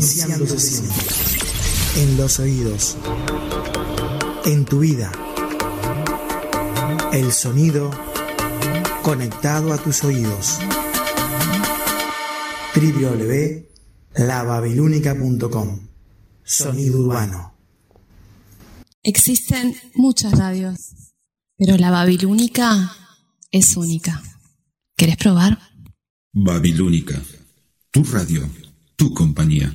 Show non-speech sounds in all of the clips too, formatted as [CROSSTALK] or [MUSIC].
Iniciando sesión. En los oídos. En tu vida. El sonido conectado a tus oídos. www.lababilúnica.com Sonido urbano. Existen muchas radios, pero la Babilónica es única. ¿Querés probar? Babilónica, tu radio, tu compañía.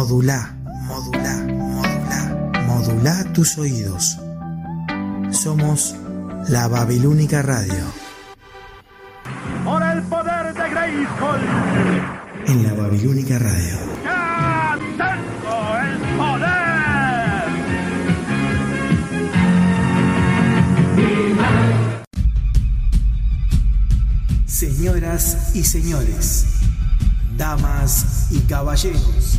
Modula, modula, modula, modula tus oídos. Somos la Babilónica Radio. Por el poder de Grayskull, En la Babilónica Radio. ya tengo el poder. Señoras y señores, damas y caballeros,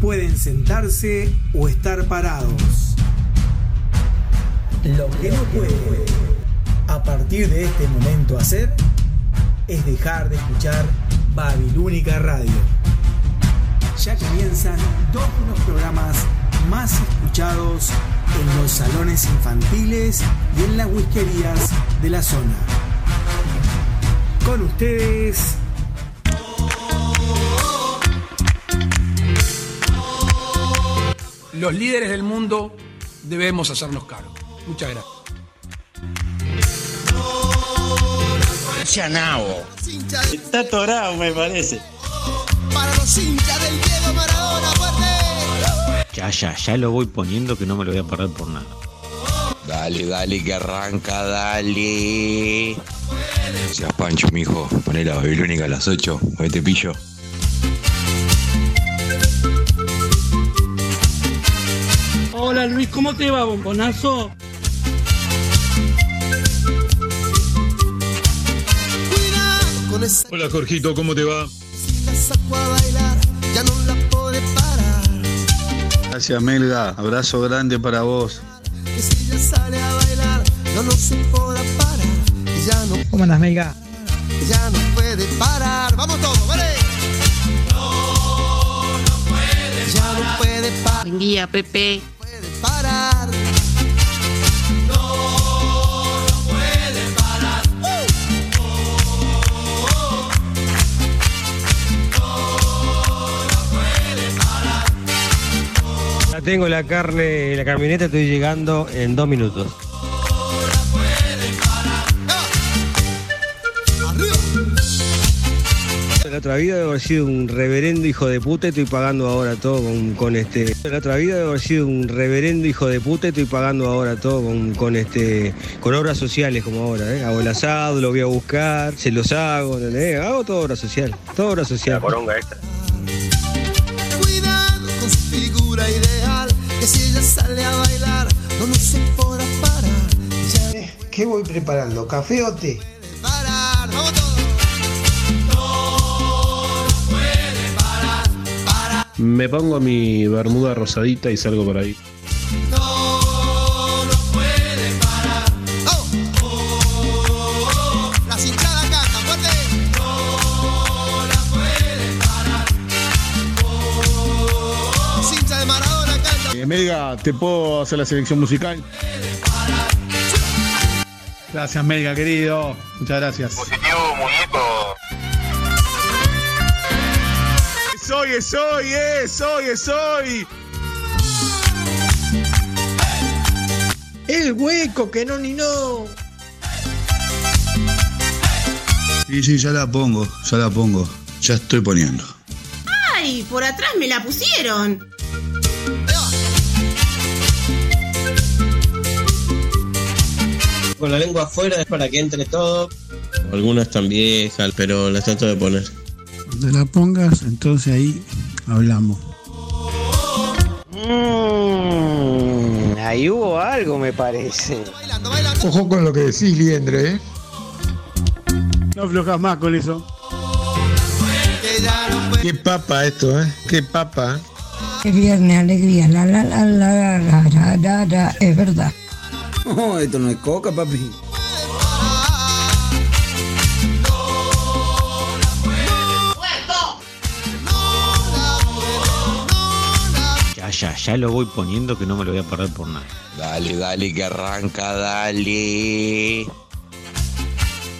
pueden sentarse o estar parados. Lo que no puede a partir de este momento hacer es dejar de escuchar Babilónica Radio. Ya comienzan dos de los programas más escuchados en los salones infantiles y en las whiskerías de la zona. Con ustedes, Los líderes del mundo debemos hacernos cargo. Muchas gracias. Está atorado, me parece. Para los hinchas del Diego Maradona, fuerte. Ya, ya, ya lo voy poniendo que no me lo voy a perder por nada. Dale, dale, que arranca, dale. Seas Pancho, mijo. Poné la babilónica a las 8. Hoy te pillo. Hola Luis, ¿cómo te va, bombonazo? Hola Jorgito, ¿cómo te va? Gracias Melga, abrazo grande para vos. ¿Cómo andas Melga? Ya no puede parar, vamos todos, ¿vale? No, no puede parar. Ya no parar. Buen día, Pepe parar. No, no puede parar. No, no puede parar. Ya tengo la carne, la camioneta, estoy llegando en dos minutos. Otra vida debo haber sido un reverendo hijo de puta y estoy pagando ahora todo con, con este. En la otra vida debo haber sido un reverendo hijo de puta y estoy pagando ahora todo con, con este. con obras sociales como ahora, ¿eh? Hago el asado, lo voy a buscar, se los hago, ¿entendés? Hago toda obra social, toda obra social. Cuidado con su figura ideal. Que si ella sale a bailar, no no se podrá parar. ¿Qué voy preparando? ¿Café o té? Me pongo mi bermuda rosadita y salgo por ahí. No lo puedes parar. Oh. La cinchada canta, fuerte. No la puedes parar. Oh, de marrón canta. Melga, te puedo hacer la selección musical. Gracias, Melga, querido. Muchas gracias. Positivo, muñeco. Soy, soy, eh, soy, soy. El hueco, que no ni no. Sí, sí, ya la pongo, ya la pongo. Ya estoy poniendo. ¡Ay! Por atrás me la pusieron. Con la lengua afuera es para que entre todo. Algunas están viejas, pero las trato de poner. Cuando la pongas, entonces ahí hablamos. Mmm, ahí hubo algo, me parece. Ojo con lo que decís, Liendre, ¿eh? No aflojas más con eso. Qué papa esto, ¿eh? Qué papa. Es viernes, alegría, la la la la la la la la la, es verdad. Esto no es coca, papi. Mira, ya lo voy poniendo que no me lo voy a perder por nada. Dale, dale, que arranca, dale.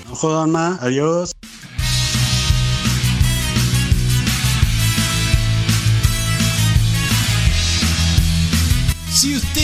No jodan más, adiós.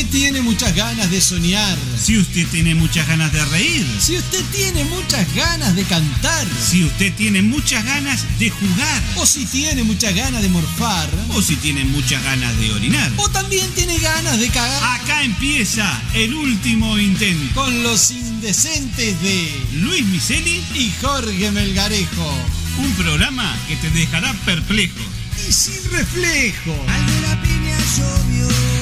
Tiene muchas ganas de soñar, Si usted tiene muchas ganas de reír, si usted tiene muchas ganas de cantar, si usted tiene muchas ganas de jugar, o si tiene muchas ganas de morfar, o si tiene muchas ganas de orinar, o también tiene ganas de cagar acá empieza el último intento. con los indecentes de Luis Miseli, y Jorge Melgarejo. un programa que te dejará perplejo. Y sin reflejo. Alguna piña llovió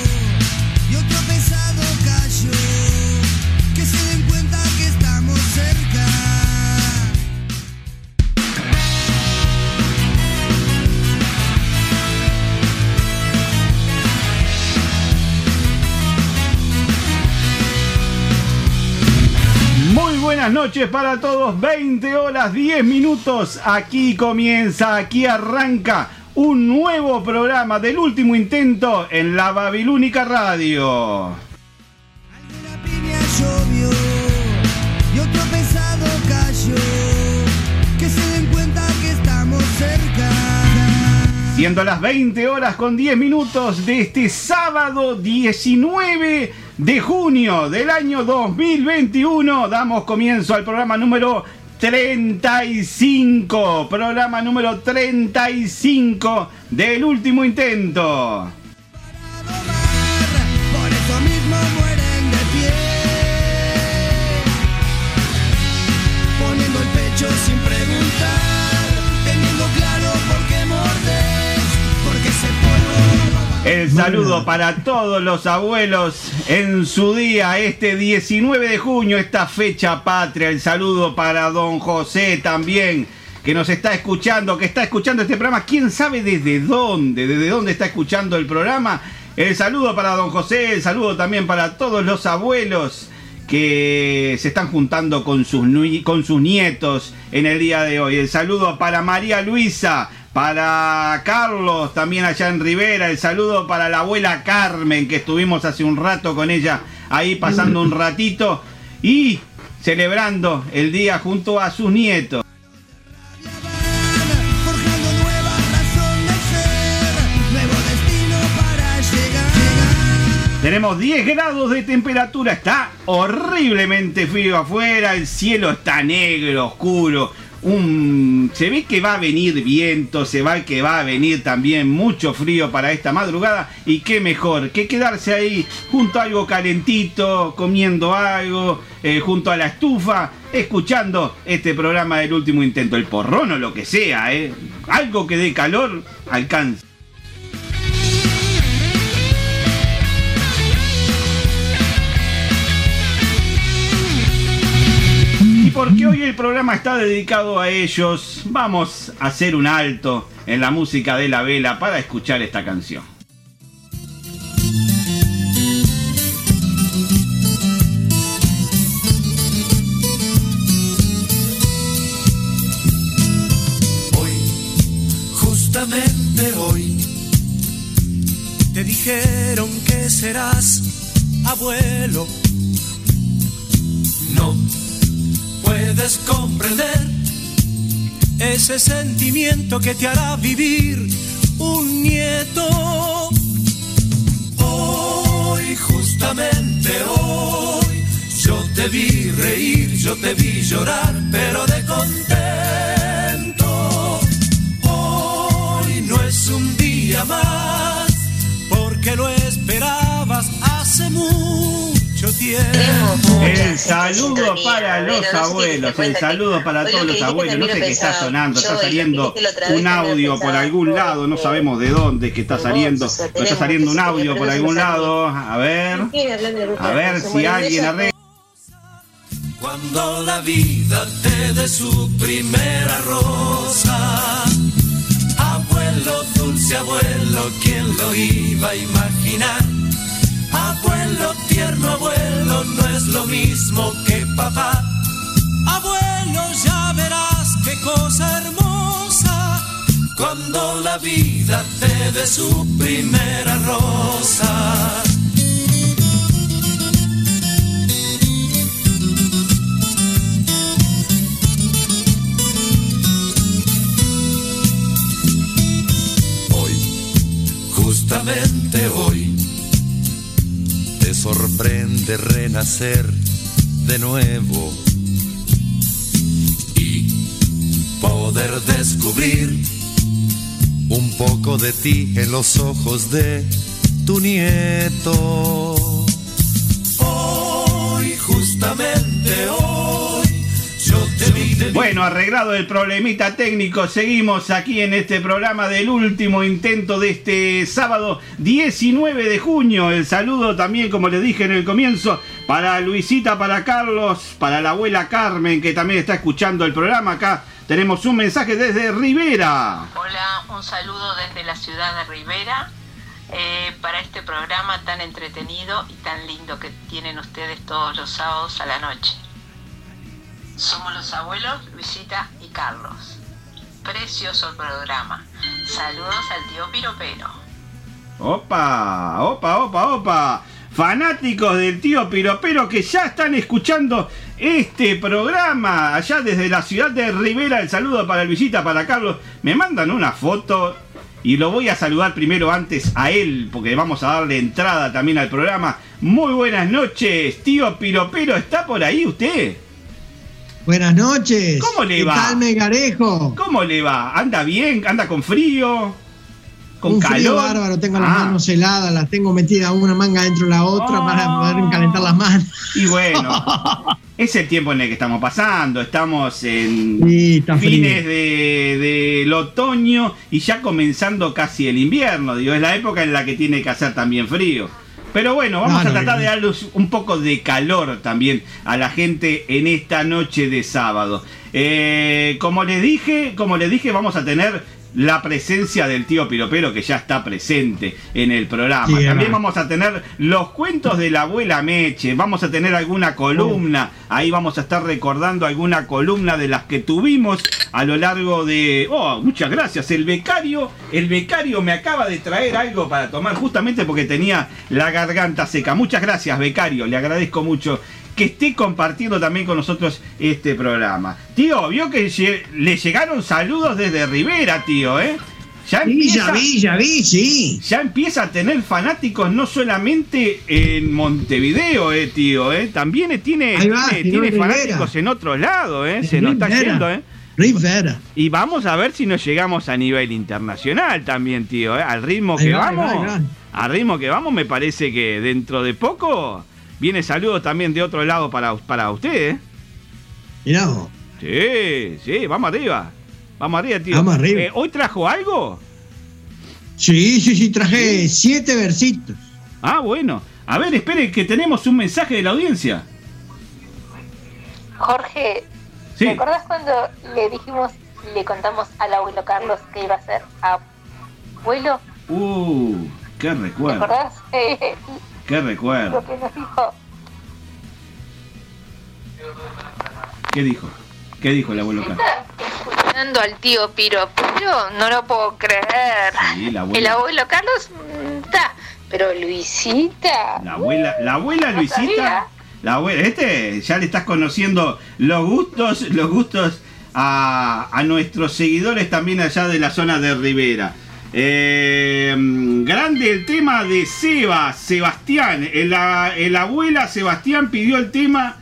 buenas noches para todos, 20 horas 10 minutos, aquí comienza, aquí arranca un nuevo programa del último intento en la Babilónica Radio. Siendo las 20 horas con 10 minutos de este sábado 19 de junio del año 2021, damos comienzo al programa número 35, programa número 35 del último intento. El saludo para todos los abuelos en su día, este 19 de junio, esta fecha patria. El saludo para don José también, que nos está escuchando, que está escuchando este programa. ¿Quién sabe desde dónde? ¿Desde dónde está escuchando el programa? El saludo para don José, el saludo también para todos los abuelos que se están juntando con sus, con sus nietos en el día de hoy. El saludo para María Luisa, para Carlos, también allá en Rivera. El saludo para la abuela Carmen, que estuvimos hace un rato con ella ahí pasando un ratito y celebrando el día junto a sus nietos. Tenemos 10 grados de temperatura, está horriblemente frío afuera, el cielo está negro, oscuro. Se ve que va a venir viento, se va que va a venir también mucho frío para esta madrugada y qué mejor que quedarse ahí junto a algo calentito, comiendo algo, eh, junto a la estufa, escuchando este programa del último intento, el porrón o lo que sea, eh. algo que dé calor alcanza. Porque hoy el programa está dedicado a ellos, vamos a hacer un alto en la música de la vela para escuchar esta canción. Hoy, justamente hoy, te dijeron que serás abuelo. No puedes comprender ese sentimiento que te hará vivir un nieto. Hoy, justamente hoy, yo te vi reír, yo te vi llorar, pero de contento. Hoy no es un día más, porque lo esperabas hace mucho tiempo. El saludo para los abuelos, el saludo para todos los abuelos. No sé qué está sonando, está saliendo un audio por algún lado, no sabemos de dónde que está saliendo, pero está saliendo un audio por algún lado. A ver, a ver si alguien arregla. Cuando la vida te dé su primera rosa. Abuelo, dulce abuelo, ¿quién lo iba a imaginar? Abuelo, tierno abuelo, no es lo mismo que papá. Abuelo, ya verás qué cosa hermosa. Cuando la vida te de su primera rosa. Hoy, justamente hoy, sorprende renacer de nuevo y poder descubrir un poco de ti en los ojos de tu nieto. Hoy, justamente Bueno, arreglado el problemita técnico, seguimos aquí en este programa del último intento de este sábado 19 de junio. El saludo también, como les dije en el comienzo, para Luisita, para Carlos, para la abuela Carmen, que también está escuchando el programa. Acá tenemos un mensaje desde Rivera. Hola, un saludo desde la ciudad de Rivera eh, para este programa tan entretenido y tan lindo que tienen ustedes todos los sábados a la noche. Somos los abuelos Luisita y Carlos. Precioso programa. Saludos al tío Piropero. Opa, opa, opa, opa. Fanáticos del tío Piropero que ya están escuchando este programa allá desde la ciudad de Rivera. El saludo para Luisita, para Carlos. Me mandan una foto y lo voy a saludar primero antes a él porque vamos a darle entrada también al programa. Muy buenas noches, tío Piropero. ¿Está por ahí usted? Buenas noches. ¿Cómo le ¿Qué va? tal, Megarejo? ¿Cómo le va? ¿Anda bien? ¿Anda con frío? ¿Con Un calor? frío bárbaro, tengo las Ah. manos heladas, las tengo metidas una manga dentro de la otra para poder calentar las manos. Y bueno, [LAUGHS] es el tiempo en el que estamos pasando. Estamos en Sí, fines de- del otoño y ya comenzando casi el invierno. Digo, es la época en la que tiene que hacer también frío. Pero bueno, vamos a tratar de darles un poco de calor también a la gente en esta noche de sábado. Eh, como les dije, como les dije, vamos a tener la presencia del tío Piropero que ya está presente en el programa. Sí, También vamos a tener los cuentos de la abuela Meche, vamos a tener alguna columna, ahí vamos a estar recordando alguna columna de las que tuvimos a lo largo de... Oh, muchas gracias, el becario, el becario me acaba de traer algo para tomar justamente porque tenía la garganta seca. Muchas gracias, becario, le agradezco mucho que esté compartiendo también con nosotros este programa. Tío, vio que le llegaron saludos desde Rivera, tío, ¿eh? Ya Sí, ya vi, ya vi, sí. ya empieza a tener fanáticos no solamente en Montevideo, eh, tío, eh. También tiene, va, tiene, fanáticos en otros lados, eh. Se nos está yendo, eh. Rivera. Y vamos a ver si nos llegamos a nivel internacional también, tío, eh. Al ritmo que va, vamos, va. al ritmo que vamos, me parece que dentro de poco viene saludos también de otro lado para, para usted, eh. Mirá vos. Sí, sí, vamos arriba. Vamos arriba, tío. Vamos arriba. Eh, ¿Hoy trajo algo? Sí, sí, sí, traje siete versitos. Ah, bueno. A ver, espere que tenemos un mensaje de la audiencia. Jorge, Sí. ¿te acordás cuando le dijimos, le contamos al abuelo Carlos que iba a ser abuelo? Uh, qué ¿Te recuerdo. acordás? [LAUGHS] Eh, Qué recuerdo. lo que nos dijo. ¿Qué dijo? ¿Qué dijo el abuelo Carlos? Escuchando al tío Piro, Piro, no lo puedo creer. Sí, la El abuela. abuelo Carlos mm, está, pero Luisita. La abuela, la abuela No Luisita. sabía. La abuela, este ya le estás conociendo los gustos, los gustos a, a nuestros seguidores también allá de la zona de Rivera. Eh, grande el tema de Seba, Sebastián. El, el abuela Sebastián pidió el tema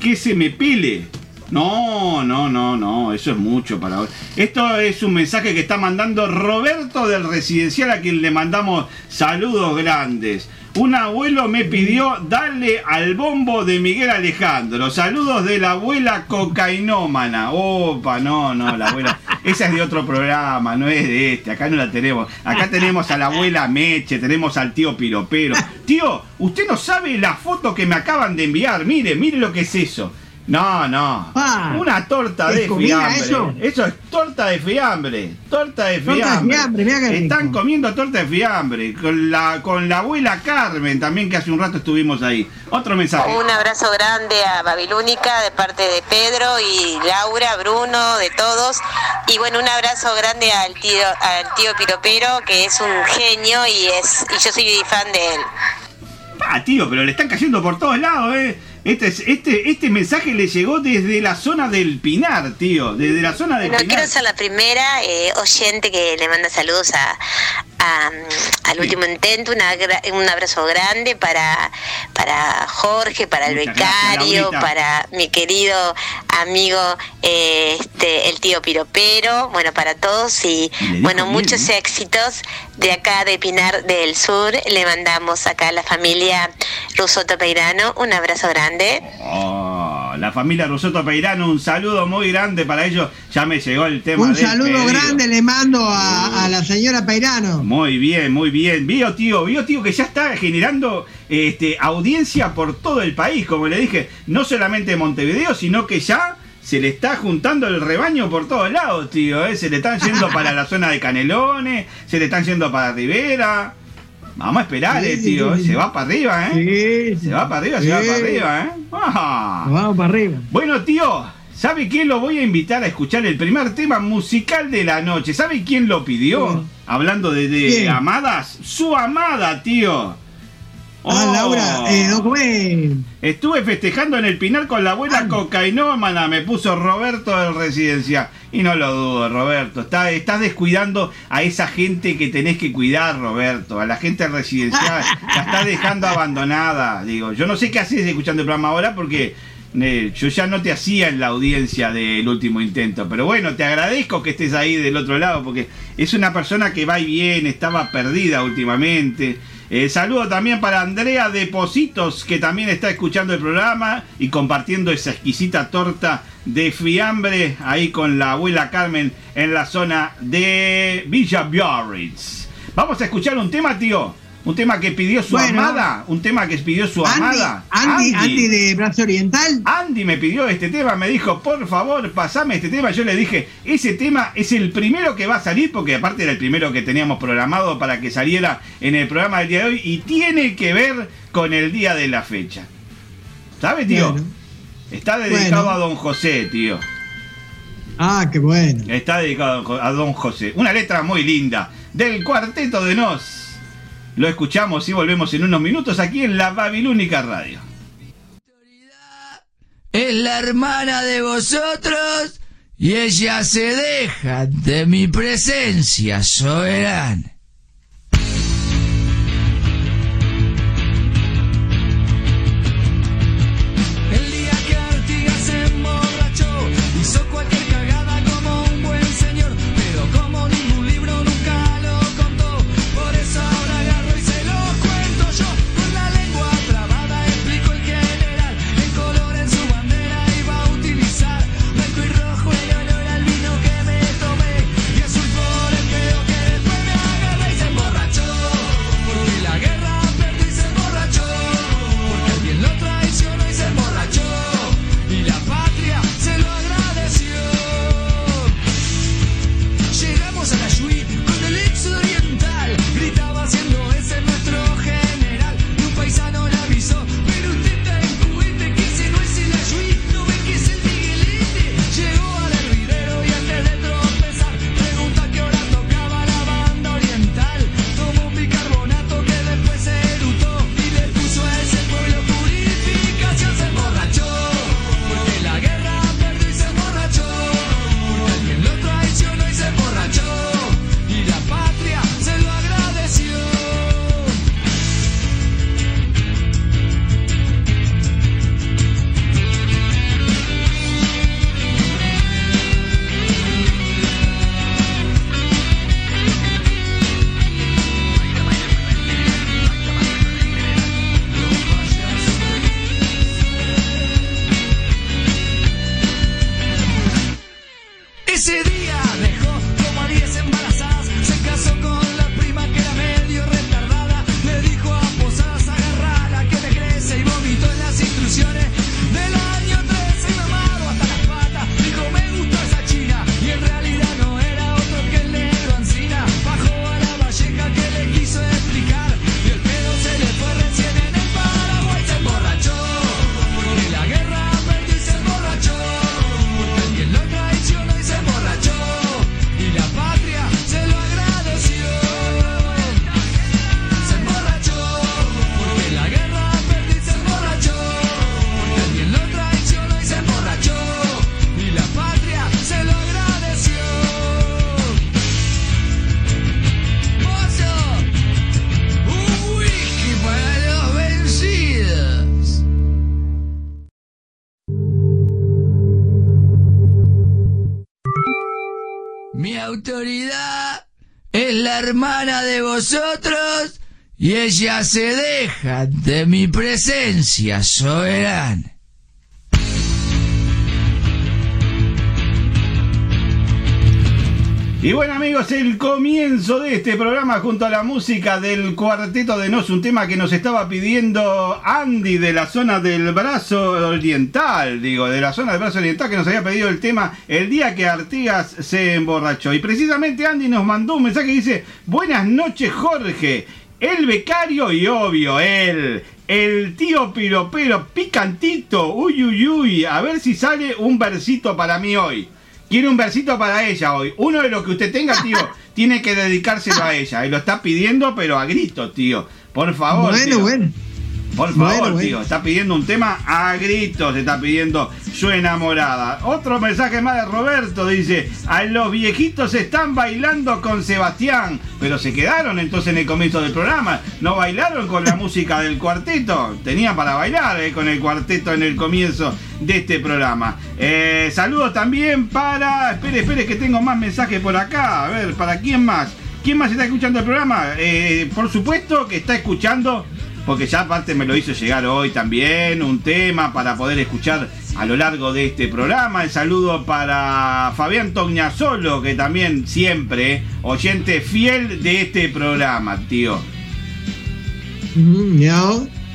que se me pele. No, no, no, no, eso es mucho para hoy. Esto es un mensaje que está mandando Roberto del Residencial a quien le mandamos saludos grandes. Un abuelo me pidió darle al bombo de Miguel Alejandro. Saludos de la abuela cocainómana. Opa, no, no, la abuela. [LAUGHS] Esa es de otro programa, no es de este. Acá no la tenemos. Acá tenemos a la abuela Meche, tenemos al tío Piropero. Tío, usted no sabe la foto que me acaban de enviar. Mire, mire lo que es eso. No, no. Ah, Una torta ¿es de comida fiambre. eso? es torta de fiambre. Torta de Torta de fiambre. fiambre, rico. Están comiendo torta de fiambre. Con la, con la abuela Carmen también, que hace un rato estuvimos ahí. Otro mensaje. Un abrazo grande a Babilónica de parte de Pedro y Laura, Bruno, de todos. Y bueno, un abrazo grande al tío, al tío Piropero, que es un genio y es y yo soy fan de él. Ah, tío, pero le están cayendo por todos lados, eh. Este, es- este, este mensaje le llegó desde la zona del Pinar, tío. Desde la zona del Bueno, Pinar. quiero ser la primera eh, oyente que le manda saludos a, a, al último intento. Una un abrazo grande para, para Jorge, para el Muchas becario, para mi querido amigo eh, este, el tío Piropero. Bueno, para todos y bueno, bien, muchos ¿eh? éxitos de acá de Pinar del Sur. Le mandamos acá a la familia Rusoto Peirano un abrazo grande. Oh, la familia Rosoto Peirano, un saludo muy grande para ellos. Ya me llegó el tema Un del saludo pedido. grande le mando a, a la señora Peirano. Muy bien, muy bien. Vio tío, vio tío que ya está generando este, audiencia por todo el país, como le dije, no solamente en Montevideo, sino que ya se le está juntando el rebaño por todos lados, tío. ¿eh? Se le están yendo para la [LAUGHS] zona de Canelones, se le están yendo para Rivera. Vamos a esperar, Sí, eh, sí, tío. sí. Se va para arriba, ¿eh? Sí. Se va para arriba, se va para arriba, ¿eh? Ah. Vamos para arriba. Bueno, tío, ¿sabe quién lo voy a invitar a escuchar el primer tema musical de la noche? ¿Sabe quién lo pidió? Hablando de, de amadas, su amada, tío. Ah, Oh. Laura, eh, ¿cómo es? Estuve festejando en el Pinar con la abuela cocainómana, me puso Roberto del Residencia. Y no lo dudo, Roberto. Está, estás descuidando a esa gente que tenés que cuidar, Roberto. A la gente residencial. la estás dejando abandonada. Digo, yo no sé qué haces escuchando el programa ahora porque eh, yo ya no te hacía en la audiencia del último intento. Pero bueno, te agradezco que estés ahí del otro lado porque es una persona que va y viene, estaba perdida últimamente. Eh, saludo también para Andrea Depositos, que también está escuchando el programa y compartiendo esa exquisita torta de fiambre ahí con la abuela Carmen en la zona de Villa Biarritz. Vamos a escuchar un tema, tío. Un tema que pidió su Bueno. amada. Un tema que pidió su Andy, amada. Andy, Andy de Brazo Oriental. Andy me pidió este tema, me dijo, por favor, pasame este tema. Yo le dije, ese tema es el primero que va a salir, porque aparte era el primero que teníamos programado para que saliera en el programa del día de hoy, y tiene que ver con el día de la fecha. ¿Sabe, tío? Bueno. Está dedicado Bueno. a don José, tío. Ah, qué bueno. Está dedicado a don Jo- a don José. Una letra muy linda del cuarteto de Nos. Lo escuchamos y volvemos en unos minutos aquí en la Babilónica Radio. es la hermana de vosotros y ella se deja de mi presencia soberana. Hermana de vosotros y ella se deja de mi presencia soberana. Y bueno amigos, el comienzo de este programa junto a la música del cuarteto de Nos, un tema que nos estaba pidiendo Andy de la zona del brazo oriental, digo, de la zona del brazo oriental que nos había pedido el tema el día que Artigas se emborrachó. Y precisamente Andy nos mandó un mensaje que dice, buenas noches Jorge, el becario y obvio, él, el tío piropero picantito, uy uy uy, a ver si sale un versito para mí hoy. Quiere un versito para ella hoy. Uno de los que usted tenga, tío, [LAUGHS] tiene que dedicárselo a ella. Y lo está pidiendo, pero a gritos, tío. Por favor. Bueno, tío. bueno. Por favor, Bueno, tío. bueno. Está pidiendo un tema a gritos. Está pidiendo su enamorada. Otro mensaje más de Roberto. Dice: A los viejitos están bailando con Sebastián. Pero se quedaron entonces en el comienzo del programa. No bailaron con la música del cuarteto. Tenía para bailar eh, con el cuarteto en el comienzo de este programa. Eh, saludos también para. Espere, espere, que tengo más mensajes por acá. A ver, ¿para quién más? ¿Quién más está escuchando el programa? Eh, por supuesto que está escuchando porque ya aparte me lo hizo llegar hoy también, un tema para poder escuchar a lo largo de este programa. El saludo para Fabián Tognasolo, que también siempre, oyente fiel de este programa, tío. Mm, ya.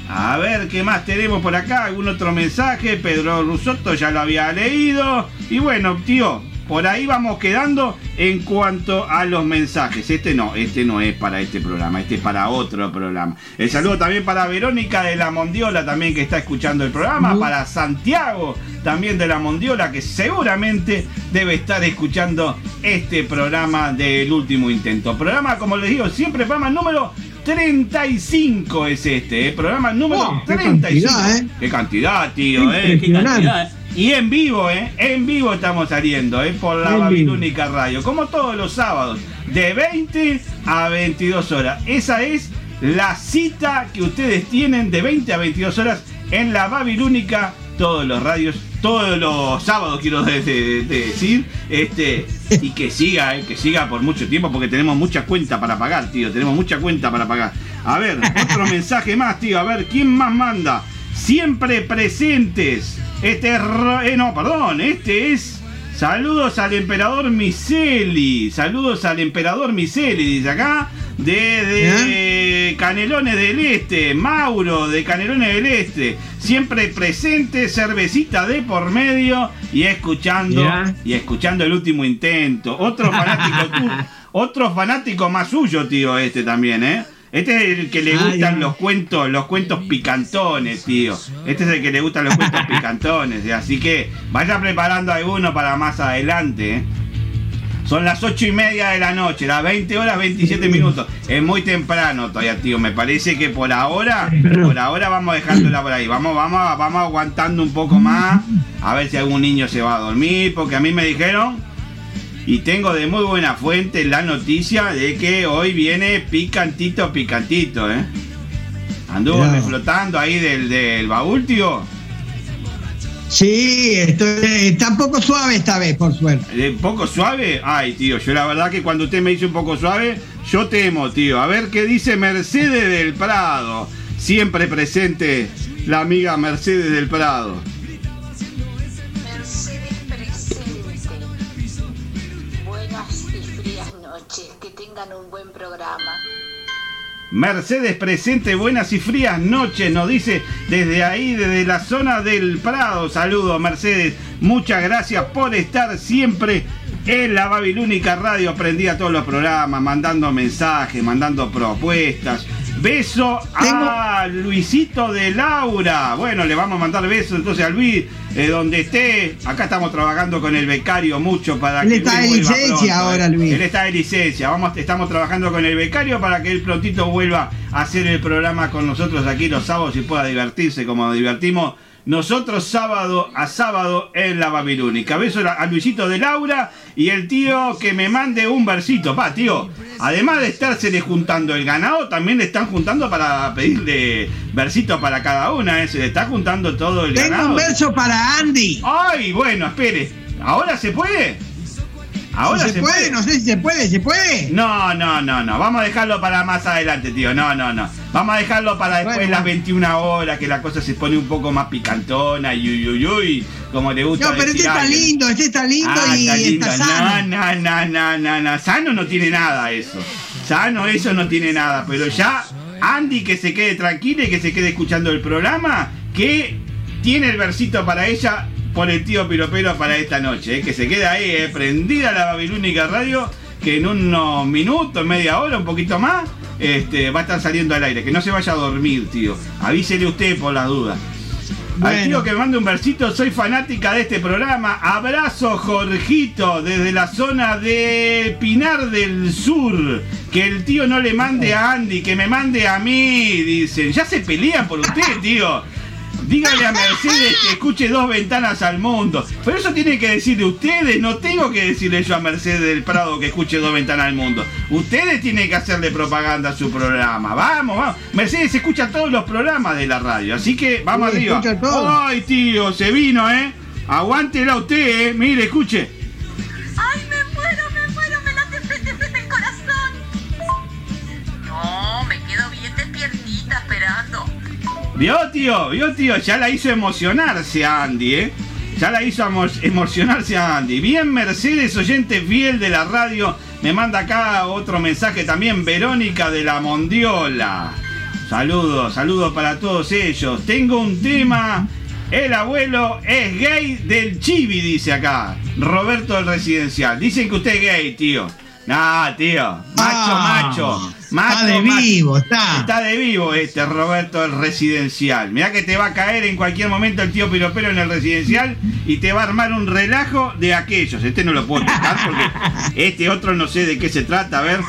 A ver, ¿qué más tenemos por acá? ¿Algún otro mensaje? Pedro Rusotto ya lo había leído. Y bueno, tío, por ahí vamos quedando en cuanto a los mensajes. Este no, este no es para este programa, este es para otro programa. El saludo también para Verónica de la Mondiola, también que está escuchando el programa. Para Santiago, también de la Mondiola, que seguramente debe estar escuchando este programa del último intento. Programa, como les digo, siempre programa número 35 es este, ¿eh? programa número Oh, qué 35. cantidad, ¿eh? Qué cantidad, tío, ¿eh? Qué cantidad, ¿eh? Y en vivo, ¿eh? En vivo estamos saliendo, ¿eh? Por la Babilónica Radio. Como todos los sábados, de 20 a 22 horas. Esa es la cita que ustedes tienen de 20 a 22 horas en la Babilónica. Todos los radios, todos los sábados, quiero de- de- de decir. Este, y que siga, ¿eh? Que siga por mucho tiempo, porque tenemos mucha cuenta para pagar, tío. Tenemos mucha cuenta para pagar. A ver, otro mensaje más, tío. A ver, ¿quién más manda? Siempre presentes. Este es. Eh, no, perdón. Este es. Saludos al emperador Miseli. Saludos al emperador Miseli, dice acá. De, Canelones del Este. Mauro de Canelones del Este. Siempre presente, cervecita de por medio. Y escuchando. Ya. Y escuchando el último intento. Otro fanático [LAUGHS] tú. Otro fanático más suyo, tío, este también, ¿eh? Este es el que le gustan los cuentos, los cuentos picantones, tío. Este es el que le gustan los cuentos [LAUGHS] picantones. ¿eh? Así que vaya preparando alguno para más adelante. ¿eh? Son las ocho y media de la noche, las 20 horas 27 minutos. Es muy temprano todavía, tío. Me parece que por ahora, por ahora vamos dejándola por ahí. Vamos, vamos, vamos aguantando un poco más. A ver si algún niño se va a dormir. Porque a mí me dijeron y tengo de muy buena fuente la noticia de que hoy viene picantito, picantito, ¿eh? Anduvo flotando ahí del, del baúl, tío. Sí, esto, está un poco suave esta vez, por suerte. ¿De poco suave? Ay, tío, yo la verdad que cuando usted me dice un poco suave, yo temo, tío. A ver qué dice Mercedes del Prado. Siempre presente la amiga Mercedes del Prado. Un buen programa. Mercedes presente, buenas y frías noches, nos dice desde ahí, desde la zona del Prado. Saludos, Mercedes. Muchas gracias por estar siempre en la Babilónica Radio. Aprendí a todos los programas, mandando mensajes, mandando propuestas. Beso a Luisito de Laura. Bueno, le vamos a mandar besos entonces a Luis, eh, donde esté. Acá estamos trabajando con el becario mucho para Él que está Luis de licencia pronto, ahora, eh. Luis. Él está de licencia. Vamos, estamos trabajando con el becario para que él prontito vuelva a hacer el programa con nosotros aquí los sábados y pueda divertirse como divertimos nosotros sábado a sábado en la Babilónica. Beso a Luisito de Laura y el tío que me mande un versito. Pa, tío, además de estársele juntando el ganado, también le están juntando para pedirle versitos para cada una. ¿eh? Se le está juntando todo el Tengo ganado. un verso para Andy. Ay, bueno, espere. ¿Ahora se puede? Ahora Si se, puede, no sé si se puede, ¿se puede? No, no, no, no. Vamos a dejarlo para más adelante, tío. No, no, no. Vamos a dejarlo para después Bueno. las 21 horas, que la cosa se pone un poco más picantona y uy, uy, uy, como le gusta No, pero este está lindo, este está lindo Ah, y está lindo. está sano. No, no, no, no, no, no. Sano no tiene nada eso. Sano eso no tiene nada. Pero ya, Andy que se quede tranquila y que se quede escuchando el programa, que tiene el versito para ella por el tío Piropero para esta noche. eh, Que se quede ahí, eh, prendida la Babilónica Radio, que en unos minutos, media hora, un poquito más, este, va a estar saliendo al aire. Que no se vaya a dormir, tío. Avísele usted por las dudas. Al tío que me mande un versito, soy fanática de este programa. Abrazo, Jorgito, desde la zona de Pinar del Sur. Que el tío no le mande a Andy, que me mande a mí, dicen. Ya se pelean por usted, tío. Dígale a Mercedes que escuche dos ventanas al mundo. Pero eso tiene que decirle ustedes, no tengo que decirle yo a Mercedes del Prado que escuche dos ventanas al mundo. Ustedes tienen que hacerle propaganda a su programa. Vamos, vamos. Mercedes escucha todos los programas de la radio, así que vamos Sí, arriba. Ay, tío, se vino, ¿eh? Aguántela usted, ¿eh? Mire, escuche. ¿Vio, tío? ¿Vio, tío? Ya la hizo emocionarse a Andy, ¿eh? Ya la hizo emo- emocionarse a Andy. Bien, Mercedes, oyente fiel de la radio. Me manda acá otro mensaje también, Verónica de la Mondiola. Saludos, saludos para todos ellos. Tengo un tema. El abuelo es gay del chibi, dice acá. Roberto del Residencial. Dicen que usted es gay, tío. Nah, tío. Macho, Ah, macho. Macho, está de vivo, está. Está de vivo este Roberto del Residencial. Mirá que te va a caer en cualquier momento el tío Piropero en el Residencial y te va a armar un relajo de aquellos. Este no lo puedo tocar porque [LAUGHS] este otro no sé de qué se trata. A ver.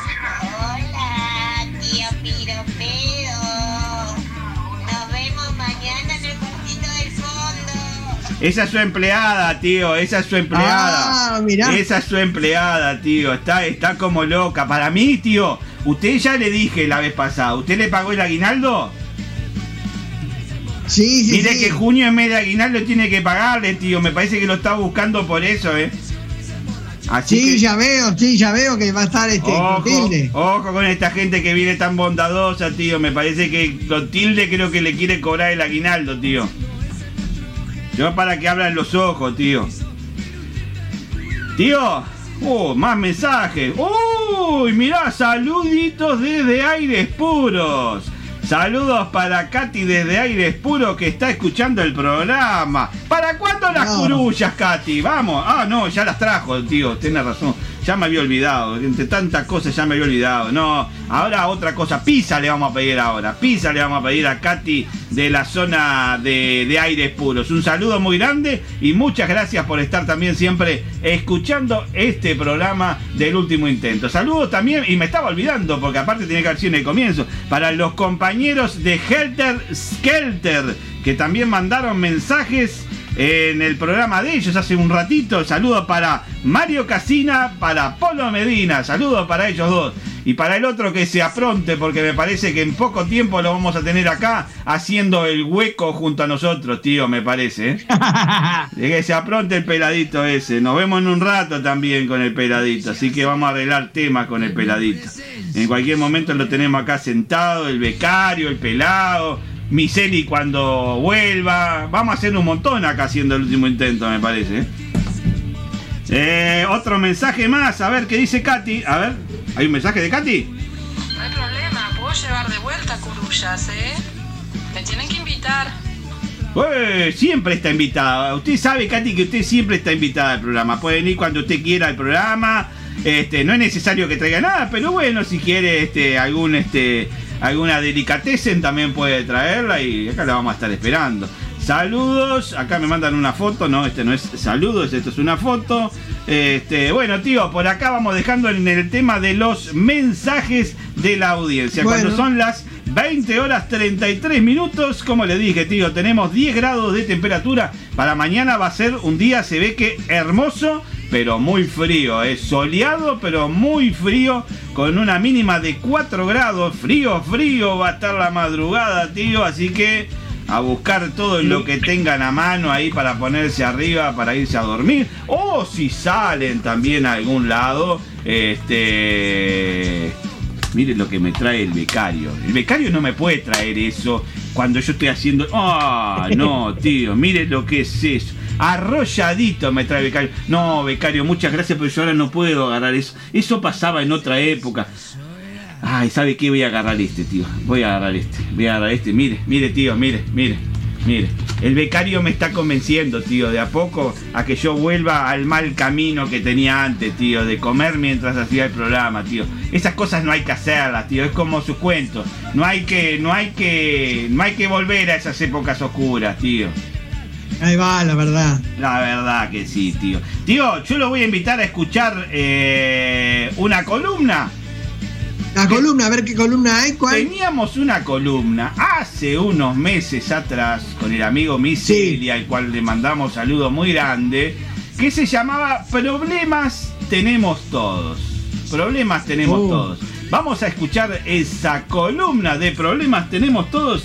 Esa es su empleada, tío. Esa es su empleada. Ah, mirá. Esa es su empleada, tío. Está, está como loca. Para mí, tío, usted ya le dije la vez pasada. ¿Usted le pagó el aguinaldo? Sí, sí, Mire sí. que junio en mes de aguinaldo tiene que pagarle, tío. Me parece que lo está buscando por eso, ¿eh? Así Sí, que, ya veo, sí, ya veo que va a estar este ojo, Clotilde. ojo con esta gente que viene tan bondadosa, tío. Me parece que Clotilde creo que le quiere cobrar el aguinaldo, tío. Yo para que abran los ojos, tío. Tío, uh, más mensajes. Uy, mirá, saluditos desde aires puros. Saludos para Katy desde Aires Puros que está escuchando el programa. ¿Para cuándo las No. curullas, Katy? Vamos. Ah, no, ya las trajo, tío. Tiene razón. Ya me había olvidado. Entre tantas cosas ya me había olvidado. No, ahora otra cosa. Pizza le vamos a pedir ahora. Pizza le vamos a pedir a Katy de la zona de, de Aires Puros. Un saludo muy grande y muchas gracias por estar también siempre escuchando este programa del último intento. Saludos también, y me estaba olvidando, porque aparte tenía que haber sido en el comienzo, para los compañeros de Helter Skelter, que también mandaron mensajes en el programa de ellos hace un ratito. Saludos para Mario Casina, para Polo Medina, saludos para ellos dos. Y para el otro que se apronte, porque me parece que en poco tiempo lo vamos a tener acá haciendo el hueco junto a nosotros, tío, me parece. ¿eh? [LAUGHS] De que se apronte el peladito ese. Nos vemos en un rato también con el peladito. Así que vamos a arreglar temas con el peladito. En cualquier momento lo tenemos acá sentado, el becario, el pelado. Miseli cuando vuelva. Vamos a hacer un montón acá haciendo el último intento, me parece. ¿eh? Eh, otro mensaje más. A ver qué dice Katy. A ver, ¿hay un mensaje de Katy? No hay problema, puedo llevar de vuelta curullas, ¿eh? Me tienen que invitar. Pues siempre está invitada. Usted sabe, Katy, que usted siempre está invitada al programa. Puede venir cuando usted quiera al programa. Este, no es necesario que traiga nada, pero bueno, si quiere este, algún, este, alguna delicatessen también puede traerla y acá la vamos a estar esperando. Saludos, acá me mandan una foto, no, este no es saludos, esto es una foto. Este, bueno, tío, por acá vamos dejando en el tema de los mensajes de la audiencia. Bueno. Cuando son las 20 horas 33 minutos, como le dije, tío, tenemos 10 grados de temperatura. Para mañana va a ser un día, se ve que hermoso, pero muy frío. Es soleado, pero muy frío, con una mínima de 4 grados. Frío, frío va a estar la madrugada, tío. Así que a buscar todo lo que tengan a mano ahí para ponerse arriba, para irse a dormir. O si salen también a algún lado, este... Mire lo que me trae el becario. El becario no me puede traer eso cuando yo estoy haciendo... ¡Ah! no, tío, mire lo que es eso. Arrolladito me trae becario. No, becario, muchas gracias, pero yo ahora no puedo agarrar eso. Eso pasaba en otra época. Ay, ¿sabe qué? Voy a agarrar este, tío. Voy a agarrar este. Voy a agarrar este. Mire, mire, tío, mire, mire, mire. El becario me está convenciendo, tío, de a poco a que yo vuelva al mal camino que tenía antes, tío, de comer mientras hacía el programa, tío. Esas cosas no hay que hacerlas, tío. Es como su cuento. No hay que, no hay que, no hay que volver a esas épocas oscuras, tío. Ahí va, la verdad. La verdad que sí, tío. Tío, yo lo voy a invitar a escuchar eh, una columna la columna, a ver qué columna hay, ¿cuál? Teníamos una columna hace unos meses atrás con el amigo Miseli, al cual le mandamos saludos muy grande, que se llamaba Problemas tenemos todos. Problemas tenemos Oh. todos. Vamos a escuchar esa columna de Problemas tenemos todos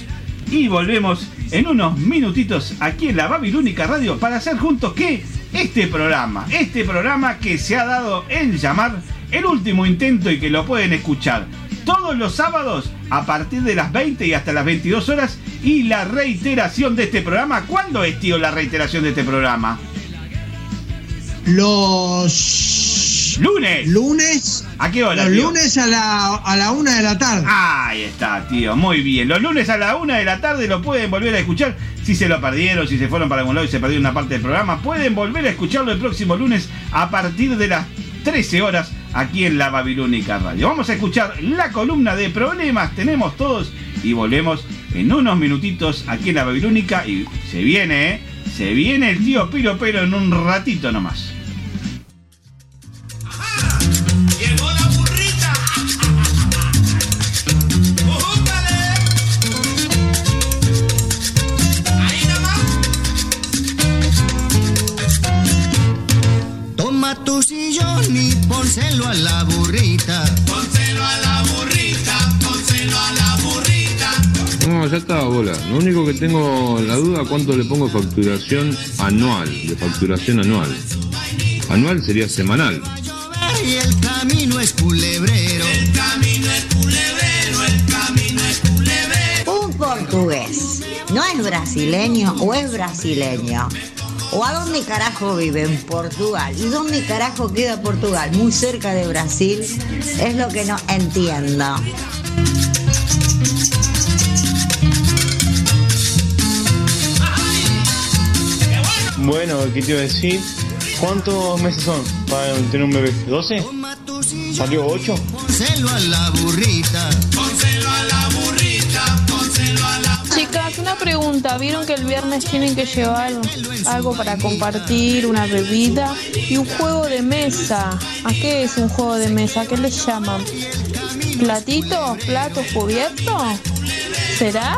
y volvemos en unos minutitos aquí en la Babilónica Radio para hacer juntos que este programa, este programa que se ha dado en llamar el último intento y que lo pueden escuchar todos los sábados a partir de las 20 y hasta las 22 horas y la reiteración de este programa. ¿Cuándo es, tío, la reiteración de este programa? Los lunes. Lunes. ¿A qué hora? Los tío? lunes a la, a la una de la tarde. Ahí está, tío. Muy bien. Los lunes a la una de la tarde lo pueden volver a escuchar. Si se lo perdieron, si se fueron para algún lado y se perdieron una parte del programa, pueden volver a escucharlo el próximo lunes a partir de las 13 horas aquí en la Babilónica Radio. Vamos a escuchar la columna de problemas tenemos todos y volvemos en unos minutitos aquí en la Babilónica y se viene, ¿eh? Se viene el tío Piro Pero en un ratito nomás. Tu sillón y pónselo a la burrita. Pónselo a la burrita. Pónselo a la burrita. No, ya está, bola. Lo único que tengo la duda cuánto le pongo facturación anual, de facturación anual. Anual sería semanal. Y el camino es culebrero. El camino es culebrero. El camino es culebrero. Un portugués, ¿no es brasileño o es brasileño? ¿O a dónde carajo vive? En Portugal. ¿Y dónde carajo queda Portugal? Muy cerca de Brasil. Es lo que no entiendo. Bueno, ¿qué te iba a decir? ¿Cuántos meses son para tener un bebé? ¿12? ¿Salió 8? Pónselo a la burrita. Pónselo a la burrita. Pónselo una pregunta. ¿Vieron que el viernes tienen que llevar algo para compartir, una bebida y un juego de mesa? ¿A qué es un juego de mesa? ¿A qué le llaman? ¿Platitos? ¿Platos cubiertos? ¿Será?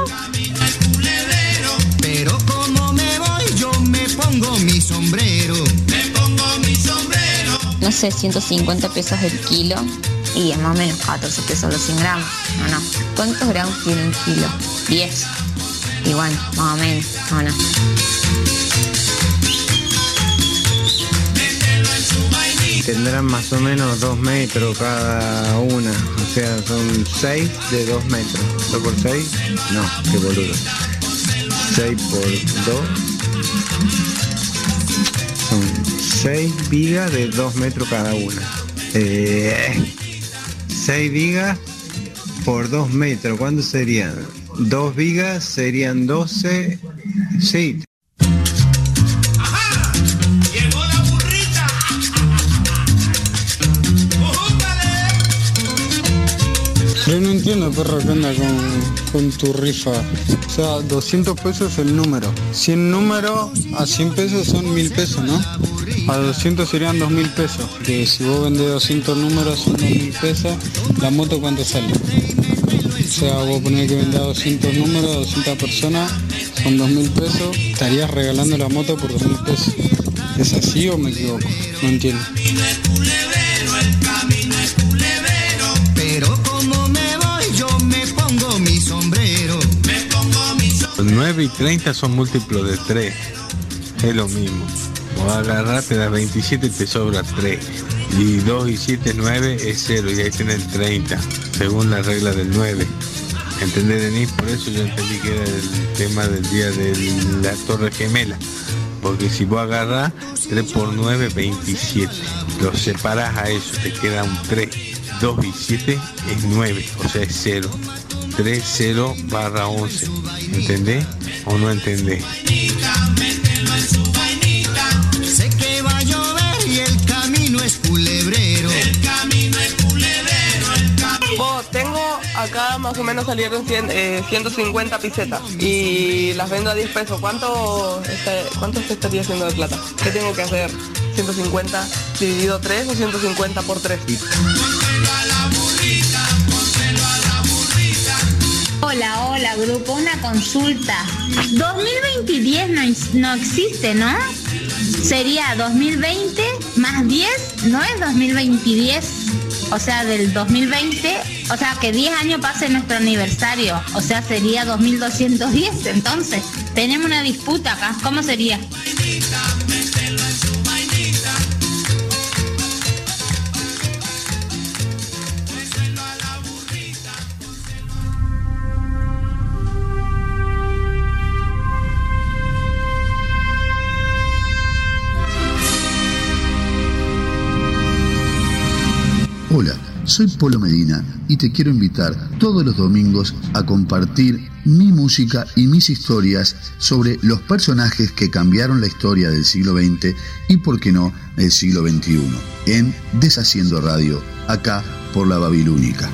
Pero como me voy, yo me pongo mi sombrero. Me pongo mi sombrero. no sé, 150 pesos el kilo y es más o menos 14 pesos los 100 gramos. No, no. ¿Cuántos gramos tiene un kilo? 10. Bueno, más o menos. No, no. Tendrán más o menos dos metros cada una. O sea, son seis de dos metros. ¿Dos por seis? No, qué boludo. Seis por dos. Son seis vigas de dos metros cada una. Eh, seis vigas por dos metros. ¿Cuánto serían? Dos vigas serían 12. Sí, Yo no entiendo, perro, qué onda con, con tu rifa. O sea, 200 pesos es el número. 100 números a 100 pesos son 1000 pesos, ¿no? A 200 serían 2000 pesos. Que si vos vendés 200 números son 2000 pesos. ¿La moto cuánto sale? O sea, vos ponés que vender 200 números, 200 personas, son 2000 pesos. Estarías regalando la moto por 2000 pesos. ¿Es así o me equivoco? No entiendo. 9 y 30 son múltiplos de 3. Es lo mismo. O agarrar, te da 27 y te sobra 3. Y 2 y 7, 9 es 0 y ahí tenés 30, según la regla del 9. ¿Entendés, Denis? Por eso yo entendí que era el tema del día de la Torre Gemela. Porque si vos agarrás 3 por 9, 27. Lo separas a eso, te queda un 3. 2 y 7 es 9, o sea, es 0. 3, 0 barra 11. ¿Entendés o no entendés? Sé que va a llover y el camino es culebrero. El camino es culebrero, el camino. Vos, tengo acá más o menos salieron 100, eh, 150 pisetas y las vendo a 10 pesos. ¿Cuánto, este, ¿Cuánto se estaría haciendo de plata? ¿Qué tengo que hacer? ¿150 dividido 3 o 150 por 3? Hola, hola, grupo, una consulta. 2020 no, no existe, ¿no? Sería 2020 más 10, no es 2020 O sea, del 2020, o sea, que 10 años pase nuestro aniversario. O sea, sería 2210. Entonces, tenemos una disputa acá. ¿Cómo sería? Soy Polo Medina y te quiero invitar todos los domingos a compartir mi música y mis historias sobre los personajes que cambiaron la historia del siglo XX y, por qué no, el siglo XXI, en Deshaciendo Radio, acá por la Babilónica.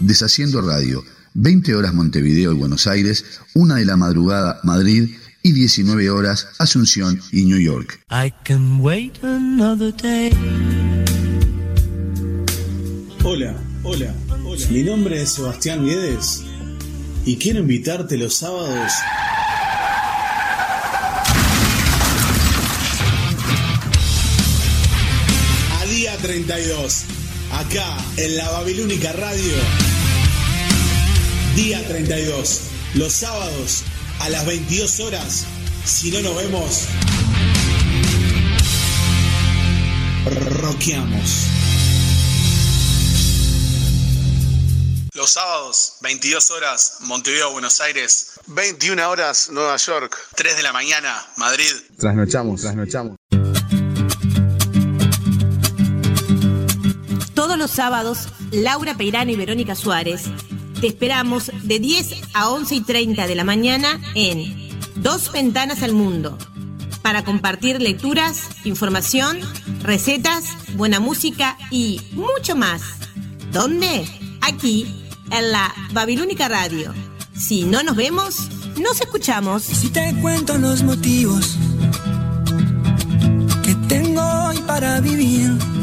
Deshaciendo Radio, 20 horas Montevideo y Buenos Aires, 1 de la madrugada Madrid y 19 horas Asunción y New York. I can wait another day. Hola, hola, hola. Mi nombre es Sebastián Guedes y quiero invitarte los sábados a día 32, acá en la Babilónica Radio. Día 32, los sábados a las 22 horas. Si no nos vemos, roqueamos. Los sábados, 22 horas, Montevideo, Buenos Aires. 21 horas, Nueva York. 3 de la mañana, Madrid. Trasnochamos, trasnochamos. Todos los sábados, Laura Peirano y Verónica Suárez te esperamos de 10 a 11 y 30 de la mañana en Dos Ventanas al Mundo para compartir lecturas, información, recetas, buena música y mucho más. ¿Dónde? Aquí, en la Babilónica Radio. Si no nos vemos, nos escuchamos. Si te cuento los motivos que tengo hoy para vivir.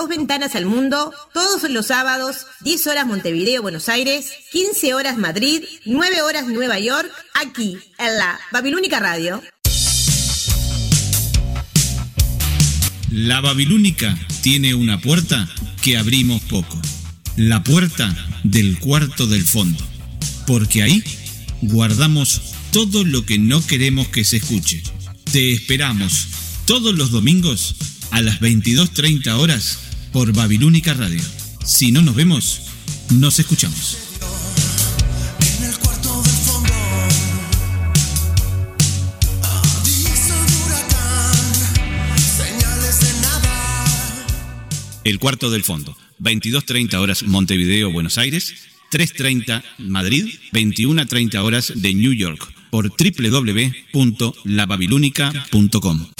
Dos ventanas al mundo, todos los sábados, 10 horas Montevideo, Buenos Aires, 15 horas Madrid, 9 horas Nueva York, aquí, en la Babilónica Radio. La Babilónica tiene una puerta que abrimos poco. La puerta del cuarto del fondo. Porque ahí guardamos todo lo que no queremos que se escuche. Te esperamos todos los domingos a las 22.30 horas por Babilónica Radio. Si no nos vemos, nos escuchamos. El cuarto del fondo. Aviso de huracán. Señales de nada. El cuarto del fondo. 22.30 horas Montevideo, Buenos Aires. 3.30 Madrid. 21.30 horas de New York. Por www.lababilónica.com.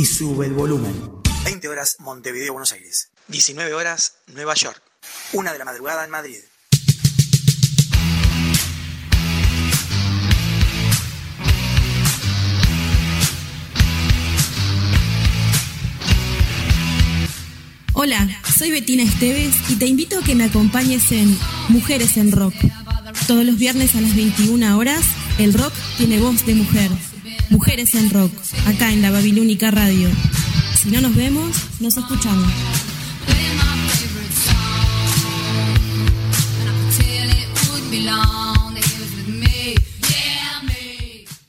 y sube el volumen. 20 horas Montevideo, Buenos Aires. 19 horas Nueva York. Una de la madrugada en Madrid. Hola, soy Betina Esteves y te invito a que me acompañes en Mujeres en Rock. Todos los viernes a las 21 horas, el rock tiene voz de mujer. Mujeres en Rock, acá en la Babilónica Radio. Si no nos vemos, nos escuchamos.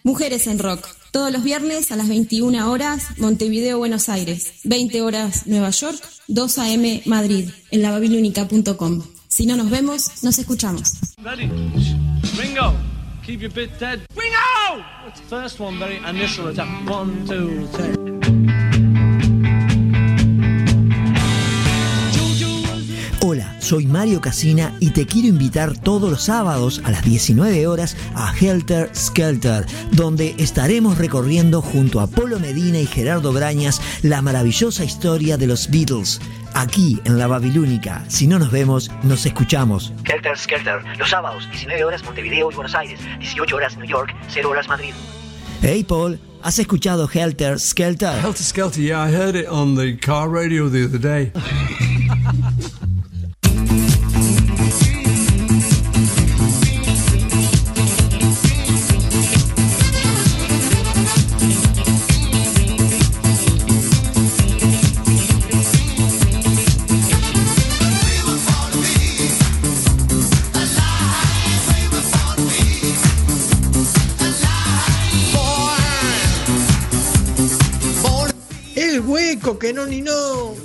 Mujeres en Rock. Todos los viernes a las 21 horas, Montevideo, Buenos Aires. 20 horas, Nueva York. 2 a.m. Madrid. En lababilúnica.com. Si no nos vemos, nos escuchamos. Ringo, keep your bit dead. First one, very initial attack. One, two, three. Hola, soy Mario Casina y te quiero invitar todos los sábados a las 19 horas a Helter Skelter, donde estaremos recorriendo junto a Polo Medina y Gerardo Brañas la maravillosa historia de los Beatles. Aquí en la Babilónica, si no nos vemos, nos escuchamos. Helter Skelter, los sábados, 19 horas Montevideo y Buenos Aires, 18 horas New York, 0 horas Madrid. Hey Paul, ¿has escuchado Helter Skelter? Helter Skelter, yeah, I heard it on the car radio the other day. [LAUGHS] Hueco, que no ni no.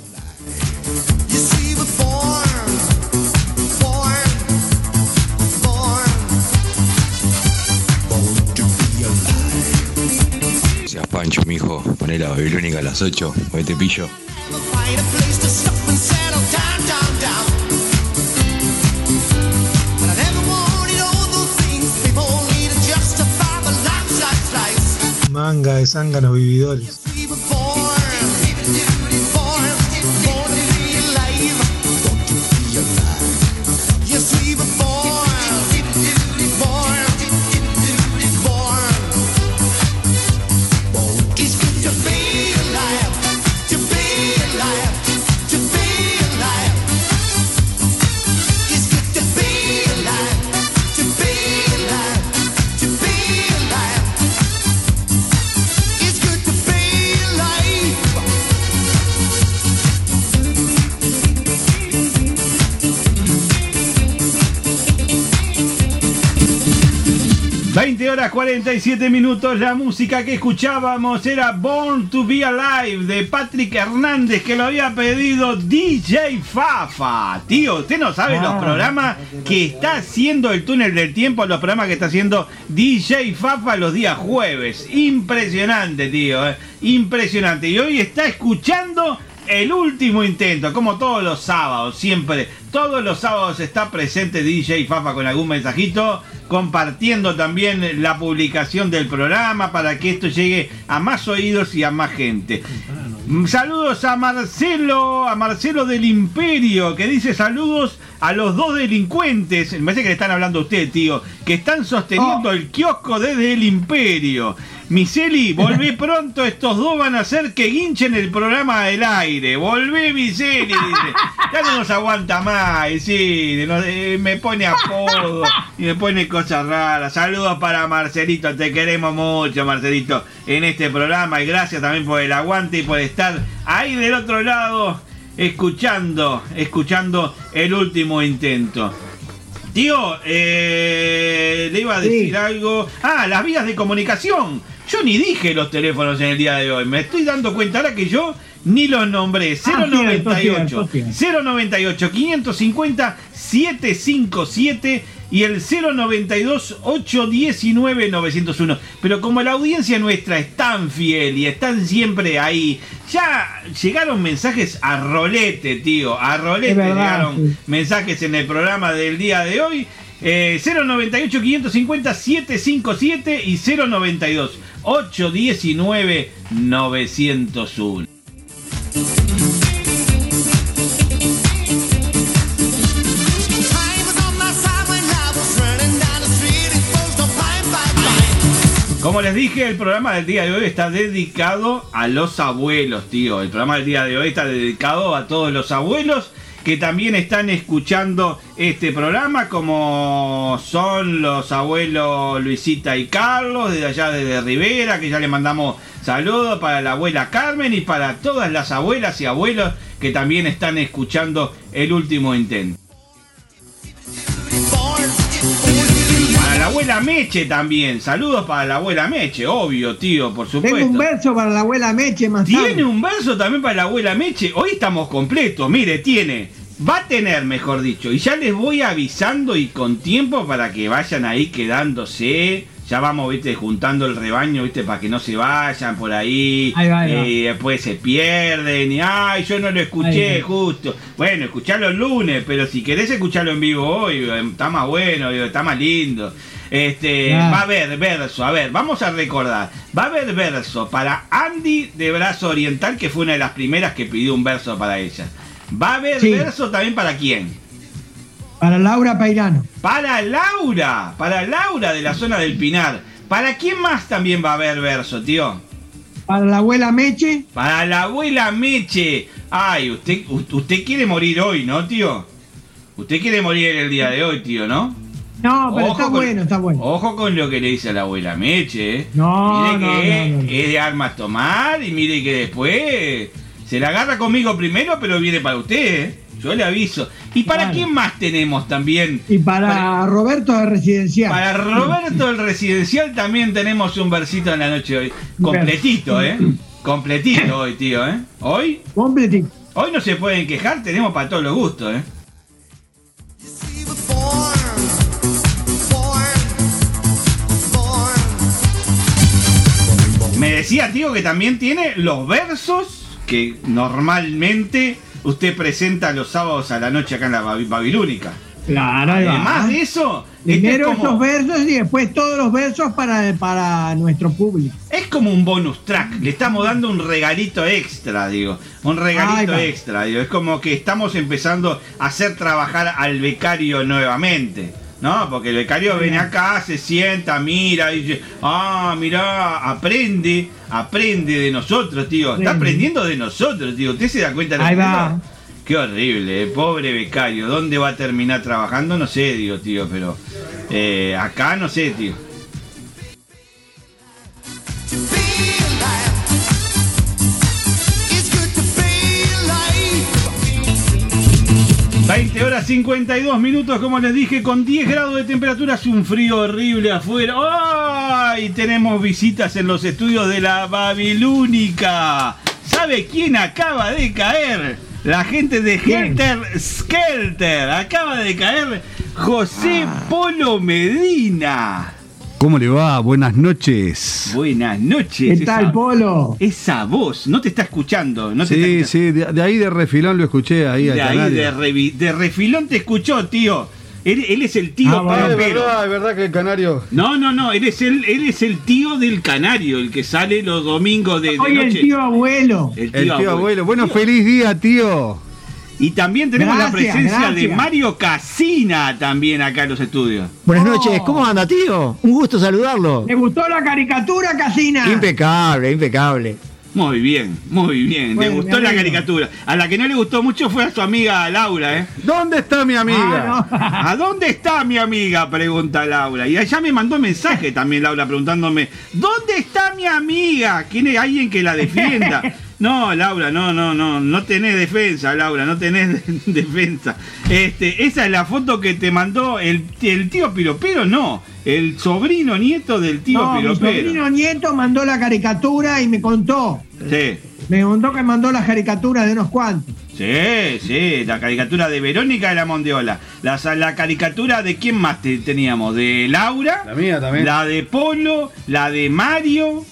Gracias Pancho, mijo. Poné la babilónica a las 8. Hoy te pillo. Manga de zánganos vividores. Horas 47 minutos. La música que escuchábamos era Born to Be Alive de Patrick Hernández, que lo había pedido DJ Fafa. Tío, usted no sabe los Ah. programas que está haciendo el túnel del tiempo, los programas que está haciendo DJ Fafa los días jueves. Impresionante, tío. eh. Impresionante. Y hoy está escuchando el último intento, como todos los sábados, siempre. Todos los sábados está presente DJ Fafa con algún mensajito, compartiendo también la publicación del programa para que esto llegue a más oídos y a más gente. Mm, Saludos a Marcelo, a Marcelo del Imperio, que dice saludos a los dos delincuentes, me parece que le están hablando a usted, tío, que están sosteniendo el kiosco desde el Imperio. Miseli, volvé pronto, estos dos van a hacer que guinchen el programa del aire. Volvé, Miseli. Ya no nos aguanta más, sí, eh, me pone apodo y me pone cosas raras. Saludos para Marcelito, te queremos mucho, Marcelito, en este programa y gracias también por el aguante y por estar ahí del otro lado, escuchando, escuchando el último intento. Tío, eh, le iba a decir algo. Ah, las vías de comunicación. Yo ni dije los teléfonos en el día de hoy. Me estoy dando cuenta ahora que yo ni los nombré. Ah, cierto, 098 cierto, cierto. 098 550 757 y el 092 819 901. Pero como la audiencia nuestra es tan fiel y están siempre ahí, ya llegaron mensajes a rolete, tío. A rolete verdad, llegaron sí. mensajes en el programa del día de hoy. Eh, 098 550 757 y 092 819 901. Como les dije, el programa del día de hoy está dedicado a los abuelos, tío. El programa del día de hoy está dedicado a todos los abuelos que también están escuchando este programa, como son los abuelos Luisita y Carlos, desde allá desde Rivera, que ya le mandamos saludos para la abuela Carmen y para todas las abuelas y abuelos que también están escuchando el último intento. La abuela Meche también, saludos para la abuela Meche, obvio, tío, por supuesto. Tengo un verso para la abuela Meche más Tiene tarde. un verso también para la abuela Meche. Hoy estamos completos. Mire, tiene. Va a tener, mejor dicho. Y ya les voy avisando y con tiempo para que vayan ahí quedándose. Ya vamos, viste, juntando el rebaño, viste, para que no se vayan por ahí. Ahí va, ahí va. Y después se pierden. Y ay, yo no lo escuché justo. Bueno, escuchalo el lunes, pero si querés escucharlo en vivo hoy, eh, está más bueno, está más lindo. Este, va a haber verso, a ver, vamos a recordar. Va a haber verso para Andy de Brazo Oriental, que fue una de las primeras que pidió un verso para ella. Va a haber Sí. verso también para quién? Para Laura Pairano. Para Laura, para Laura de la zona del Pinar. ¿Para quién más también va a haber verso, tío? Para la abuela Meche. Para la abuela Meche. Ay, usted, usted quiere morir hoy, ¿no, tío? Usted quiere morir el día de hoy, tío, ¿no? No, pero Ojo está con- bueno, está bueno. Ojo con lo que le dice a la abuela Meche, ¿eh? No, mire no, que no, no. es de armas tomar y mire que después se la agarra conmigo primero, pero viene para usted, ¿eh? Yo le aviso. ¿Y para Claro. quién más tenemos también? Y para Roberto de Residencial. Para Roberto el Residencial también tenemos un versito en la noche hoy. Completito, ¿eh? Completito hoy, tío, ¿eh? Hoy. Completito. Hoy no se pueden quejar, tenemos para todos los gustos, ¿eh? Me decía, tío, que también tiene los versos que normalmente usted presenta los sábados a la noche acá en la Babi- Babilónica. Claro, va. Además de eso, este Primero es como- esos versos y después todos los versos para, para nuestro público. Es como un bonus track, le estamos dando un regalito extra, digo. Un regalito Ay, extra, digo. Es como que estamos empezando a hacer trabajar al becario nuevamente. ¿No? Porque el becario viene acá, se sienta, mira, y dice, ah, mira, aprende, aprende de nosotros, tío. Está aprendiendo de nosotros, tío. ¿Usted se da cuenta de Ahí va. Qué horrible, eh, pobre becario. ¿Dónde va a terminar trabajando? No sé, digo, tío, pero eh, acá no sé, tío. Veinte horas 52 minutos, como les dije, con 10 grados de temperatura, hace un frío horrible afuera. ¡Ay! Tenemos visitas en los estudios de la Babilónica. ¿Sabe quién acaba de caer? La gente de Helter Skelter. Acaba de caer José Polo Medina. ¿Cómo le va? Buenas noches. Buenas noches. ¿Qué tal, Esa- Polo? Esa voz, no te está escuchando. No te está Sí, escuchando. sí, de, de ahí de refilón lo escuché ahí al De ahí de, revi- de refilón te escuchó, tío. Él, él es el tío Ah, bueno, es verdad, es verdad que el canario. No, no, no, él es el, él es el tío del canario, el que sale los domingos de, de Oye, el noche. tío abuelo. El El tío abuelo. Bueno, feliz día, tío. Y también tenemos la Gracias, presencia de. Mario Casina también acá en los estudios. Buenas Oh. noches, ¿cómo anda, tío? Un gusto saludarlo. ¿Le gustó la caricatura, Casina? Impecable, impecable. Muy bien, muy bien. Bueno, le me gustó la caricatura. A la que no le gustó mucho fue a su amiga Laura, ¿eh? ¿Dónde está mi amiga? Ah, no. [LAUGHS] ¿A dónde está mi amiga? Pregunta Laura. Y allá me mandó mensaje también Laura preguntándome, ¿dónde está mi amiga? ¿Quién es alguien que la defienda? [LAUGHS] No, Laura, no, no, no, no tenés defensa, Laura, no tenés [LAUGHS] defensa. Este, esa es la foto que te mandó el, el tío Piropero, no, el sobrino nieto del tío No, Piropero. sobrino nieto mandó la caricatura y me contó. Sí. Me contó que mandó las caricaturas de unos cuantos. Sí, sí, la caricatura de Verónica de la Mondiola. La, la caricatura de quién más te- teníamos, de Laura, La mía también. la de Polo, la de Mario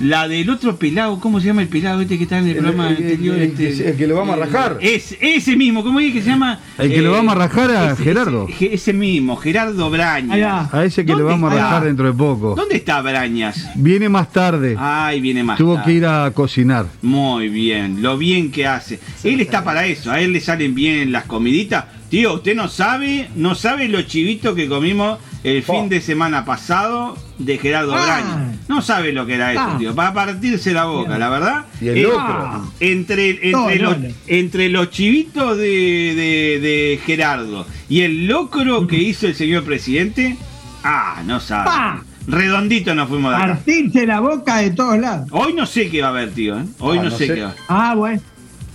La del otro pelado, ¿cómo se llama el pelado este que está en el, programa el- anterior? el- este? el que lo vamos a rajar. Es, ese mismo, ¿cómo es que se llama? El que lo vamos a rajar a ese- Gerardo. Ese, ese mismo, Gerardo Brañas. A ese que le ¿Dónde vamos a rajar dentro de poco. ¿Dónde está Brañas? Viene más tarde. Ay, viene más Tuvo tarde. que ir a cocinar. Muy bien, lo bien que hace. Él está para eso, a él le salen bien las comiditas. Tío, usted no sabe, no sabe los chivitos que comimos el fin de semana pasado de Gerardo Ah. No sabe lo que era eso, Ah. tío. Para partirse la boca, la verdad. Y el Eh, otro. Entre, entre, No, los, no. entre los chivitos de, de- de Gerardo y el locro que hizo el señor presidente, ah, no sabe. Redondito nos fuimos de acá. Partirse la boca de todos lados. Hoy no sé qué va a haber, tío. ¿eh? Hoy Ah, no, sé, sé. qué va. Ah, bueno.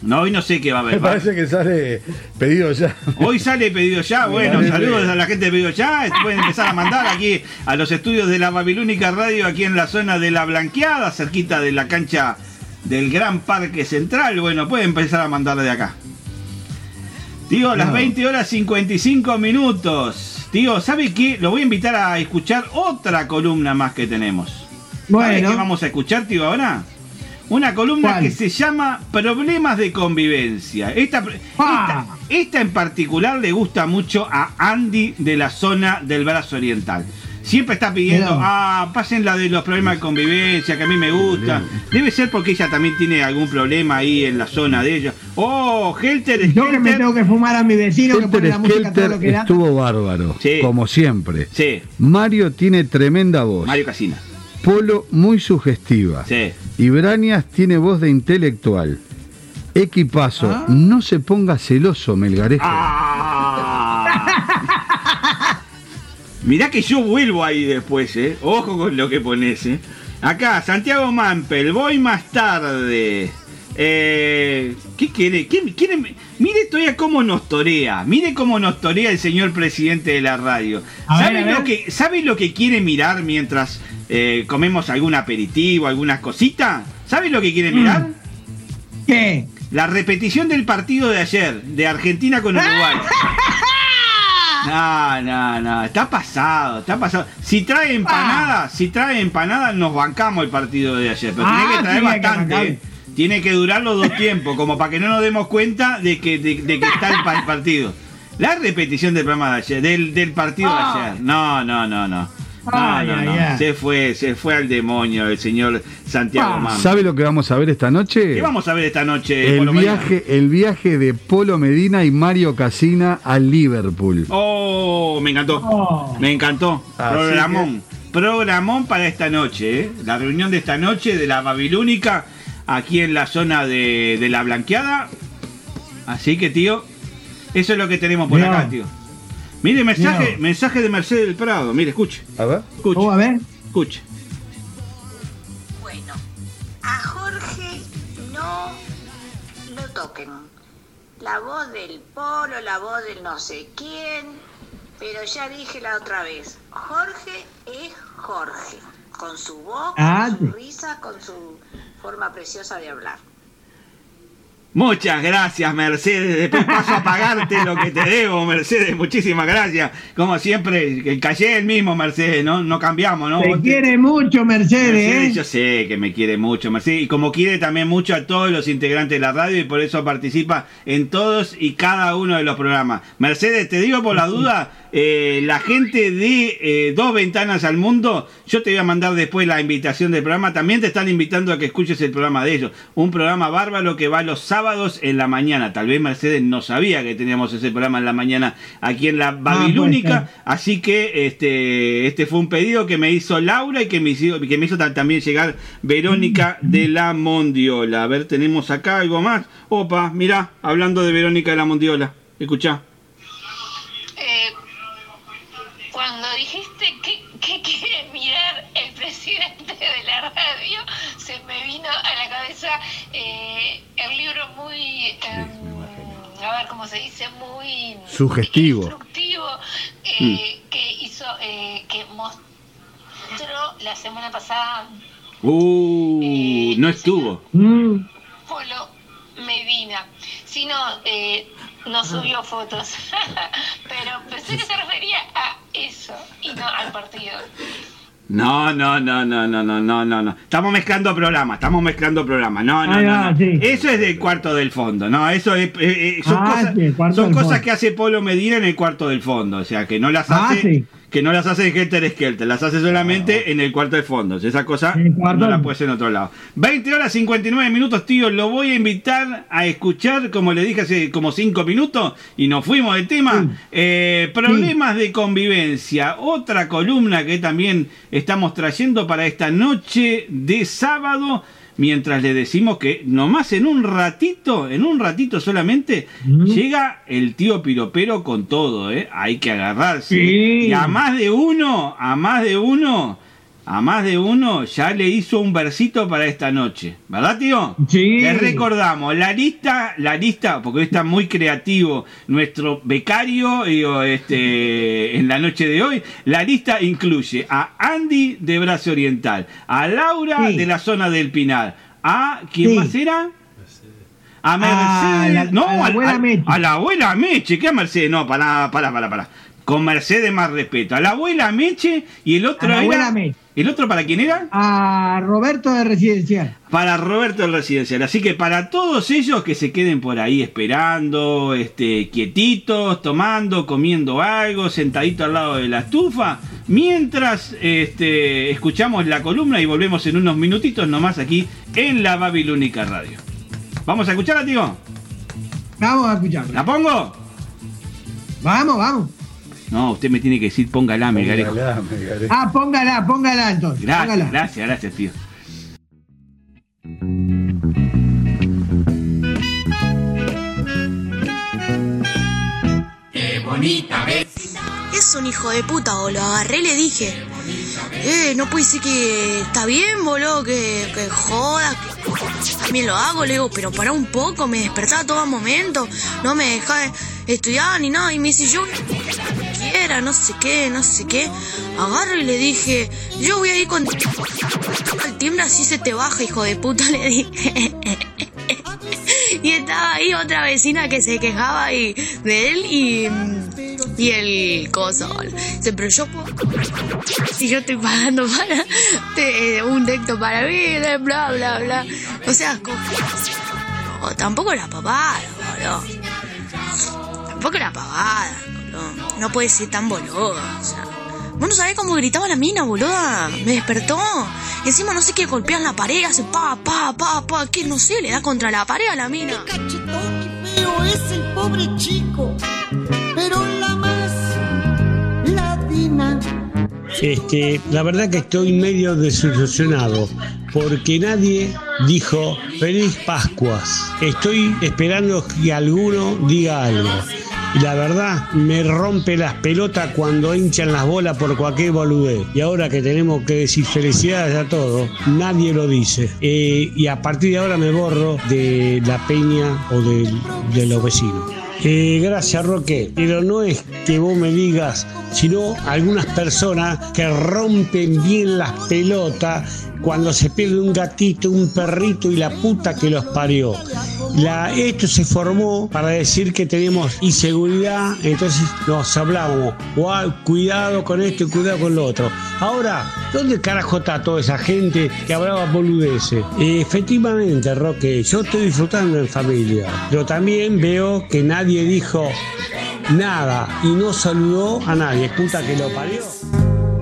No, hoy no sé qué va a Me haber. parece que sale pedido ya. Hoy sale pedido ya. Bueno, saludos a la gente de pedido ya. Pueden empezar a mandar aquí a los estudios de la Babilónica Radio, aquí en la zona de la Blanqueada, cerquita de la cancha del Gran Parque Central. Bueno, pueden empezar a mandar de acá. Tío, las No. 20 horas 55 minutos. Tío, ¿sabe qué? Lo voy a invitar a escuchar otra columna más que tenemos. ¿Sabe Bueno. qué vamos a escuchar, tío, ahora? Una columna ¿Cuál? que se llama Problemas de convivencia. Esta, Ah. esta, esta en particular le gusta mucho a Andy de la zona del brazo oriental. Siempre está pidiendo, ah, pasen la de los problemas de convivencia, que a mí me gusta. Debe ser porque ella también tiene algún problema ahí en la zona de ella. Oh, Helter Yo que me tengo que fumar a mi vecino que Helter pone la música todo lo que da. estuvo bárbaro. Sí. Como siempre. Sí, Mario tiene tremenda voz. Mario Casina. Polo muy sugestiva. Sí. Y Brañas tiene voz de intelectual. Equipazo, Ah. no se ponga celoso, Melgarejo. Ah. Mirá que yo vuelvo ahí después, ¿eh? Ojo con lo que pones, ¿eh? Acá, Santiago Mampel, voy más tarde. Eh, ¿Qué quiere? ¿Qué quiere? Mire todavía cómo nos torea. Mire cómo nos torea el señor presidente de la radio. ¿Sabe, ver. lo que, ¿Sabe lo que quiere mirar mientras eh, comemos algún aperitivo, algunas cositas? ¿Sabe lo que quiere mirar? Mm. ¿Qué? La repetición del partido de ayer, de Argentina con Uruguay. [LAUGHS] No, no, no, está pasado, está pasado. Si trae empanada, si trae empanada, nos bancamos el partido de ayer, pero Ah, tiene que traer hay que bastante. ¿eh? Tiene que durar los dos tiempos, como para que no nos demos cuenta de que, de, de que está el pa- partido. La repetición del programa de ayer, del, del partido Ah. de ayer. No, no, no, no. No, Ay, no, no. ay. Se fue, se fue al demonio el señor Santiago Ah. ¿Sabe lo que vamos a ver esta noche? ¿Qué vamos a ver esta noche? el Polo viaje, el viaje de Polo Medina y Mario Casina a Liverpool. Oh, me encantó. Oh. Me encantó. Así Programón. Programón para esta noche, ¿eh? La reunión de esta noche de la Babilónica aquí en la zona de, de la Blanqueada. Así que, tío, eso es lo que tenemos por Mirá. acá, tío. Mire, mensaje, mensaje de Mercedes del Prado. Mire, escuche. A ver. Escuche. ¿Cómo a ver? Escuche. Bueno, a Jorge no lo toquen. La voz del polo, la voz del no sé quién, pero ya dije la otra vez, Jorge es Jorge, con su voz, Ah, con su sí. risa, con su forma preciosa de hablar. Muchas gracias, Mercedes. Después paso a pagarte lo que te debo, Mercedes. Muchísimas gracias. Como siempre, callé el mismo, Mercedes, ¿no? No cambiamos, ¿no? Te Vos te- quiere mucho, Mercedes. Mercedes, ¿eh? yo sé que me quiere mucho, Mercedes, y como quiere también mucho a todos los integrantes de la radio y por eso participa en todos y cada uno de los programas. Mercedes, te digo por la duda, eh, la gente de eh, Dos Ventanas al Mundo, yo te voy a mandar después la invitación del programa, también te están invitando a que escuches el programa de ellos, un programa bárbaro que va los sábados en la mañana, tal vez Mercedes no sabía que teníamos ese programa en la mañana aquí en la Babilónica, puede Así que este, este fue un pedido que me hizo Laura y que me hizo, que me hizo ta- también llegar Verónica [LAUGHS] de la Mondiola. A ver, tenemos acá algo más. Opa, mirá, hablando de Verónica de la Mondiola. Escuchá. Cuando dijiste que, que quiere mirar el presidente de la radio, se me vino a la cabeza eh, el libro muy, eh, a ver cómo se dice, muy Sugestivo. instructivo eh, que hizo, eh, que mostró la semana pasada Uh, no estuvo. Mm. Polo Medina. Si no, subió fotos. [LAUGHS] Pero pensé que se refería a eso y no al partido. No, no, no, no, no, no, no, no, no. Estamos mezclando programas, estamos mezclando programas. No, no, Ahí no. va, no. sí. Eso es del cuarto del fondo, no, eso es, eh, eh, son Ah, cosas, sí, el cuarto son del cosas fondo. que hace Polo Medina en el cuarto del fondo, o sea, que no las Ah, hace, sí. Que no las hace en Helter Skelter, las hace solamente en el cuarto de fondo. Esa cosa no la del- puede hacer en otro lado. 20 horas 59 minutos, tío, lo voy a invitar a escuchar, como le dije hace como 5 minutos, y nos fuimos de tema. Eh, problemas de convivencia, otra columna que también estamos trayendo para esta noche de sábado. Mientras le decimos que nomás en un ratito, en un ratito solamente, llega el tío piropero con todo, ¿eh? Hay que agarrarse. Sí. Y a más de uno, a más de uno, a más de uno ya le hizo un versito para esta noche. ¿Verdad, tío? Sí. Les recordamos, la lista, la lista, porque hoy está muy creativo nuestro becario y, o, este, en la noche de hoy, la lista incluye a Andy de Brazo Oriental, a Laura de la zona del Pinar, a ¿quién Sí. más era? A A Mercedes, la- no, a la abuela al- Meche. a la abuela Meche, ¿qué a Mercedes? No, para, para, para, para. Con Mercedes más respeto. A la abuela Meche y el otro A la era. abuela Meche. ¿El otro para quién era? A Roberto de Residencial. Para Roberto el Residencial. Así que para todos ellos que se queden por ahí esperando, este, quietitos, tomando, comiendo algo, sentadito al lado de la estufa, mientras este, escuchamos la columna y volvemos en unos minutitos nomás aquí en la Babilónica Radio. ¿Vamos a escucharla, tío? Vamos a escuchar. ¿La pongo? Vamos, vamos. No, usted me tiene que decir póngala, Melgarejo. Ah, póngala, póngala entonces. Gracias, póngala. gracias, gracias, tío. Qué bonita vecina. Es un hijo de puta, boludo. Agarré y le dije. Eh, no puede ser que está bien, boludo, que, que jodas, que también lo hago, le digo, pero para un poco, me despertaba todo momento, no me dejaba estudiar ni nada, y me dice, yo quiera, no sé qué, no sé qué. Agarro y le dije, yo voy a ir con el timbre así se te baja, hijo de puta, le dije. [LAUGHS] Y estaba ahí otra vecina que se quejaba y, de él y, y el coso. Dice, pero yo. Si yo estoy pagando para te- un texto para mí, bla, bla, bla. O sea, tampoco la pavada, boludo. Tampoco la pavada, boludo. No puede ser tan boludo, o sea. Vos no sabés cómo gritaba la mina, boluda. Me despertó. Y encima no sé qué golpean la pared, hace pa, pa, pa, pa. Que no sé, le da contra la pared a la mina. feo es el pobre chico, pero la más latina. Este, la verdad que estoy medio desilusionado porque nadie dijo feliz Pascuas. Estoy esperando que alguno diga algo. La verdad me rompe las pelotas cuando hinchan las bolas por cualquier boludez. Y ahora que tenemos que decir felicidades a todos, nadie lo dice. Eh, y a partir de ahora me borro de la peña o de, de los vecinos. Eh, gracias Roque, pero no es que vos me digas, sino algunas personas que rompen bien las pelotas cuando se pierde un gatito, un perrito y la puta que los parió. La, esto se formó para decir que tenemos inseguridad, entonces nos hablábamos, "Guau, cuidado con esto y cuidado con lo otro. Ahora, ¿dónde carajo está toda esa gente que hablaba boludeces? Efectivamente, Roque, yo estoy disfrutando en familia, pero también veo que nadie dijo nada y no saludó a nadie. Puta que lo parió.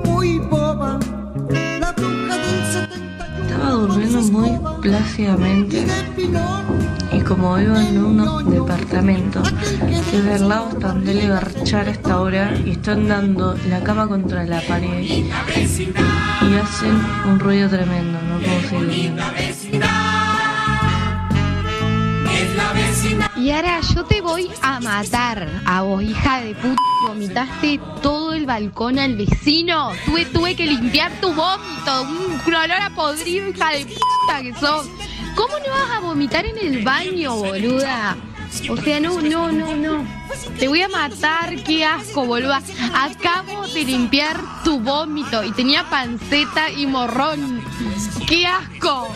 Muy boba, la bruja del 70. Estaba durmiendo muy plácidamente y como vivo en un departamento que al lado están de garchar esta hora y están dando la cama contra la pared y hacen un ruido tremendo, no puedo seguir. Y ahora yo te voy a matar a vos, hija de puta. Vomitaste todo el balcón al vecino. Tuve, tuve que limpiar tu vómito. Un olor a podrido, hija de puta que sos. ¿Cómo no vas a vomitar en el baño, boluda? O sea, no, no, no, no. Te voy a matar, qué asco, boluda. Acabo de limpiar tu vómito y tenía panceta y morrón. ¡Qué asco!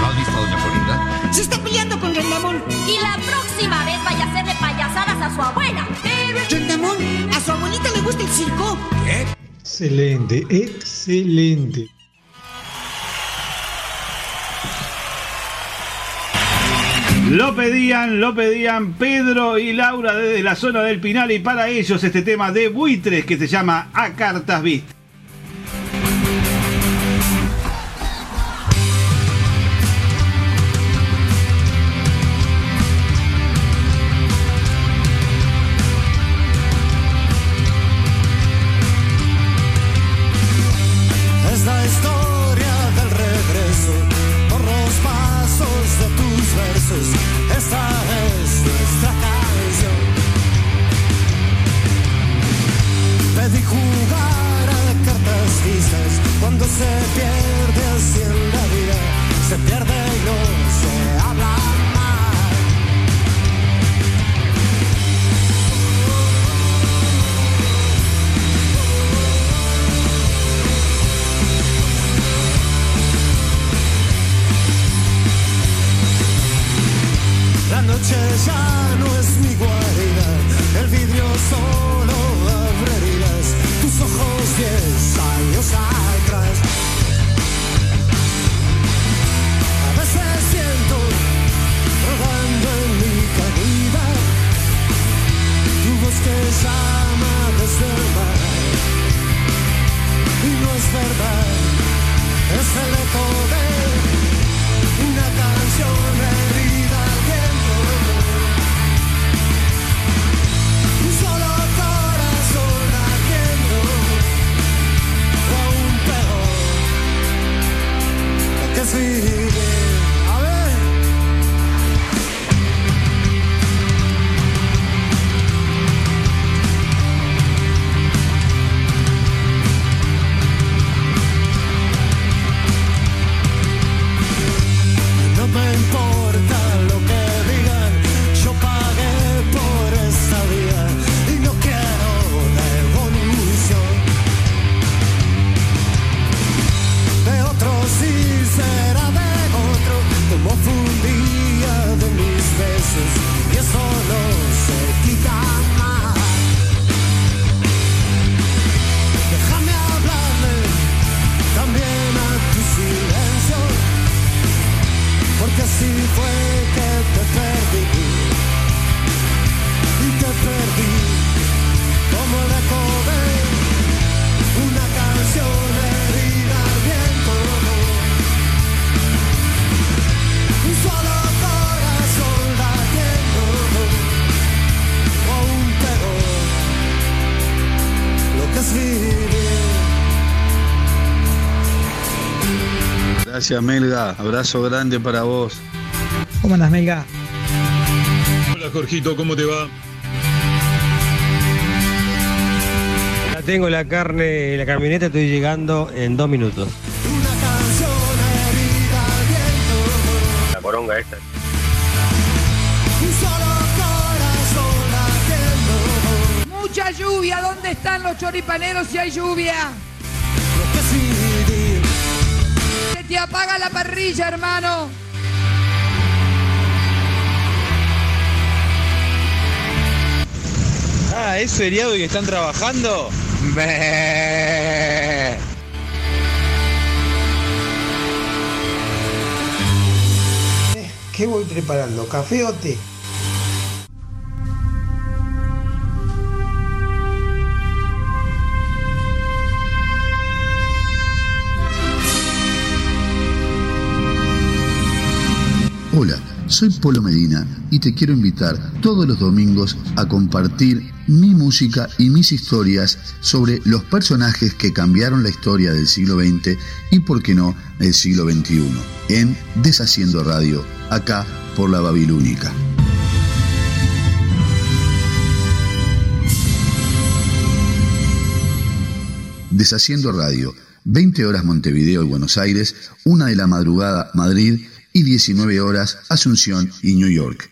¿No has visto a Doña Florinda? Se está peleando con Rendamón. Y la próxima vez vaya a hacerle payasadas a su abuela. Rendamón, a su abuelita le gusta el circo. ¿Qué? Excelente, excelente. Lo pedían, lo pedían Pedro y Laura desde la zona del Pinal y para ellos este tema de buitres que se llama A Cartas Vistas. Gracias, Melga. Abrazo grande para vos. ¿Cómo andas, Melga? Hola Jorgito, ¿cómo te va? Ya tengo la carne la camioneta, estoy llegando en dos minutos. La coronga esta. Un solo corazón latiendo Mucha lluvia, ¿dónde están los choripaneros si hay lluvia? Te apaga la parrilla, hermano. Ah, ¿es feriado y que están trabajando? ¿Qué voy preparando? ¿Café o té? Soy Polo Medina y te quiero invitar todos los domingos a compartir mi música y mis historias sobre los personajes que cambiaron la historia del siglo XX y, por qué no, el siglo XXI, en Deshaciendo Radio, acá por la Babilónica. Deshaciendo Radio, 20 horas Montevideo y Buenos Aires, una de la madrugada Madrid y 19 horas Asunción y New York.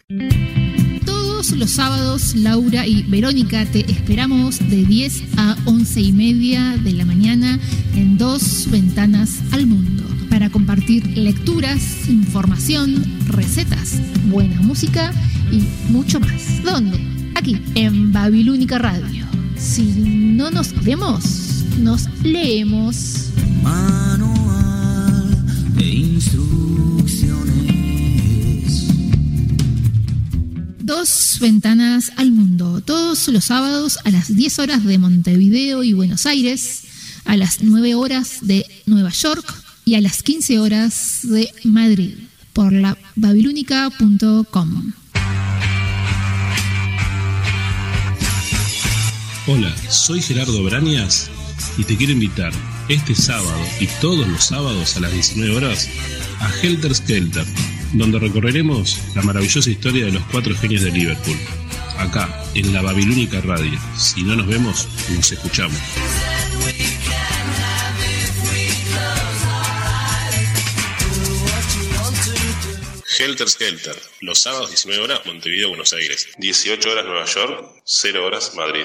Todos los sábados, Laura y Verónica te esperamos de 10 a 11 y media de la mañana en dos ventanas al mundo para compartir lecturas, información, recetas, buena música y mucho más. ¿Dónde? Aquí, en Babilónica Radio. Si no nos vemos, nos leemos. Manual de instrucciones. Dos ventanas al mundo, todos los sábados a las 10 horas de Montevideo y Buenos Aires, a las 9 horas de Nueva York y a las 15 horas de Madrid, por la babilónica.com. Hola, soy Gerardo Brañas y te quiero invitar este sábado y todos los sábados a las 19 horas a Helter Skelter, donde recorreremos la maravillosa historia de los cuatro genios de Liverpool. Acá, en la Babilónica Radio. Si no nos vemos, nos escuchamos. Helter Skelter, los sábados 19 horas Montevideo, Buenos Aires, 18 horas Nueva York, 0 horas Madrid.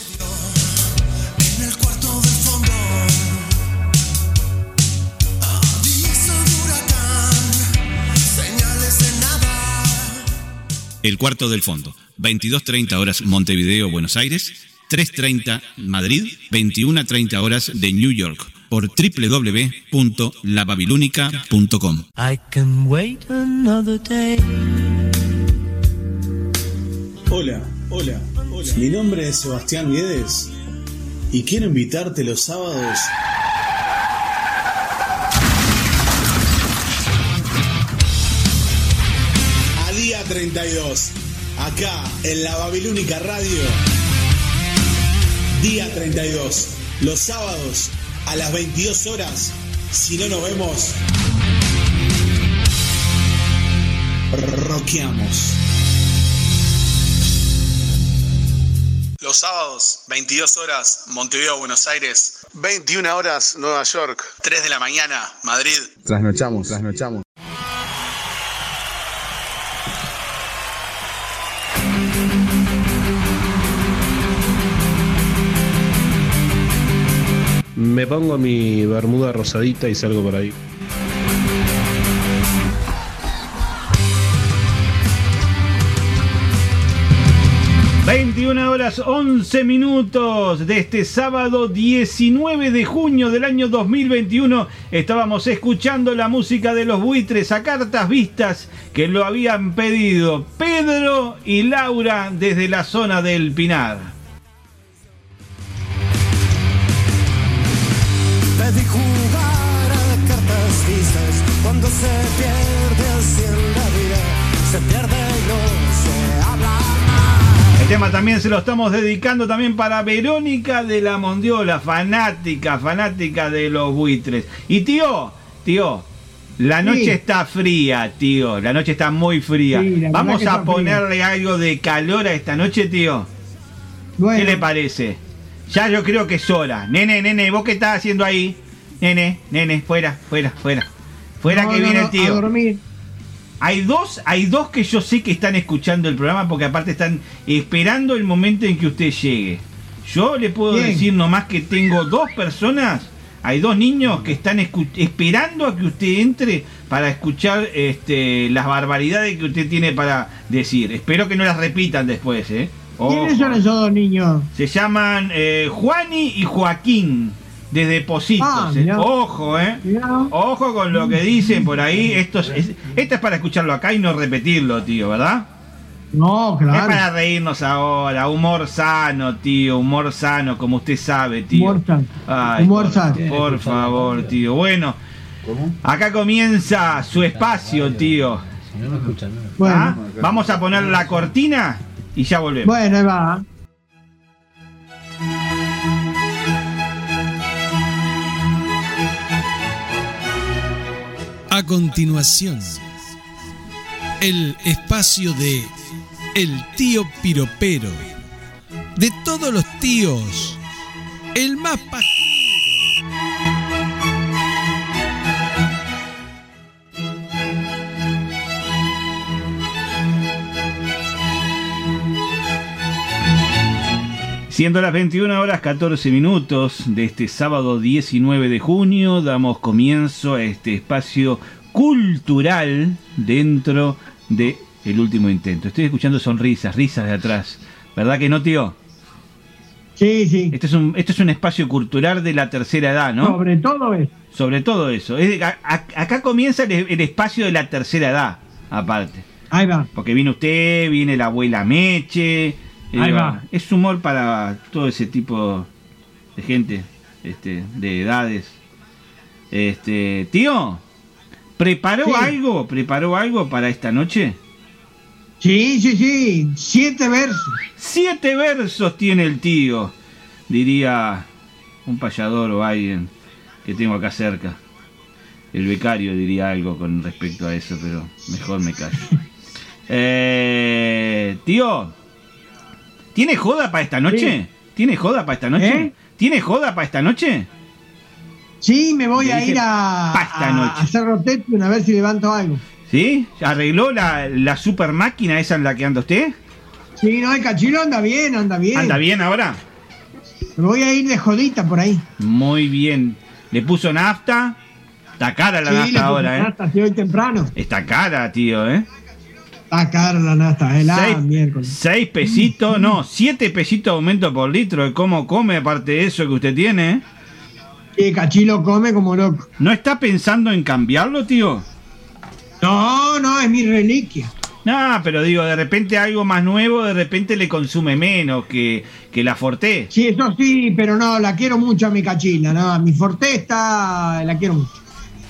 El cuarto del fondo. 22.30 horas Montevideo, Buenos Aires. 3.30 Madrid. 21.30 horas de New York. Por www.lababilónica.com. I can wait another day. Hola, hola, hola. Mi nombre es Sebastián Guedes y quiero invitarte los sábados 32, acá en la Babilónica Radio. Día 32, los sábados a las 22 horas. Si no nos vemos, roqueamos. Los sábados, 22 horas, Montevideo, Buenos Aires. 21 horas, Nueva York. 3 de la mañana, Madrid. Trasnochamos, trasnochamos. Me pongo mi bermuda rosadita y salgo por ahí. Bye. 21 horas 11 minutos de este sábado 19 de junio del año 2021 estábamos escuchando la música de los buitres a cartas vistas que lo habían pedido Pedro y Laura desde la zona del Pinar. Se pierde así en la vida. Se pierde y no se habla El tema también se lo estamos dedicando también para Verónica de la Mondiola, fanática, fanática de los buitres. Y tío, tío, la noche Sí. está fría, tío, la noche está muy fría. Sí, Vamos a ponerle algo de calor a esta noche, tío. ¿Qué le parece? Ya yo creo que es hora. Nene, nene, ¿vos qué estás haciendo ahí? Nene, nene, fuera, fuera, fuera. Fuera No, que no, viene el tío. A dormir. Hay dos, hay dos que yo sé que están escuchando el programa porque aparte están esperando el momento en que usted llegue. Yo le puedo Bien. decir nomás que tengo dos personas, hay dos niños que están esperando a que usted entre para escuchar este, las barbaridades que usted tiene para decir. Espero que no las repitan después, ¿eh? ¿Quiénes son esos dos niños? Se llaman eh, Juani y Joaquín, desde Positos. Ah, eh. mirá. Ojo, ¿eh? Ojo con lo que dicen por ahí. Esto es, es- esto es para escucharlo acá y no repetirlo, tío, ¿verdad? No, Es claro. para reírnos ahora. Humor sano, tío. Humor sano, como usted sabe, tío. Humor sano. Ay, Humor por, sano. por favor, tío. Bueno, acá comienza su espacio, tío. Bueno. ¿Ah? Vamos a poner la cortina y ya volvemos. Bueno, ahí va. A continuación, el espacio de El tío piropero. De todos los tíos, el más Siendo las 21 horas 14 minutos de este sábado 19 de junio, damos comienzo a este espacio cultural dentro de el último intento. Estoy escuchando sonrisas, risas de atrás. ¿Verdad que no, tío? Sí, sí. Este es un, este es un espacio cultural de la tercera edad, ¿no? Sobre todo eso. Sobre todo eso. Es- a- a- acá comienza el, el espacio de la tercera edad, aparte. Ahí va. Porque viene usted, viene la abuela Meche. Eh, Ahí va. Es humor para todo ese tipo de gente, este, de edades. Este, tío, ¿preparó Sí. algo? ¿Preparó algo para esta noche? Sí, sí, sí. Siete versos. Siete versos tiene el tío, diría un payador o alguien que tengo acá cerca. El becario diría algo con respecto a eso, pero mejor me callo. [LAUGHS] Eh, tío, ¿tiene joda para esta noche? ¿Tiene joda para esta noche? ¿Eh? ¿Tiene joda para esta noche? Sí, me voy a ir a, pa' esta a- noche. a a ver si levanto algo. ¿Sí? ¿Arregló la, la super máquina esa en la que anda usted? Sí, no, el cachilo anda bien, anda bien. ¿Anda bien ahora? Me voy a ir de jodita por ahí. Muy bien. ¿Le puso nafta? Está cara la sí, nafta ahora, ¿eh? nafta, temprano. Está cara, tío, ¿eh? Está cara la nafta, el Seis, miércoles. seis pesitos, no, siete pesitos aumento por litro. ¿Cómo come aparte de eso que usted tiene? eh? Sí, cachilo come como loco. ¿No está pensando en cambiarlo, tío? No, no, es mi reliquia. No, pero digo, de repente algo más nuevo, de repente le consume menos que, que la Forte. Sí, eso sí, pero no, la quiero mucho a mi cachila, no, a mi Forte está, la quiero mucho.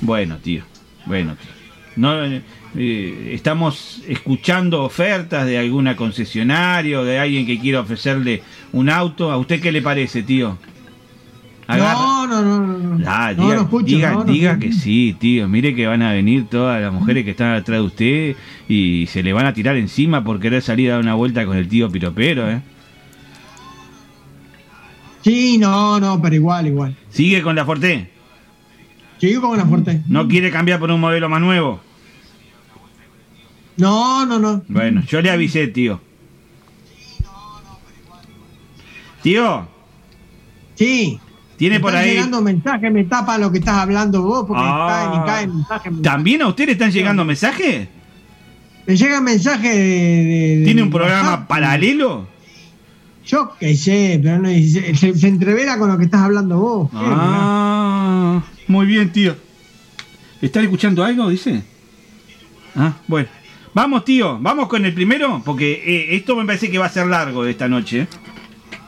Bueno, tío, bueno, tío. No, eh, estamos escuchando ofertas de alguna concesionario, de alguien que quiera ofrecerle un auto. ¿A usted qué le parece, tío? Agarra- No, no, no, no. Ah, No, diga, no escucho, diga, no, no diga escucho. que sí, tío. Mire que van a venir todas las mujeres que están atrás de usted y se le van a tirar encima por querer salir a dar una vuelta con el tío piropero, ¿eh? Sí, no, no, pero igual, igual. ¿Sigue con la Forte? ¿No quiere cambiar por un modelo más nuevo? No, no, no. Bueno, yo le avisé, tío. Tío, Sí. tiene Me por están ahí... llegando mensajes, me tapa lo que estás hablando vos, porque Ah. caen y caen mensajes. me- ¿También a usted le están llegando mensajes? Me llegan mensajes de, de- de ¿Tiene un programa WhatsApp. paralelo? Yo qué sé, pero no, se, se- entrevera con lo que estás hablando vos. Qué Ah, muy bien, tío. ¿Están escuchando algo, dice? Ah, bueno. Vamos, tío, vamos con el primero, porque eh, esto me parece que va a ser largo de esta noche.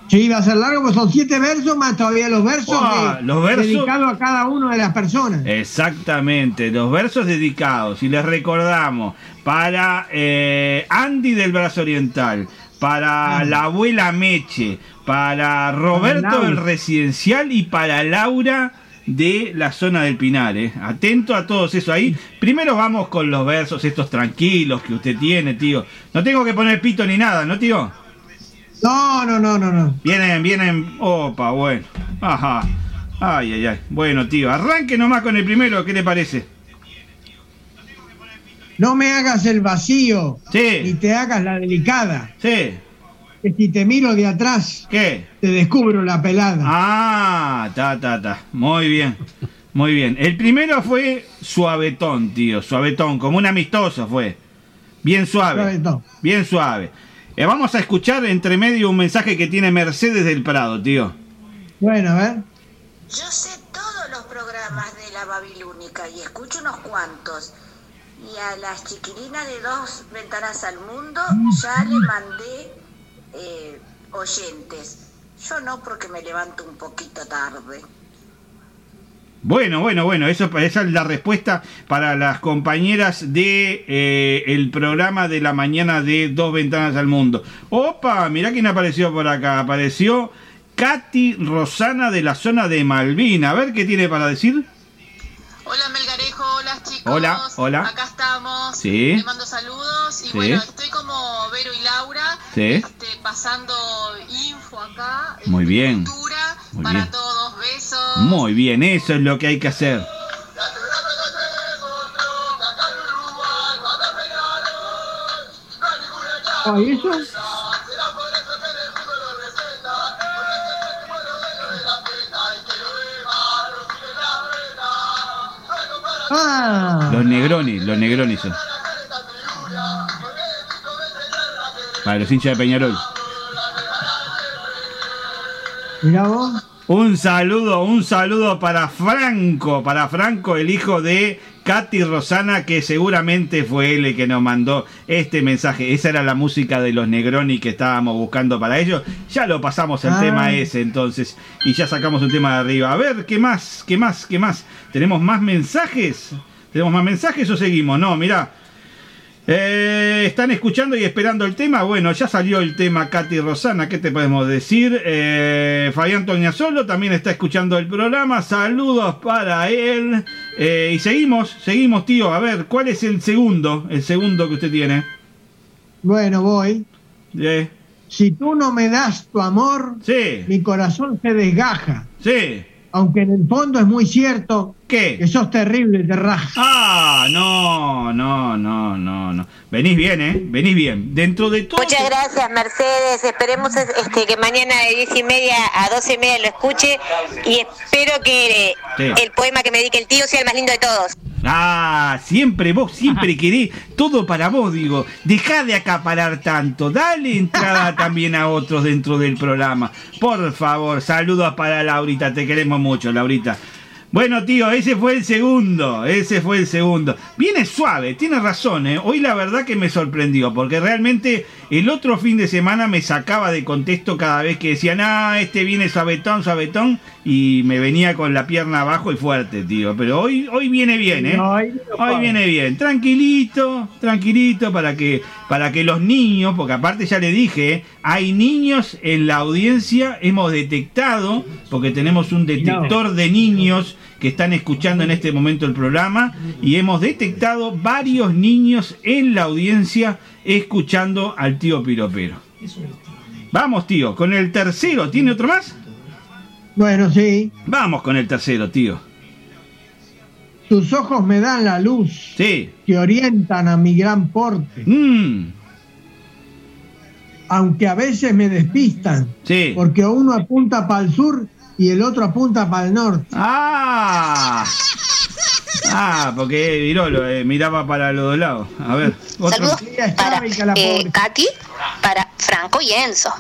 Sí, va a ser largo, pues son siete versos más todavía los versos, de- los versos- dedicados a cada una de las personas. Exactamente, los versos dedicados, y les recordamos, para eh, Andy del Brazo Oriental, para la abuela Meche, para Roberto del Residencial y para Laura de la zona del Pinar. eh. Atento a todos eso ahí. Primero vamos con los versos estos tranquilos que usted tiene, tío. No tengo que poner pito ni nada, ¿no, tío? No, no, no, no, no. Vienen, vienen. Opa, bueno. Ajá. Ay, ay, ay. Bueno, tío, arranque nomás con el primero, ¿qué le parece? No me hagas el vacío, Sí. ni te hagas la delicada, Sí. Que si te miro de atrás, ¿Qué? te descubro la pelada. Ah, ta, ta, ta. Muy bien. Muy bien. El primero fue suavetón, tío. Suavetón, como un amistoso fue. Bien suave. Suavetón. Bien suave. Eh, vamos a escuchar entre medio un mensaje que tiene Mercedes del Prado, tío. Bueno, a ver. Yo sé todos los programas de la Babilónica y escucho unos cuantos. Y a las chiquilinas de dos ventanas al mundo ya le mandé eh, oyentes. Yo no porque me levanto un poquito tarde. Bueno, bueno, bueno, eso, esa es la respuesta para las compañeras de eh, el programa de la mañana de Dos Ventanas al Mundo. Opa, mirá quién apareció por acá. Apareció Katy Rosana de la zona de Malvin. A ver qué tiene para decir. Hola Melgarejo, hola chicos. Hola, hola. Acá estamos. Sí. Les mando saludos. Y Sí. bueno, estoy como Vero y Laura. Sí. este, pasando info acá. Muy bien. Muy para bien. todos. Besos. Muy bien, eso es lo que hay que hacer. Ah, ¿y eso? Ah, Los negrones, los negrones son. Para los hinchas de Peñarol. mirá vos. Un saludo, un saludo para Franco, para Franco, el hijo de Katy Rosana, que seguramente fue él el que nos mandó este mensaje. Esa era la música de los Negroni que estábamos buscando para ellos. Ya lo pasamos el tema ese entonces y ya sacamos un tema de arriba. A ver, ¿qué más? ¿Qué más? ¿Qué más? ¿Tenemos más mensajes? ¿Tenemos más mensajes o seguimos? No, mirá. Eh, ¿Están escuchando y esperando el tema? Bueno, ya salió el tema Katy Rosana, ¿qué te podemos decir? Eh, Fabián Toñasolo también está escuchando el programa, saludos para él. Eh, y seguimos, seguimos tío, a ver, ¿cuál es el segundo? El segundo que usted tiene. Bueno, voy. Eh, Si tú no me das tu amor, sí, mi corazón se desgaja. sí. Aunque en el fondo es muy cierto ¿Qué? que sos terrible, te rajas. Ah, no, no, no, no, no. Venís bien, ¿eh? Venís bien. Dentro de todo... Muchas gracias, Mercedes. Esperemos este, que mañana de 10 y media a 12 y media lo escuche y espero que Sí. el poema que me dedique el tío sea el más lindo de todos. Ah, siempre vos, siempre querés todo para vos, digo. Dejá de acaparar tanto. Dale entrada [LAUGHS] también a otros dentro del programa. Por favor, saludos para Laurita. Te queremos mucho, Laurita. Bueno, tío, ese fue el segundo. Ese fue el segundo. Viene suave, tiene razón, ¿eh? Hoy la verdad que me sorprendió, porque realmente el otro fin de semana me sacaba de contexto cada vez que decían, ah, este viene suavetón, suavetón, y me venía con la pierna abajo y fuerte, tío. Pero hoy, hoy viene bien, ¿eh? No, ahí no Hoy viene bien, tranquilito, tranquilito para que para que los niños, porque aparte ya le dije, ¿eh? hay niños en la audiencia, hemos detectado, porque tenemos un detector de niños que están escuchando en este momento el programa y hemos detectado varios niños en la audiencia escuchando al tío Piropero. Vamos, tío, con el tercero, ¿tiene otro más? Bueno, sí. Vamos con el tercero, tío. Tus ojos me dan la luz Sí. que orientan a mi gran porte, Mm, aunque a veces me despistan, sí. porque uno apunta para el sur y el otro apunta para el norte. Ah, ah, porque Virolo eh, miraba para los dos lados. A ver, otro. Saludos para eh. Katy, para Franco y Enzo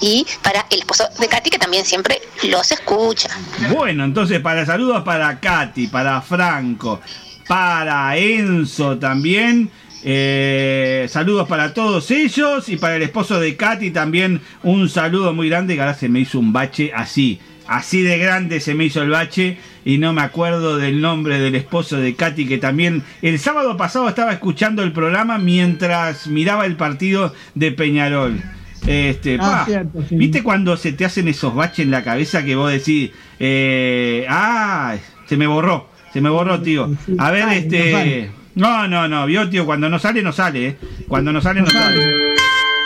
y para el esposo de Katy que también siempre los escucha. Bueno, entonces para saludos para Katy, para Franco, para Enzo también. eh, saludos para todos ellos y para el esposo de Katy también un saludo muy grande que ahora se me hizo un bache así. Así de grande se me hizo el bache y no me acuerdo del nombre del esposo de Katy que también el sábado pasado estaba escuchando el programa mientras miraba el partido de Peñarol. Este, Ah, pa, cierto, sí. ¿Viste cuando se te hacen esos baches en la cabeza que vos decís, eh, ah, se me borró, se me borró, tío? A ver, este, no, no, no, vio, tío, cuando no sale, no sale, ¿eh? Cuando no sale, No sale.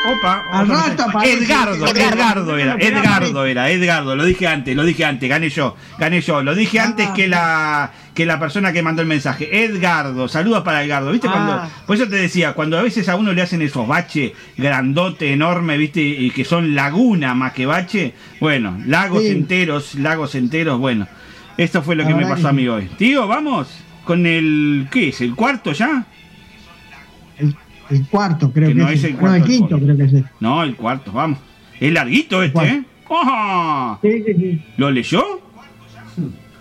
Opa, opa, aparece. Edgardo, Edgardo. Era, Edgardo era, Edgardo, lo dije antes, lo dije antes, gané yo, gané yo, lo dije Ah. antes que la que la persona que mandó el mensaje. Edgardo, saludos para Edgardo, ¿viste? Ah. Cuando, por eso te decía, cuando a veces a uno le hacen esos baches grandote, enorme, ¿viste? Y que son laguna más que bache, bueno, lagos Sí. enteros, lagos enteros, bueno. Esto fue lo que me pasó a mí hoy. Tío, vamos con el ¿qué es? ¿El cuarto ya? El, el cuarto, creo Que que, no es. es el no, cuarto el del quinto, creo que es. el- No, el cuarto, vamos. Es larguito este, Cuarto. ¿eh? ¡Ajá! Sí, sí, sí. ¿Lo leyó?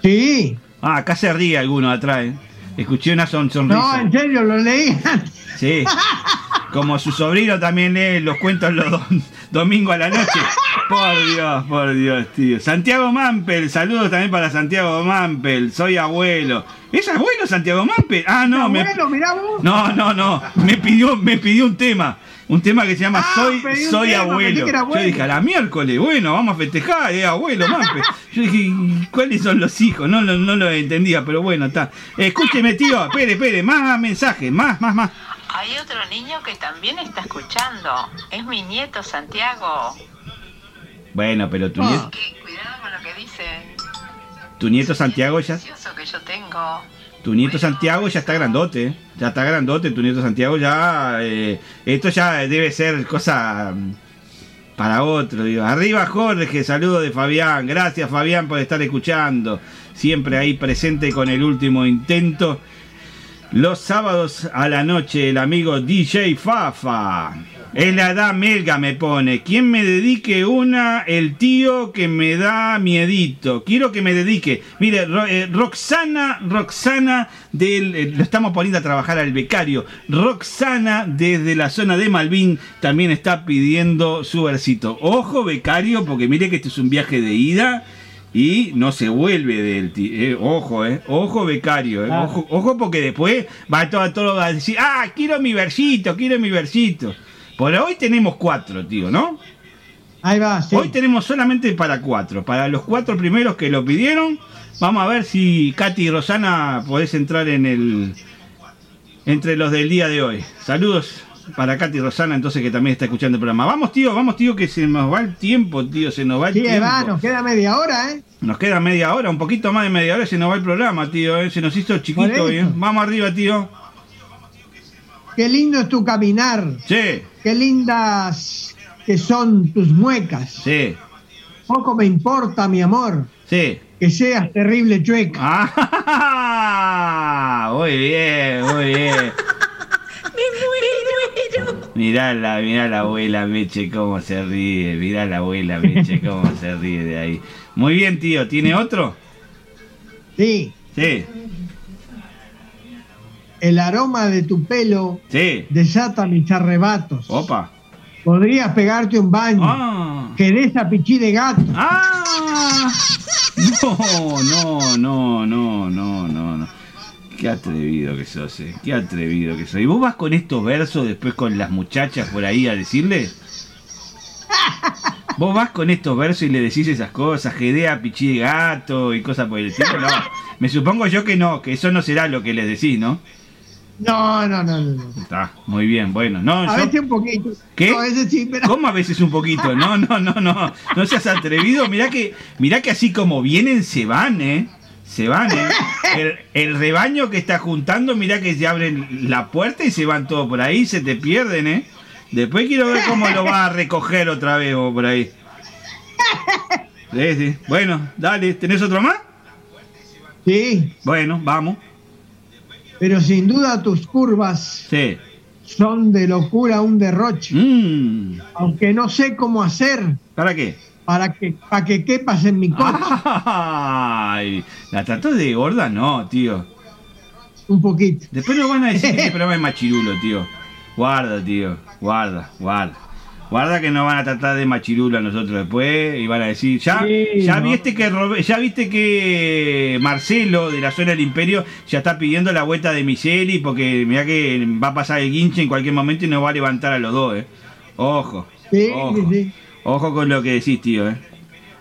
Sí. Ah, acá se ríe alguno atrás, ¿eh? Escuché una son sonrisa. No, en serio, lo leí. Sí. [LAUGHS] Como su sobrino también lee los cuentos los dom- domingos a la noche. Por Dios, por Dios, tío. Santiago Mampel, saludos también para Santiago Mampel. Soy abuelo. ¿Es abuelo Santiago Mampel? Ah, no, me... Mirá vos. No, no, no. Me pidió, me pidió un tema. Un tema que se llama Ah, Soy, soy tema, abuelo. Yo abuelo. dije, a la miércoles, bueno, vamos a festejar, es abuelo, Mampel. Yo dije, "¿Y ¿cuáles son los hijos? No, no, no lo entendía, pero bueno, está. Escúcheme, tío, espere, espere, más mensajes, más, más, más. Hay otro niño que también está escuchando. Es mi nieto Santiago. Bueno, pero tu, nieto, Que cuidado con lo que dicen. tu nieto Santiago ya, que yo tengo. tu nieto Santiago ya está grandote, ¿eh? ya está grandote, tu nieto Santiago ya, eh, esto ya debe ser cosa mm, para otro, digo. Arriba Jorge, saludo de Fabián, gracias Fabián por estar escuchando, siempre ahí presente con el último intento. Los sábados a la noche, el amigo DJ Fafa. En la edad melga me pone. ¿Quién me dedique una? El tío que me da miedito. Quiero que me dedique. Mire, eh, Roxana, Roxana, del, eh, lo estamos poniendo a trabajar al becario. Roxana, desde la zona de Malvin, también está pidiendo su versito. Ojo, becario, porque mire que este es un viaje de ida. Y no se vuelve del eh, ojo, eh, ojo becario, eh, ojo, ojo porque después va todo, todo a decir, ah, quiero mi versito, quiero mi versito. Por hoy tenemos cuatro, tío, ¿no? Ahí va, sí. Hoy tenemos solamente para cuatro. Para los cuatro primeros que lo pidieron, vamos a ver si Katy y Rosana podés entrar en el. entre los del día de hoy. Saludos para Katy Rosana, entonces que también está escuchando el programa. Vamos, tío, vamos, tío, que se nos va el tiempo, tío, se nos va el Sí, tiempo. va, nos queda media hora, ¿eh? Nos queda media hora, un poquito más de media hora y se nos va el programa, tío. ¿eh? Se nos hizo chiquito. ¿eh? Vamos arriba, tío. Qué lindo es tu caminar. Sí, Qué lindas que son tus muecas. sí, Poco me importa, mi amor, sí. que seas terrible chueca. Ah, [LAUGHS] muy bien, muy bien. [LAUGHS] Mirá la, mirá la abuela Meche cómo se ríe, mirá la abuela Meche cómo se ríe de ahí. Muy bien, tío, ¿tiene otro? Sí, Sí, el aroma de tu pelo sí. desata mis arrebatos. Opa. Podrías pegarte un baño. Ah. Que de esa pichí de gato. Ah. No, no, no, no, no, no, no. Qué atrevido que sos, eh. Qué atrevido que sos. ¿Y vos vas con estos versos después con las muchachas por ahí a decirle? [LAUGHS] ¿Vos vas con estos versos y le decís esas cosas? Gedea, pichí de gato y cosas por el estilo. No, me supongo yo que no, que eso no será lo que les decís, ¿no? No, no, no, no. no. Está, muy bien, bueno. No, A yo- veces un poquito. ¿Qué? No, a veces sí, pero. ¿Cómo a veces un poquito? No, no, no, no. No seas atrevido. Mirá que, mirá que así como vienen, se van, ¿eh? Se van, ¿eh? [LAUGHS] El, el rebaño que está juntando, mirá que se abren la puerta y se van todos por ahí, se te pierden, ¿eh? Después quiero ver cómo lo vas a recoger otra vez vos por ahí. Sí, sí. Bueno, dale, ¿tenés otro más? Sí, Bueno, vamos. pero sin duda tus curvas Sí. son de locura un derroche. Mm, Aunque no sé cómo hacer ¿Para qué? Para que, para que quepas en mi [LAUGHS] coche. Ay, la trató de gorda, no, tío. Un poquito. Después nos van a decir que este [LAUGHS] programa es machirulo, tío. Guarda, tío. Guarda, guarda. Guarda que nos van a tratar de machirulo a nosotros después y van a decir, ya, Sí, ya ¿no? viste que ya viste que Marcelo de la zona del Imperio ya está pidiendo la vuelta de Micheli porque mira que va a pasar el guinche en cualquier momento y nos va a levantar a los dos, eh. Ojo. Sí, ojo. sí, sí. Ojo con lo que decís, tío, eh.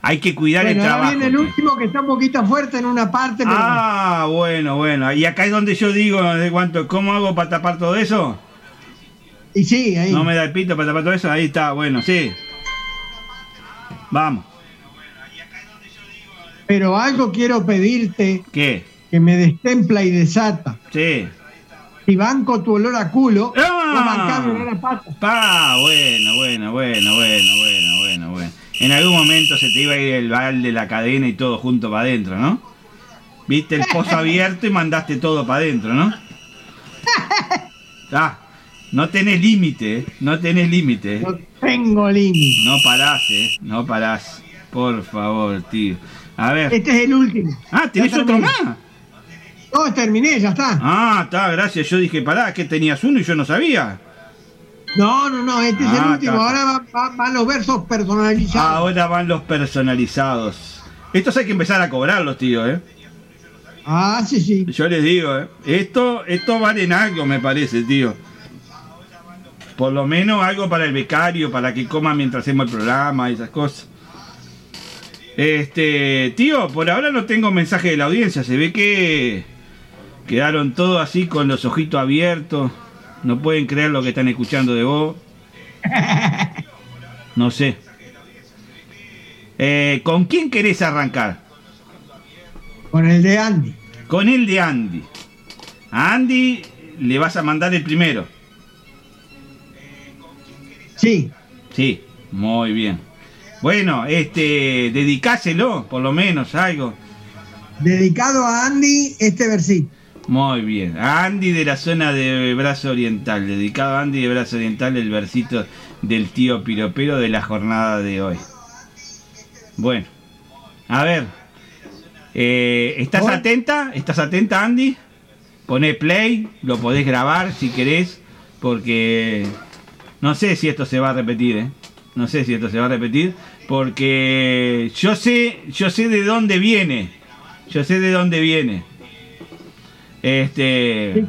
Hay que cuidar Bueno, el ahora trabajo. viene el último que está un poquito fuerte en una parte, pero Ah, bueno, bueno. Y acá es donde yo digo de cuánto, ¿cómo hago para tapar todo eso? y sí, ahí. No me da el pito para tapar todo eso. Ahí está, bueno, sí. Vamos. Pero algo quiero pedirte ¿Qué? que me destempla y desata. Sí. Si banco tu olor a culo, Ah. no bancame olor a pata. Bueno, bueno, bueno, bueno, bueno, bueno. En algún momento se te iba a ir el balde, la cadena y todo junto para adentro, ¿no? Viste el pozo abierto y mandaste todo para adentro, ¿no? Ah, no tenés límite, ¿eh? no tenés límite. ¿eh? No tengo límite. No parás, eh. No parás. Por favor, tío. A ver. Este es el último. Ah, ¿tenés otro más? No, terminé, ya está. Ah, está, gracias. Yo dije, pará, que tenías uno y yo no sabía. No, no, no, este es el Ah, último. Ahora va- va- van los versos personalizados. Ahora van los personalizados. Estos hay que empezar a cobrarlos, tío, eh. Ah, sí, sí. Yo les digo, eh. Esto, esto valen algo, me parece, tío. Por lo menos algo para el becario, para que coma mientras hacemos el programa y esas cosas. Este, tío, por ahora no tengo mensaje de la audiencia. Se ve que quedaron todos así con los ojitos abiertos. No pueden creer lo que están escuchando de vos. [LAUGHS] No sé. Eh, ¿Con quién querés arrancar? Con el de Andy. Con el de Andy. A Andy le vas a mandar el primero. Sí. Sí, muy bien. Bueno, este, dedicáselo, por lo menos, algo. Dedicado a Andy, este versito. Muy bien. A Andy de la zona de Brazo Oriental. Dedicado a Andy de Brazo Oriental el versito del tío Piropero de la jornada de hoy. Bueno. A ver. Eh, ¿Estás atenta? ¿Estás atenta, Andy? Poné play. Lo podés grabar si querés. Porque no sé si esto se va a repetir, ¿eh? No sé si esto se va a repetir. Porque yo sé, yo sé de dónde viene. Yo sé de dónde viene. Este.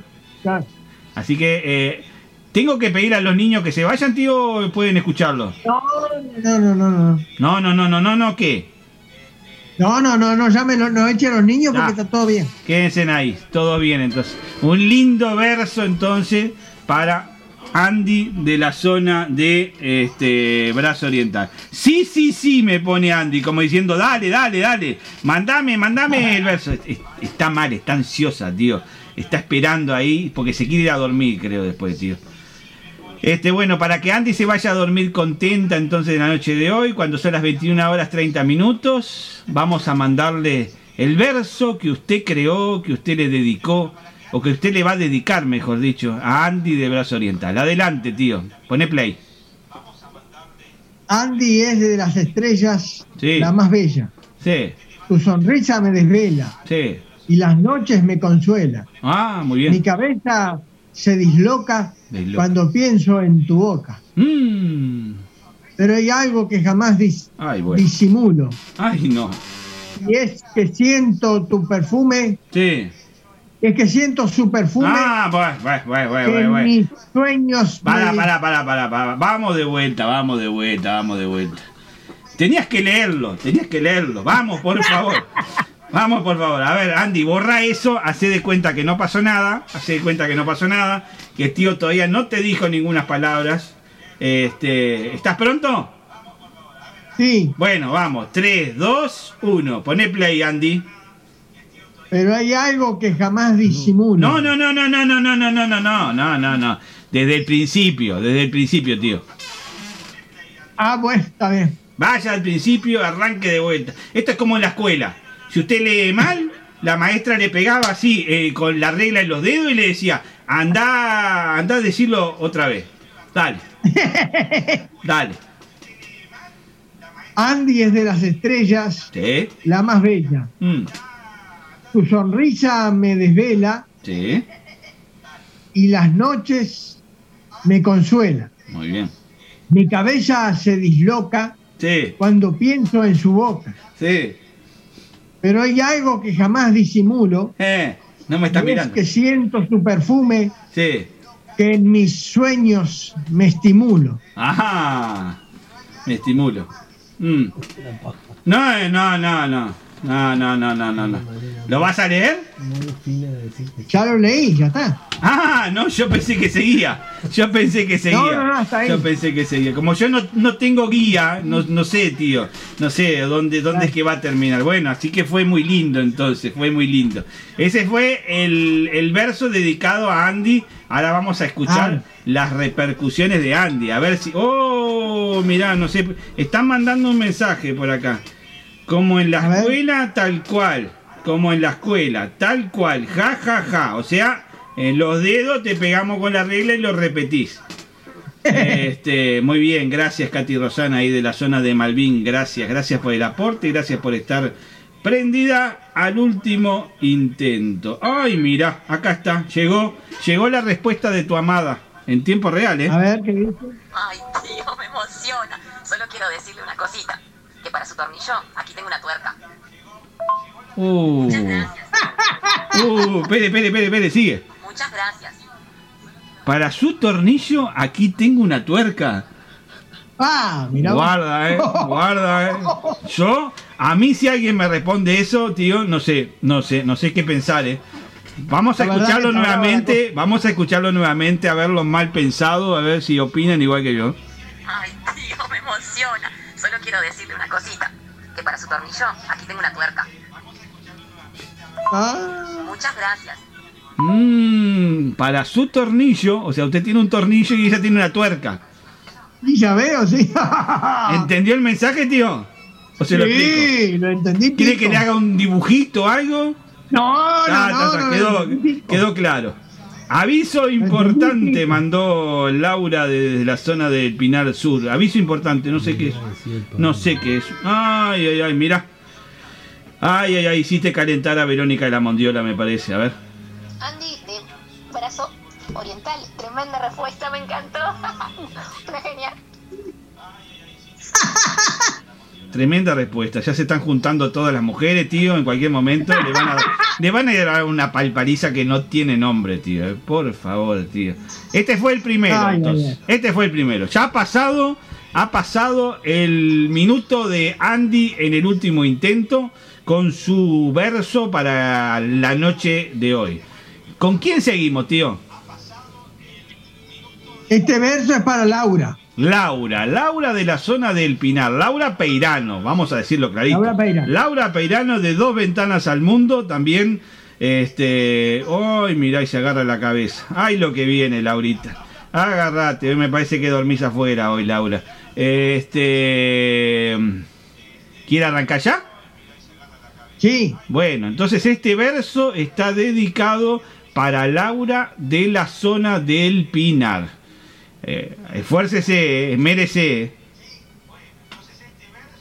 Así que eh, tengo que pedir a los niños que se vayan, tío, o pueden escucharlo. No, no, no, no, no. No, no, no, no, no, no, ¿qué? No, no, no, no llamen, no, no echen a los niños porque está todo bien. Quédense ahí, todo bien entonces. Un lindo verso entonces para Andy de la zona de este Brazo Oriental. Sí, sí, sí, me pone Andy, como diciendo, dale, dale, dale, mandame, mandame el verso. Es- Está mal, está ansiosa, tío. Está esperando ahí porque se quiere ir a dormir, creo, después, tío. Este, bueno, para que Andy se vaya a dormir contenta entonces en la noche de hoy, cuando son las 21 horas 30 minutos, vamos a mandarle el verso que usted creó, que usted le dedicó, o que usted le va a dedicar, mejor dicho, a Andy de Brazo Oriental. Adelante, tío. Pone play. Andy es de las estrellas Sí. la más bella. Sí, Tu sonrisa me desvela sí. y las noches me consuela. Ah, muy Mi bien. cabeza se disloca Disloca. cuando pienso en tu boca. Mm. Pero hay algo que jamás dis- Ay, bueno. disimulo. Ay, no. Y es que siento tu perfume. Sí. Es que siento su perfume. Ah, bueno, bueno, bueno, bueno, mis sueños. Para, me- para, para, para, para. Vamos de vuelta, vamos de vuelta, vamos de vuelta. Tenías que leerlo, tenías que leerlo. Vamos, por favor. [LAUGHS] Vamos, por favor. A ver, Andy, borra eso, hace de cuenta que no pasó nada, hace de cuenta que no pasó nada, que el tío todavía no te dijo ninguna palabras. Este, ¿estás pronto? Sí. Bueno, vamos. 3, 2, 1. Poné play, Andy. Pero hay algo que jamás disimulo. No, no, no, no, no, no, no, no, no, no, no, no, no, no. Desde el principio, desde el principio, tío. Ah, bueno, está bien. Vaya al principio, arranque de vuelta. Esto es como en la escuela. Si usted lee mal, la maestra le pegaba así, eh, con la regla en los dedos y le decía, anda, anda a decirlo otra vez. Dale. Dale. Andy es de las estrellas Sí. la más bella. Mm. Tu sonrisa me desvela Sí. y las noches me consuela. Muy bien. Mi cabeza se disloca Sí. cuando pienso en su boca. Sí. Pero hay algo que jamás disimulo. Eh, no me estás y es mirando. que siento su perfume Sí. que en mis sueños me estimulo. Ajá. Me estimulo. Mm. No, no, no, no. No, no, no, no, no, no. ¿Lo vas a leer? Ya lo leí, ya está. Ah, no, yo pensé que seguía. Yo pensé que seguía. No, no, no, está ahí. Yo pensé que seguía. Como yo no, no tengo guía, no, no sé, tío. No sé dónde, dónde es que va a terminar. Bueno, así que fue muy lindo entonces, fue muy lindo. Ese fue el, el verso dedicado a Andy. Ahora vamos a escuchar Ah. las repercusiones de Andy. A ver si. Oh, mirá, no sé. Están mandando un mensaje por acá. Como en la escuela, tal cual. Como en la escuela, tal cual. Ja, ja, ja. O sea, en los dedos te pegamos con la regla y lo repetís. [LAUGHS] Este, muy bien, gracias Katy Rosana ahí de la zona de Malvin, gracias, gracias por el aporte, gracias por estar prendida al último intento. Ay, mira, acá está, llegó, llegó la respuesta de tu amada en tiempo real, ¿eh? A ver qué dice. Ay, tío, me emociona. Solo quiero decirle una cosita. Para su tornillo, aquí tengo una tuerca. Uh. Uh, espere, espere, espere, espere, sigue. Muchas gracias. Para su tornillo, aquí tengo una tuerca. Ah, mira. Guarda, eh, guarda, eh. Yo, a mí si alguien me responde eso, tío, no sé, no sé, no sé qué pensar, eh. Vamos a escucharlo nuevamente, vamos a escucharlo nuevamente, a verlo mal pensado, a ver si opinan igual que yo. Ay, tío, me emociona. Quiero decirle una cosita. Que para su tornillo, aquí tengo una tuerca. Ah, Muchas gracias. Mmm, para su tornillo, o sea, usted tiene un tornillo y ella tiene una tuerca. y ya veo, sí. [LAUGHS] ¿Entendió el mensaje, tío? ¿O se lo explico? sí, lo entendí. ¿Quiere pico. que le haga un dibujito o algo? No, no, Ah, quedó, no. quedó claro. Aviso importante mandó Laura desde la zona del Pinar Sur. Aviso importante, no sé qué es. No sé qué es. Ay, ay, ay, mira. Ay, ay, ay, hiciste calentar a Verónica de la Mondiola, me parece. A ver. Andy, de brazo oriental. Tremenda respuesta, me encantó. [LAUGHS] Una genial. [LAUGHS] Tremenda respuesta. Ya se están juntando todas las mujeres, tío. En cualquier momento le van a, [LAUGHS] le van a dar una palpariza que no tiene nombre, tío. Eh, Por favor, tío. Este fue el primero, Ay, entonces. Este fue el primero. Ya ha pasado, ha pasado el minuto de Andy en el último intento con su verso para la noche de hoy. ¿Con quién seguimos, tío? Este verso es para Laura. Laura, Laura de la zona del Pinar, Laura Peirano, vamos a decirlo clarito. Laura Peirano. Laura Peirano de dos ventanas al mundo, también, este, ay, mirá y se agarra la cabeza. Ay, lo que viene, Laurita. Agarrate, hoy me parece que dormís afuera hoy, Laura. Este, ¿quiere arrancar ya? Sí. Bueno, entonces este verso está dedicado para Laura de la zona del Pinar. Eh, esfuércese, merece.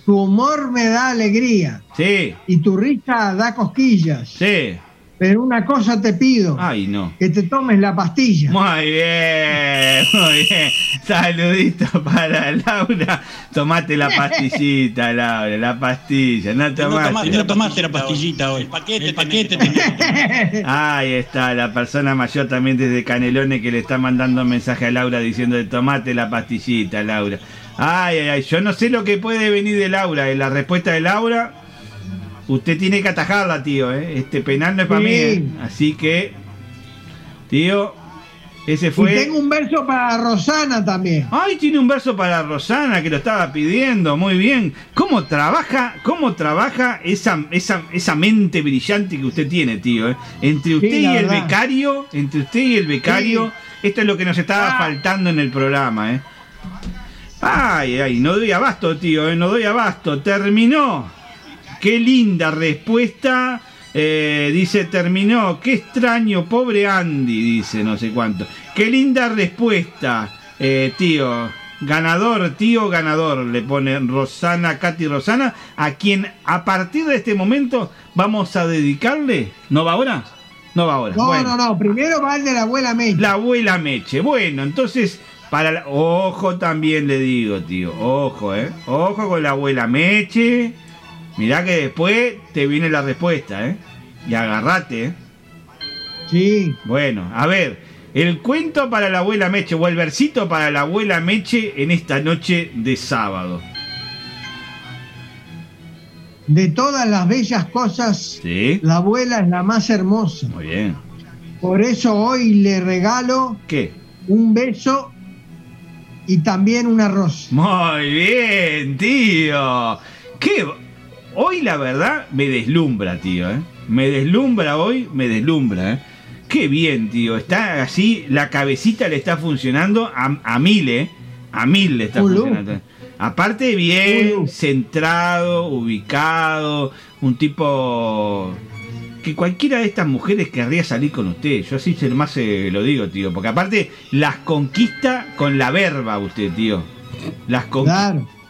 Tu humor me da alegría Sí, y tu risa da cosquillas. sí. Pero una cosa te pido, Ay, no. que te tomes la pastilla. Muy bien, [LAUGHS] muy bien. Saludito para Laura. Tomate la pastillita, Laura, la pastilla. No No tomaste. tomaste, no tomaste la pastillita hoy. El paquete, el paquete. Ahí está, la persona mayor también desde Canelones que le está mandando un mensaje a Laura diciendo de tomate la pastillita, Laura. Ay, ay, ay, yo no sé lo que puede venir de Laura. En la respuesta de Laura, usted tiene que atajarla, tío. ¿eh? Este penal no es para Sí. mí. ¿eh? Así que, tío, ese Y fue... tengo un verso para Rosana también. Ay, tiene un verso para Rosana que lo estaba pidiendo, muy bien. ¿Cómo trabaja, cómo trabaja esa, esa, esa mente brillante que usted tiene, tío? eh? Entre usted Sí, y el verdad. becario, entre usted y el becario, esto es lo que nos estaba Ah. faltando en el programa, ¿eh? Ay, ay, no doy abasto, tío, eh, no doy abasto. Terminó. Qué linda respuesta. Eh, dice, terminó. Qué extraño, pobre Andy, dice, no sé cuánto. Qué linda respuesta, eh, tío. Ganador, tío, ganador, le pone Rosana, Katy Rosana, a quien a partir de este momento vamos a dedicarle. ¿No va ahora? No va ahora. No, Bueno. no, no. Primero va el de la abuela Meche. La abuela Meche. Bueno, entonces, para la- ojo también le digo, tío. Ojo, eh. Ojo con la abuela Meche. Mirá que después te viene la respuesta, eh. Y agarrate, eh. Sí. Bueno, a ver. El cuento para la abuela Meche o el versito para la abuela Meche en esta noche de sábado. De todas las bellas cosas, ¿Sí? la abuela es la más hermosa. Muy bien. Por eso hoy le regalo ¿Qué? un beso y también una rosa. Muy bien, tío. ¿Qué? Hoy la verdad me deslumbra, tío. ¿eh? Me deslumbra hoy, me deslumbra. ¿eh? Qué bien, tío. Está así, la cabecita le está funcionando a, a mil, ¿eh? A mil le está funcionando. Aparte bien, centrado, ubicado, un tipo que cualquiera de estas mujeres querría salir con usted. Yo así más se lo digo, tío. Porque aparte las conquista con la verba usted, tío. Las conquista. Claro.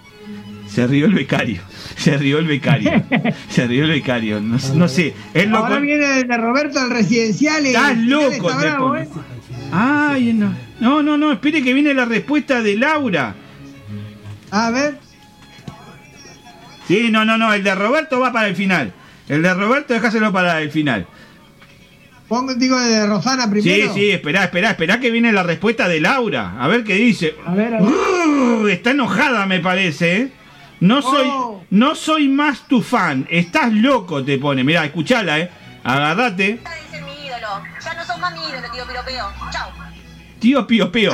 Se rió el becario. Se rió el becario. Se rió el becario. No, no sé. Es loco. Ahora viene el de Roberto el residencial. Estás loco, está bravo. ¿eh? Ay, no. No, no, no. Espere que viene la respuesta de Laura. A ver. Sí, no, no, no. El de Roberto va para el final. El de Roberto, déjaselo para el final. Pongo, digo, de Rosana primero. Sí, sí, esperá, esperá, esperá que viene la respuesta de Laura. A ver qué dice. A ver, a ver. Está enojada, me parece, ¿eh? No soy, Oh. no soy más tu fan. Estás loco, te pone. Mirá, escuchala, ¿eh? Agarrate. Dice mi ídolo. Ya no sos más mi ídolo, tío Piropeo. Chao. Tío Pío.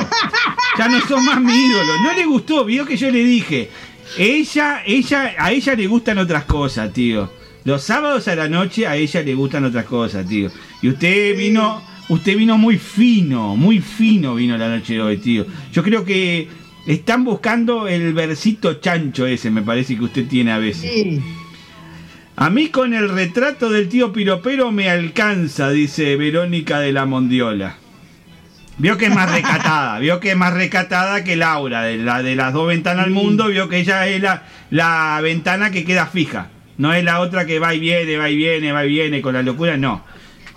Ya no sos más mi ídolo. No le gustó, vio que yo le dije. Ella, ella, a ella le gustan otras cosas, tío. Los sábados a la noche a ella le gustan otras cosas, tío. Y usted vino, usted vino muy fino, muy fino vino la noche de hoy, tío. Yo creo que están buscando el versito chancho ese, me parece que usted tiene a veces. Sí. A mí con el retrato del tío Piropero me alcanza, dice Verónica de la Mondiola. Vio que es más [LAUGHS] recatada, vio que es más recatada que Laura, de, la, de las dos ventanas al mundo, vio que ella es la, la ventana que queda fija. No es la otra que va y viene, va y viene, va y viene con la locura, no.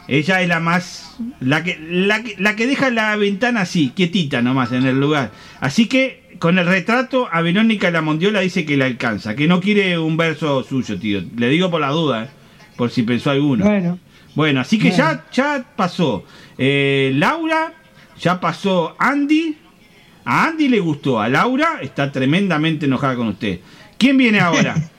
Ella es la más. La que, la que, la que deja la ventana así, quietita nomás en el lugar. Así que con el retrato a Verónica la Mondiola dice que le alcanza, que no quiere un verso suyo, tío. Le digo por la duda, ¿eh? por si pensó alguno. Bueno, Bueno, así que Bueno. ya, ya pasó. Eh, Laura, ya pasó Andy. A Andy le gustó, a Laura está tremendamente enojada con usted. ¿Quién viene ahora? [LAUGHS]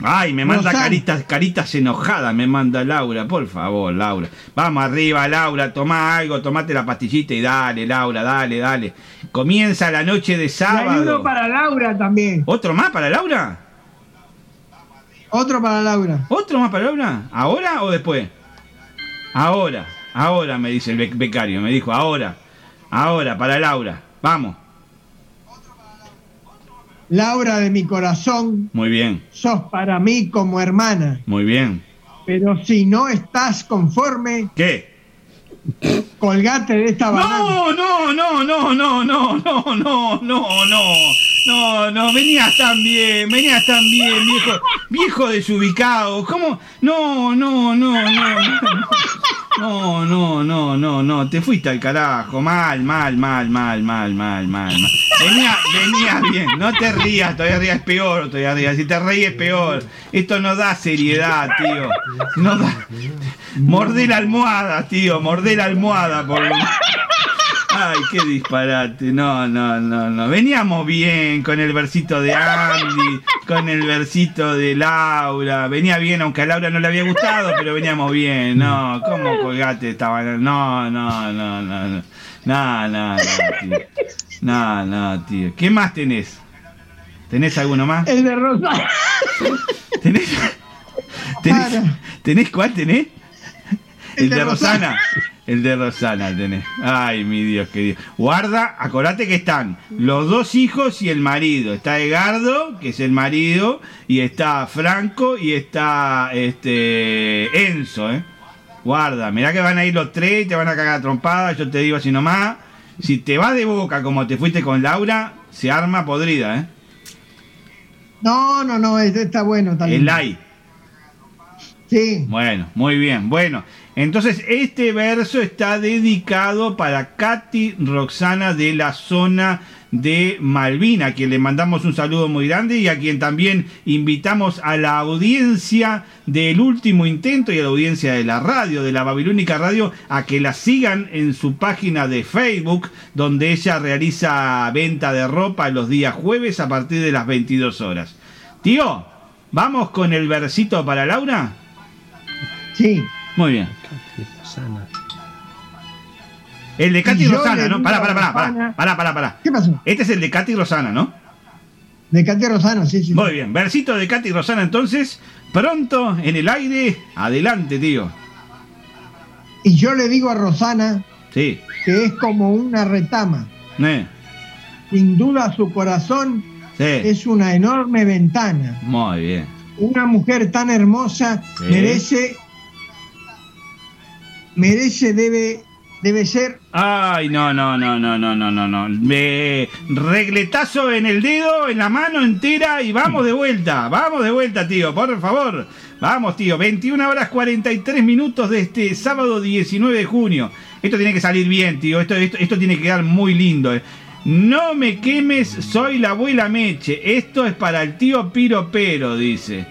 Ay, me manda caritas, caritas enojadas, me manda Laura, por favor, Laura. Vamos arriba, Laura, toma algo, tomate la pastillita y dale, Laura, dale, dale. Comienza la noche de y sábado. uno para Laura también. ¿Otro más para Laura? Otro para Laura. ¿Otro más para Laura? ¿Ahora o después? Ahora, ahora me dice el bec- becario, me dijo, ahora, ahora, para Laura. Vamos, Laura de mi corazón, muy bien, sos para mí como hermana. muy bien. Pero si no estás conforme, ¿Qué? colgate de esta banana. No, no, no, no, no, no, no, no, no, no. No, no, venías tan bien, venías tan bien, viejo, viejo desubicado. ¿Cómo? No, no, no, no, no. No, no, no, no, no. Te fuiste al carajo. Mal, mal, mal, mal, mal, mal, mal. Venía, venía bien. No te rías, todavía rías peor, todavía rías. Si te reís peor. Esto no da seriedad, tío. No da. Mordé la almohada, tío. Mordé almohada, por Ay, qué disparate. No, no, no, no. Veníamos bien con el versito de Andy, con el versito de Laura. Venía bien, aunque a Laura no le había gustado, pero veníamos bien. No, ¿cómo colgate esta banana? No, no, no, no, no. No, no, no, tío. No, no, tío. ¿Qué más tenés? ¿Tenés alguno más? El de Rosa. ¿Tenés? ¿Tenés, ¿tenés cuál tenés? El, de Rosana. El de Rosana tenés. Ay, mi Dios querido. Guarda, acordate que están los dos hijos y el marido. Está Edgardo, que es el marido, y está Franco y está este Enzo, ¿eh? Guarda, mirá que van a ir los tres y te van a cagar a trompadas, yo te digo así nomás. Si te vas de boca como te fuiste con Laura, se arma podrida, ¿eh? No, no, no, este está bueno también. El like. Sí. Bueno, muy bien. Bueno, entonces este verso está dedicado para Katy Roxana de la zona de Malvina, a quien le mandamos un saludo muy grande y a quien también invitamos a la audiencia del último intento y a la audiencia de la radio, de la Babilónica Radio, a que la sigan en su página de Facebook, donde ella realiza venta de ropa los días jueves a partir de las 22 horas. Tío, ¿vamos con el versito para Laura? Sí. Muy bien. El de Katy Rosana, ¿no? Pará, pará, pará, pará, Rosana- pará, pará, pará. ¿Qué pasó? Este es el de Katy Rosana, ¿no? De Katy Rosano, sí, sí. Muy bien, versito de Katy Rosana entonces, pronto en el aire, adelante, tío. Y yo le digo a Rosana Sí, que es como una retama. eh, Sin duda su corazón sí, es una enorme ventana. muy bien. Una mujer tan hermosa Sí. merece, merece, debe, debe ser Ay, no, no, no, no, no, no, no, no. Me regletazo en el dedo, en la mano entera y vamos de vuelta. Vamos de vuelta, tío, por favor. Vamos, tío. 21 horas 43 minutos de este sábado 19 de junio. Esto tiene que salir bien, tío. Esto, esto, esto tiene que quedar muy lindo. eh. No me quemes, soy la abuela Meche. Esto es para el tío Piro Pero, dice.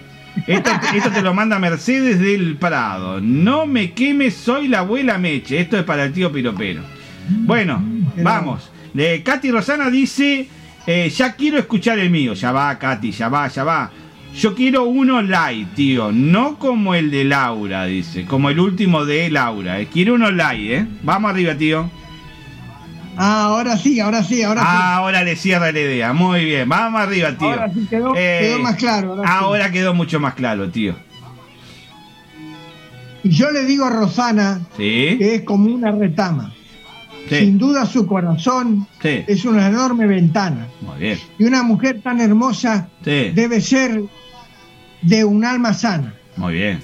Esto, esto te lo manda Mercedes del Prado. No me quemes, soy la abuela Meche. Esto es para el tío Piropero. Bueno, vamos. Eh, Katy Rosana dice, eh, ya quiero escuchar el mío. Ya va, Katy, ya va, ya va. Yo quiero uno light, tío. No como el de Laura, dice. Como el último de Laura. eh. Quiero uno light, ¿eh? Vamos arriba, tío. Ah, ahora sí, ahora sí, ahora sí. Ahora le cierra la idea. Muy bien. Vamos arriba, tío. Ahora sí quedó, Eh, quedó más claro. ahora sí. Quedó mucho más claro, tío. Y yo le digo a Rosana Sí. que es como una retama. Sí. Sin duda su corazón Sí. es una enorme ventana. Muy bien. Y una mujer tan hermosa debe ser de un alma sana. Muy bien.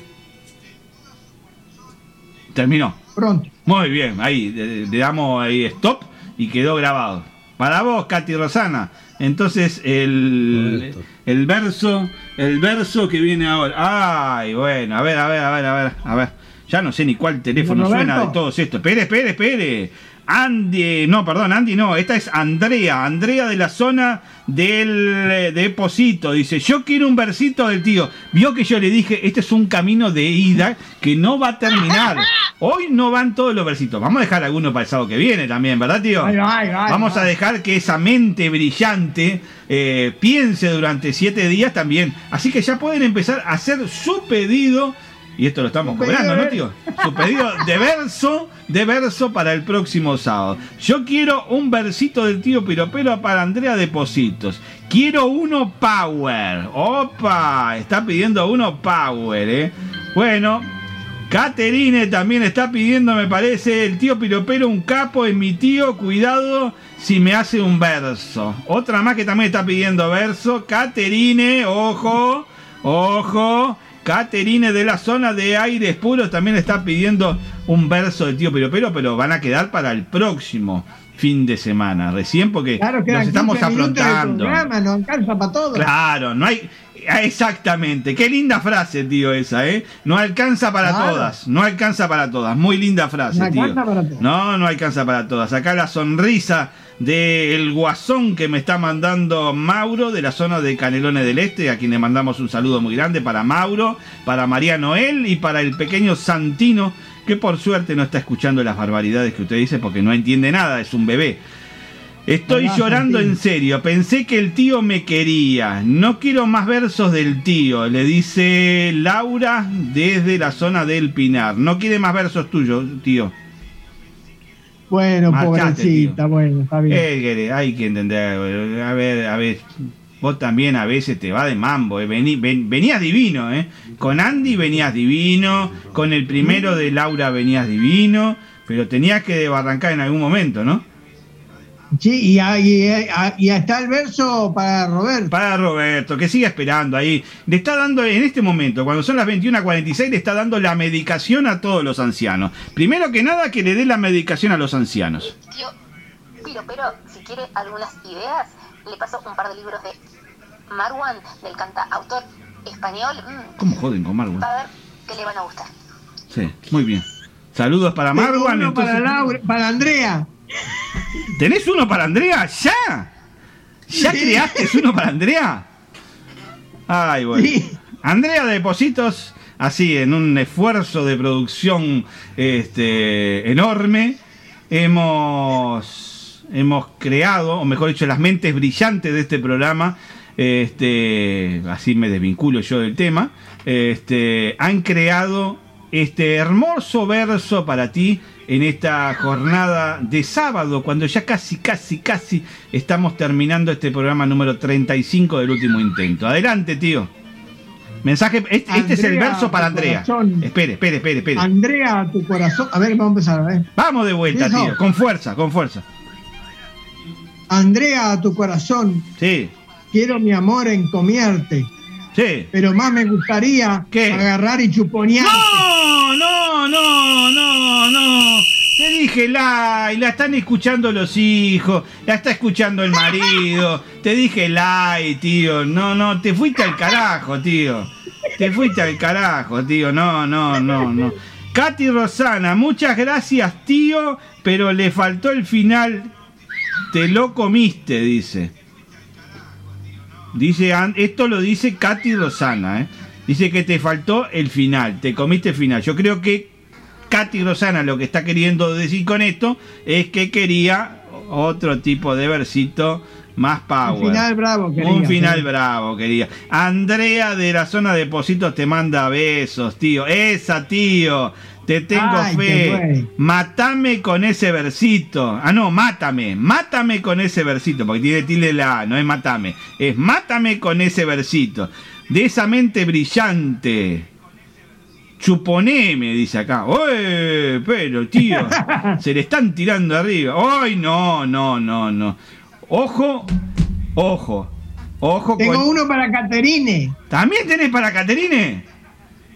Terminó. Pronto. Muy bien, ahí le damos ahí stop y quedó grabado. Para vos, Katy Rosana. Entonces el, el verso, el verso que viene ahora. Ay, bueno, a ver, a ver, a ver, a ver, a ver. Ya no sé ni cuál teléfono suena de todos estos. Espere, espere, espere. Andy, no, perdón, Andy no, esta es Andrea, Andrea de la zona del eh, de Posito, dice, yo quiero un versito del tío. Vio que yo le dije, este es un camino de ida que no va a terminar. Hoy no van todos los versitos, vamos a dejar algunos para el sábado que viene también, ¿verdad, tío? Ay, ay, ay, vamos a dejar que esa mente brillante eh, piense durante siete días también. Así que ya pueden empezar a hacer su pedido. Y esto lo estamos cobrando, ¿no, de- tío? [LAUGHS] Su pedido de verso, de verso para el próximo sábado. Yo quiero un versito del tío Piropero para Andrea Depositos. Quiero uno Power. Opa, está pidiendo uno Power, ¿eh? Bueno, Caterine también está pidiendo, me parece, el tío Piropero un capo es mi tío, cuidado si me hace un verso. Otra más que también está pidiendo verso, Caterine, ojo, ojo. Caterine de la zona de aires puros también está pidiendo un verso del tío Piropero, pero van a quedar para el próximo fin de semana, recién porque Claro, nos estamos 15 minutos del afrontando. programa, no alcanza para todo. Claro, no hay. Ah, Exactamente, qué linda frase, tío, esa, ¿eh? No alcanza para Claro. todas, no alcanza para todas. Muy linda frase, No tío. alcanza para todas. No, no alcanza para todas. Acá la sonrisa del guasón que me está mandando Mauro de la zona de Canelones del Este, a quien le mandamos un saludo muy grande para Mauro, para María Noel y para el pequeño Santino, que por suerte no está escuchando las barbaridades que usted dice porque no entiende nada, es un bebé. Estoy llorando en serio. Pensé que el tío me quería. No quiero más versos del tío, le dice Laura desde la zona del Pinar. No quiere más versos tuyos, tío. Bueno, Marchate, pobrecita, bueno, está bien. Eh, hay que entender. A ver, a ver. Vos también a veces te va de mambo. eh. Vení- ven- venías divino, ¿eh? Con Andy venías divino. Con el primero de Laura venías divino. Pero tenías que desbarrancar en algún momento, ¿no? Sí, y, ahí- y, está el verso para Roberto. Para Roberto, que siga esperando ahí. Le está dando en este momento, cuando son las 21.46, le está dando la medicación a todos los ancianos. Primero que nada, que le dé la medicación a los ancianos. Tío, Piro, pero si quiere algunas ideas, le paso un par de libros de Marwan, del cantautor español. Mm, ¿Cómo joden con Marwan? va a ver que le van a gustar. Sí, muy bien. Saludos para Marwan. entonces- para, Laura- para Andrea. ¿Tenés uno para Andrea? ¿Ya? ¿Ya Sí. creaste uno para Andrea? Ay, bueno. Sí. Andrea Depositos, así, en un esfuerzo de producción este, enorme, hemos, hemos creado, o mejor dicho, las mentes brillantes de este programa, este, así me desvinculo yo del tema, este, han creado este hermoso verso para ti en esta jornada de sábado, cuando ya casi, casi, casi estamos terminando este programa número 35 del último intento. Adelante, tío. Mensaje, este, este es el verso para Andrea. corazón. Espere, espere, espere, espere. Andrea, tu corazón. A ver, vamos a empezar, a ver. Vamos de vuelta, Eso. tío. Con fuerza, con fuerza. Andrea, tu corazón. Sí, Quiero mi amor encomiarte. sí. Pero más me gustaría ¿Qué? agarrar y chuponearte. No, no, no, no. Te dije la, y la están escuchando los hijos, la está escuchando el marido. Te dije la, tío. No, no, te fuiste al carajo, tío. Te fuiste al carajo, tío. No, no, no, no. Katy Rosana, muchas gracias, tío, pero le faltó el final. Te lo comiste, dice. Dice, esto lo dice Katy Rosana, ¿eh? Dice que te faltó el final, te comiste el final. Yo creo que Katy Rosana lo que está queriendo decir con esto es que quería otro tipo de versito más power. Un final bravo, quería, Un final sí. bravo, quería. Andrea de la zona de Positos te manda besos, tío. Esa, tío. Te tengo Ay, fe. Matame con ese versito. Ah, no, mátame. Mátame con ese versito. Porque tiene tilde la A, no es matame. Es mátame con ese versito. De esa mente brillante. Chuponeme, dice acá. ¡Uy! Pero, tío. [LAUGHS] se le están tirando arriba. ¡Ay, no, no, no, no! Ojo, ojo, Ojo Tengo con... uno para Caterine. ¿También tenés para Caterine?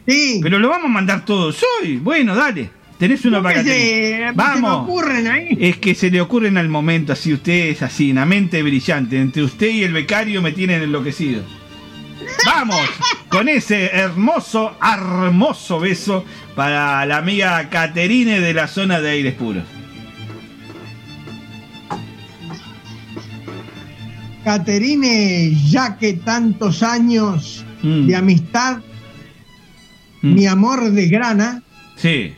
Sí. Pero lo vamos a mandar todos hoy. Bueno, dale. Tenés uno para Caterine. se Vamos. ocurren ahí. Es que se le ocurren al momento, así usted es así, una mente brillante. Entre usted y el becario me tienen enloquecido. Vamos, con ese hermoso, hermoso beso para la amiga Caterine de la zona de aires puros. Caterine, ya que tantos años Mm. de amistad, Mm. mi amor de grana, Sí,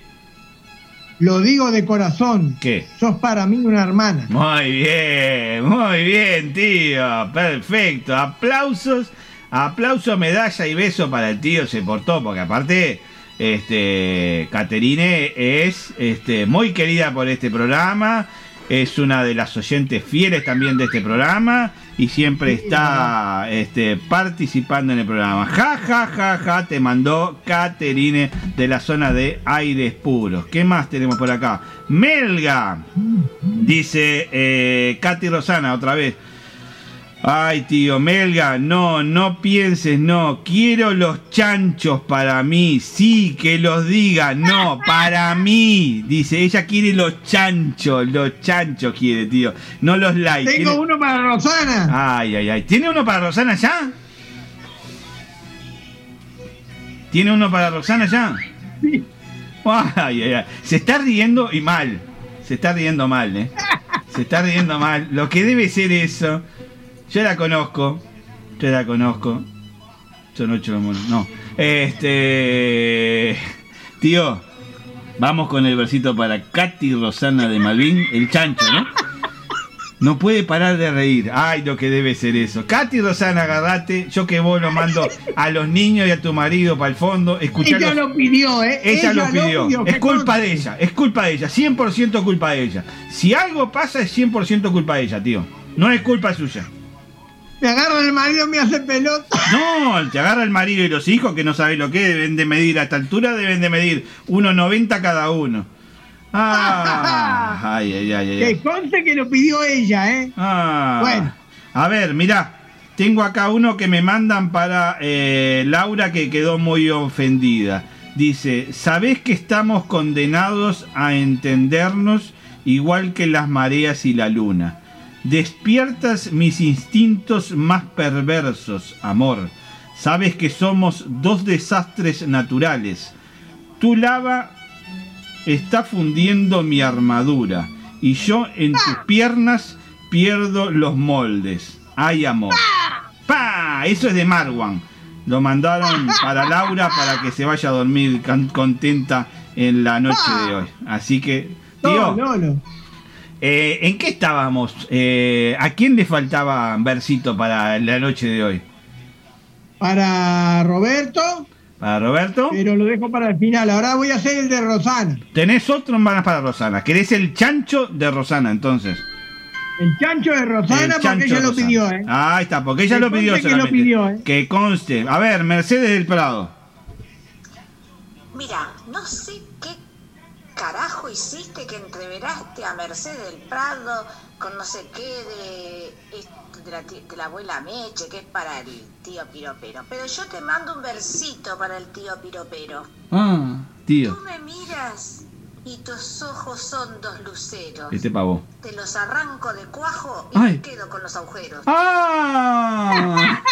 lo digo de corazón. ¿qué? Sos para mí una hermana. Muy bien, muy bien, tío. Perfecto. Aplausos, aplauso, medalla y beso para el tío. Se portó, porque aparte, este, Caterine es este, muy querida por este programa. Es una de las oyentes fieles también de este programa y siempre está este, participando en el programa. Ja, ja, ja, ja, te mandó Caterine de la zona de aires puros. ¿Qué más tenemos por acá? Melga. Dice eh, Katy Rosana otra vez. Ay, tío, Melga, no, no pienses, no. Quiero los chanchos para mí. Sí, que los diga. No, para mí. Dice, ella quiere los chanchos. Los chanchos quiere, tío. No los likes. Tengo uno para Rosana. Ay, ay, ay. ¿Tiene uno para Rosana ya? ¿Tiene uno para Roxana ya? Ay, ay, ay. Se está riendo y mal. Se está riendo mal, ¿eh? Se está riendo mal. Lo que debe ser eso. Yo la conozco. Yo la conozco. Son ocho monos. No. Este. Tío. Vamos con el versito para Katy Rosana de Malvin. El chancho, ¿no? No puede parar de reír. Ay, lo que debe ser eso. Katy Rosana, agarrate. Yo que vos lo mando a los niños y a tu marido para el fondo. Escuchar Ella los- lo pidió, ¿eh? ella, lo pidió. es culpa de ella. Es culpa de ella. 100% culpa de ella. Si algo pasa, es 100% culpa de ella, tío. No es culpa suya. Me agarra el marido, me hace pelota. [LAUGHS] No, te agarra el marido y los hijos que no sabés lo que deben de medir. A esta altura deben de medir 1,90 cada uno. Ah, [LAUGHS] ay, ay, ay, ay, ay. Que conste que lo pidió ella, ¿eh? Ah. Bueno. A ver, mirá. Tengo acá uno que me mandan para eh, Laura que quedó muy ofendida. Dice, ¿sabés que estamos condenados a entendernos igual que las mareas y la luna? Despiertas mis instintos más perversos, amor. Sabes que somos dos desastres naturales. Tu lava está fundiendo mi armadura y yo en tus piernas pierdo los moldes. Ay, amor. ¡Pa! Eso es de Marwan. Lo mandaron para Laura para que se vaya a dormir contenta en la noche de hoy. Así que, tío, No, no, no. Eh, ¿en qué estábamos? Eh, ¿A quién le faltaba versito para la noche de hoy? Para Roberto, ¿Para Roberto? pero lo dejo para el final. Ahora voy a hacer el de Rosana. Tenés otro más para Rosana. ¿Querés el chancho de Rosana entonces? El chancho de Rosana El porque ella lo pidió, ¿eh? Ahí está, porque ella Que lo pidió que lo pidió, ¿eh? Que conste. A ver, Mercedes del Prado. Mira, no sé qué carajo hiciste que entreveraste a Mercedes del Prado con no sé qué de, est- de, la, de la abuela Meche, que es para el tío Piropero. Pero yo te mando un versito para el tío Piropero. Ah, tío. Tú me miras y tus ojos son dos luceros. Este pavo. Te los arranco de cuajo y Ay. me quedo con los agujeros. ¡Ah!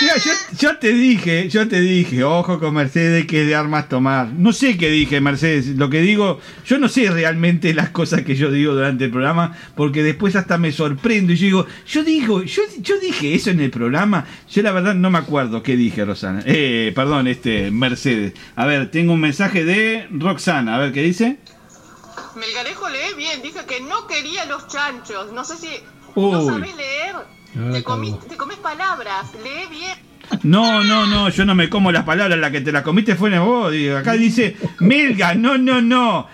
Mira, yo, yo te dije, yo te dije, ojo con Mercedes que es de armas tomar. No sé qué dije, Mercedes. Lo que digo, yo no sé realmente las cosas que yo digo durante el programa, porque después hasta me sorprendo y yo digo, yo digo, yo, yo dije eso en el programa. Yo la verdad no me acuerdo qué dije, Rosana. Eh, perdón, este, Mercedes. A ver, tengo un mensaje de Roxana. A ver, ¿qué dice? Melgarejo lee bien, dice que no quería los chanchos. No sé si Uy. no sabes leer. Te, comí- te comes palabras, lee bien. No, no, no, yo no me como las palabras, la que te las comiste fue en vos. Acá dice, Melga, no, no, no.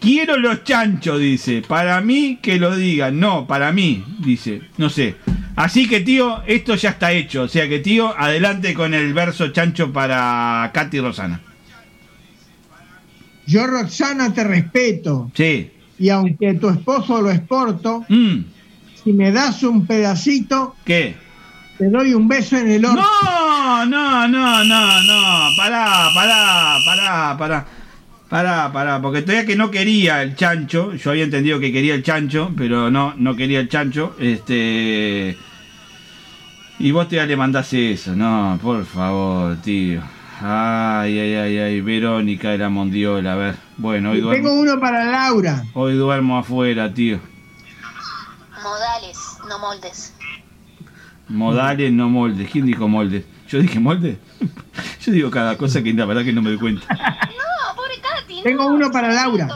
Quiero los chanchos, dice. Para mí que lo digan. No, para mí, dice. No sé. Así que, tío, esto ya está hecho. O sea que, tío, adelante con el verso chancho para Katy Rosana. Yo, Roxana, te respeto. Sí. Y aunque tu esposo lo exporto, Mm. si me das un pedacito, ¿Qué? te doy un beso en el orto. No, no, no, no, no. Pará, pará, pará, pará. Pará, pará, porque todavía que no quería el chancho, yo había entendido que quería el chancho, pero no, no quería el chancho, este... Y vos te le mandás eso, no, por favor, tío. Ay, ay, ay, ay, Verónica de la Mondiola, a ver. Bueno, hoy Tengo duermo, uno para Laura. hoy duermo afuera, tío. Modales, no moldes. Modales, no moldes. ¿Quién dijo moldes? ¿Yo dije moldes? [LAUGHS] Yo digo cada cosa que la verdad que no me doy cuenta. No, pobre Katy. Tengo uno para Laura.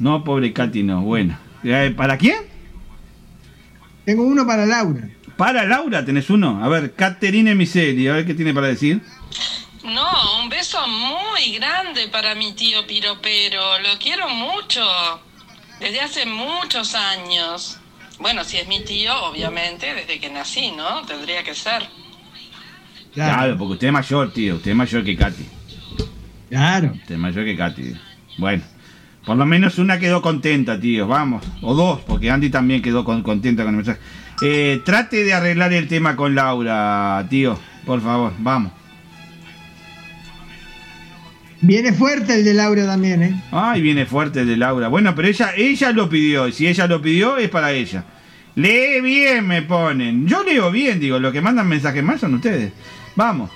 No, pobre Katy, no. Bueno. Eh, ¿Para quién? Tengo uno para Laura. Para Laura tenés uno. A ver, Caterine Miseri, a ver qué tiene para decir. No, un beso muy grande para mi tío Piropero. Lo quiero mucho. Desde hace muchos años. Bueno, si es mi tío, obviamente, desde que nací, ¿no? Tendría que ser. Claro, porque usted es mayor, tío. Usted es mayor que Katy. Claro. Usted es mayor que Katy. Bueno. Por lo menos una quedó contenta, tío. Vamos. O dos, porque Andy también quedó con- contenta con el mensaje. Eh, trate de arreglar el tema con Laura, tío. Por favor, vamos. Viene fuerte el de Laura también, ¿eh? Ay, viene fuerte el de Laura. Bueno, pero ella, ella lo pidió. Y si ella lo pidió, es para ella. Lee bien, me ponen. Yo leo bien, digo. Los que mandan mensajes más son ustedes. Vamos.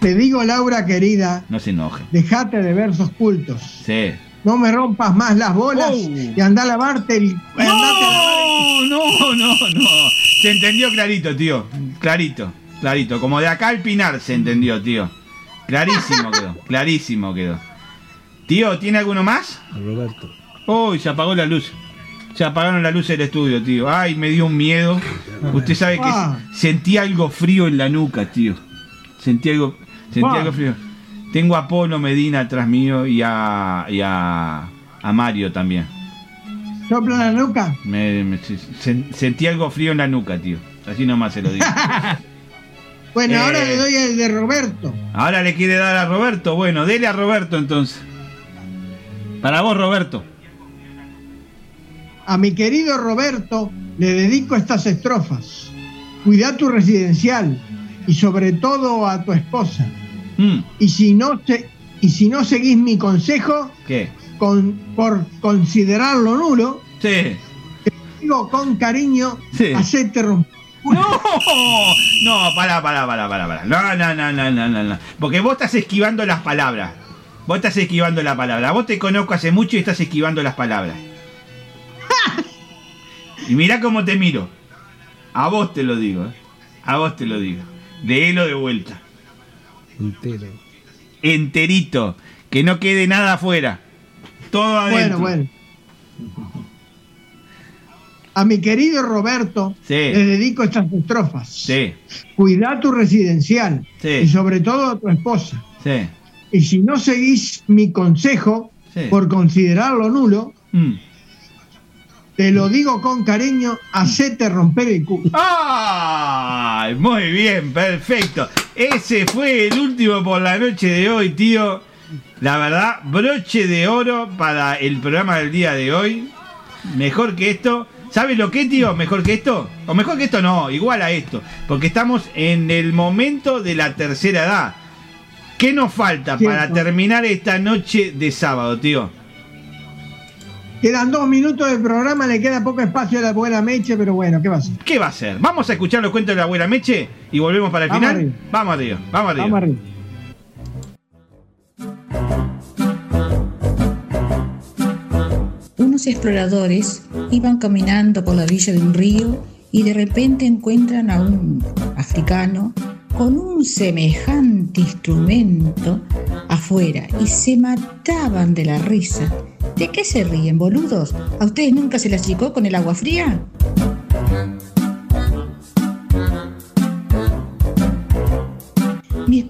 Te digo, Laura querida, No se enojen. dejate de versos cultos. Sí. No me rompas más las bolas y anda a lavarte el. No, no, no, no. Se entendió clarito, tío. Clarito, clarito. Como de acá al Pinar se entendió, tío. Clarísimo quedó. Clarísimo quedó. Tío, ¿tiene alguno más? Roberto. Uy, se apagó la luz. Se apagaron la luz del estudio, tío. Ay, me dio un miedo. Usted sabe que Ah. sentí algo frío en la nuca, tío. Sentí algo, sentí Ah. algo frío. Tengo a Polo Medina atrás mío y a, y a, a Mario también. Sopla la nuca. Me, me- se- se- sentí algo frío en la nuca, tío. Así nomás se lo digo. [LAUGHS] Bueno, Eh. ahora le doy el de Roberto. Ahora le quiere dar a Roberto. Bueno, dele a Roberto entonces. Para vos, Roberto. A mi querido Roberto le dedico estas estrofas. Cuida tu residencial y sobre todo a tu esposa. Mm, Y si no se, y si no seguís mi consejo, ¿Qué? con, por considerarlo nulo, Sí. digo con cariño, Sí. hacete romper. [LAUGHS] No, no, pará, pará, pará, pará, pará. No, no, no, no, no, no, no. Porque vos estás esquivando las palabras. Vos estás esquivando la palabra. Vos te conozco hace mucho y estás esquivando las palabras. Y mirá cómo te miro. A vos te lo digo, ¿eh? A vos te lo digo. De él o de vuelta. Entero. Enterito. Que no quede nada afuera. Todo adentro. Bueno, bueno. A mi querido Roberto Sí. le dedico estas estrofas. Sí, Cuida tu residencial Sí. y sobre todo a tu esposa. sí. Y si no seguís mi consejo, por considerarlo nulo, Mm. te lo digo con cariño, hacete romper el culo. ¡Ay! Muy bien, perfecto. Ese fue el último por la noche de hoy, tío. La verdad, broche de oro para el programa del día de hoy. Mejor que esto. ¿Sabes lo que, tío? Mejor que esto. O mejor que esto no, igual a esto. Porque estamos en el momento de la tercera edad. ¿Qué nos falta Cierto. para terminar esta noche de sábado, tío? Quedan dos minutos del programa, le queda poco espacio a la buena meche, pero bueno, ¿qué va a hacer? ¿Qué va a hacer? ¿Vamos a escuchar los cuentos de la abuela Meche y volvemos para el Vamos final? arriba. Vamos arriba, vamos arriba. Vamos arriba. Unos exploradores iban caminando por la orilla de un río y de repente encuentran a un africano con un semejante instrumento afuera y se mataban de la risa. ¿De qué se ríen, boludos? ¿A ustedes nunca se les achicó con el agua fría?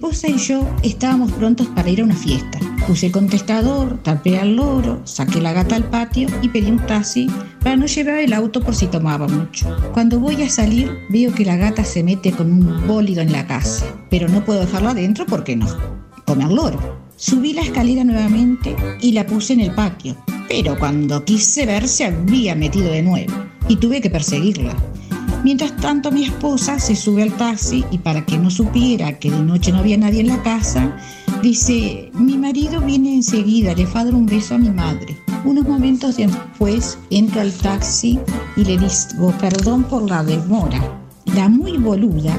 Esposa y yo estábamos prontos para ir a una fiesta. Puse el contestador, tapé al loro, saqué la gata al patio y pedí un taxi para no llevar el auto por si tomaba mucho. Cuando voy a salir, veo que la gata se mete con un bólido en la casa, pero no puedo dejarla adentro porque no. Come al loro. Subí la escalera nuevamente y la puse en el patio. pero cuando quise ver se había metido de nuevo y tuve que perseguirla. Mientras tanto mi esposa se sube al taxi y para que no supiera que de noche no había nadie en la casa, dice, mi marido viene enseguida, le fue a dar un beso a mi madre. Unos momentos después entro al taxi y le digo, perdón por la demora. La muy boluda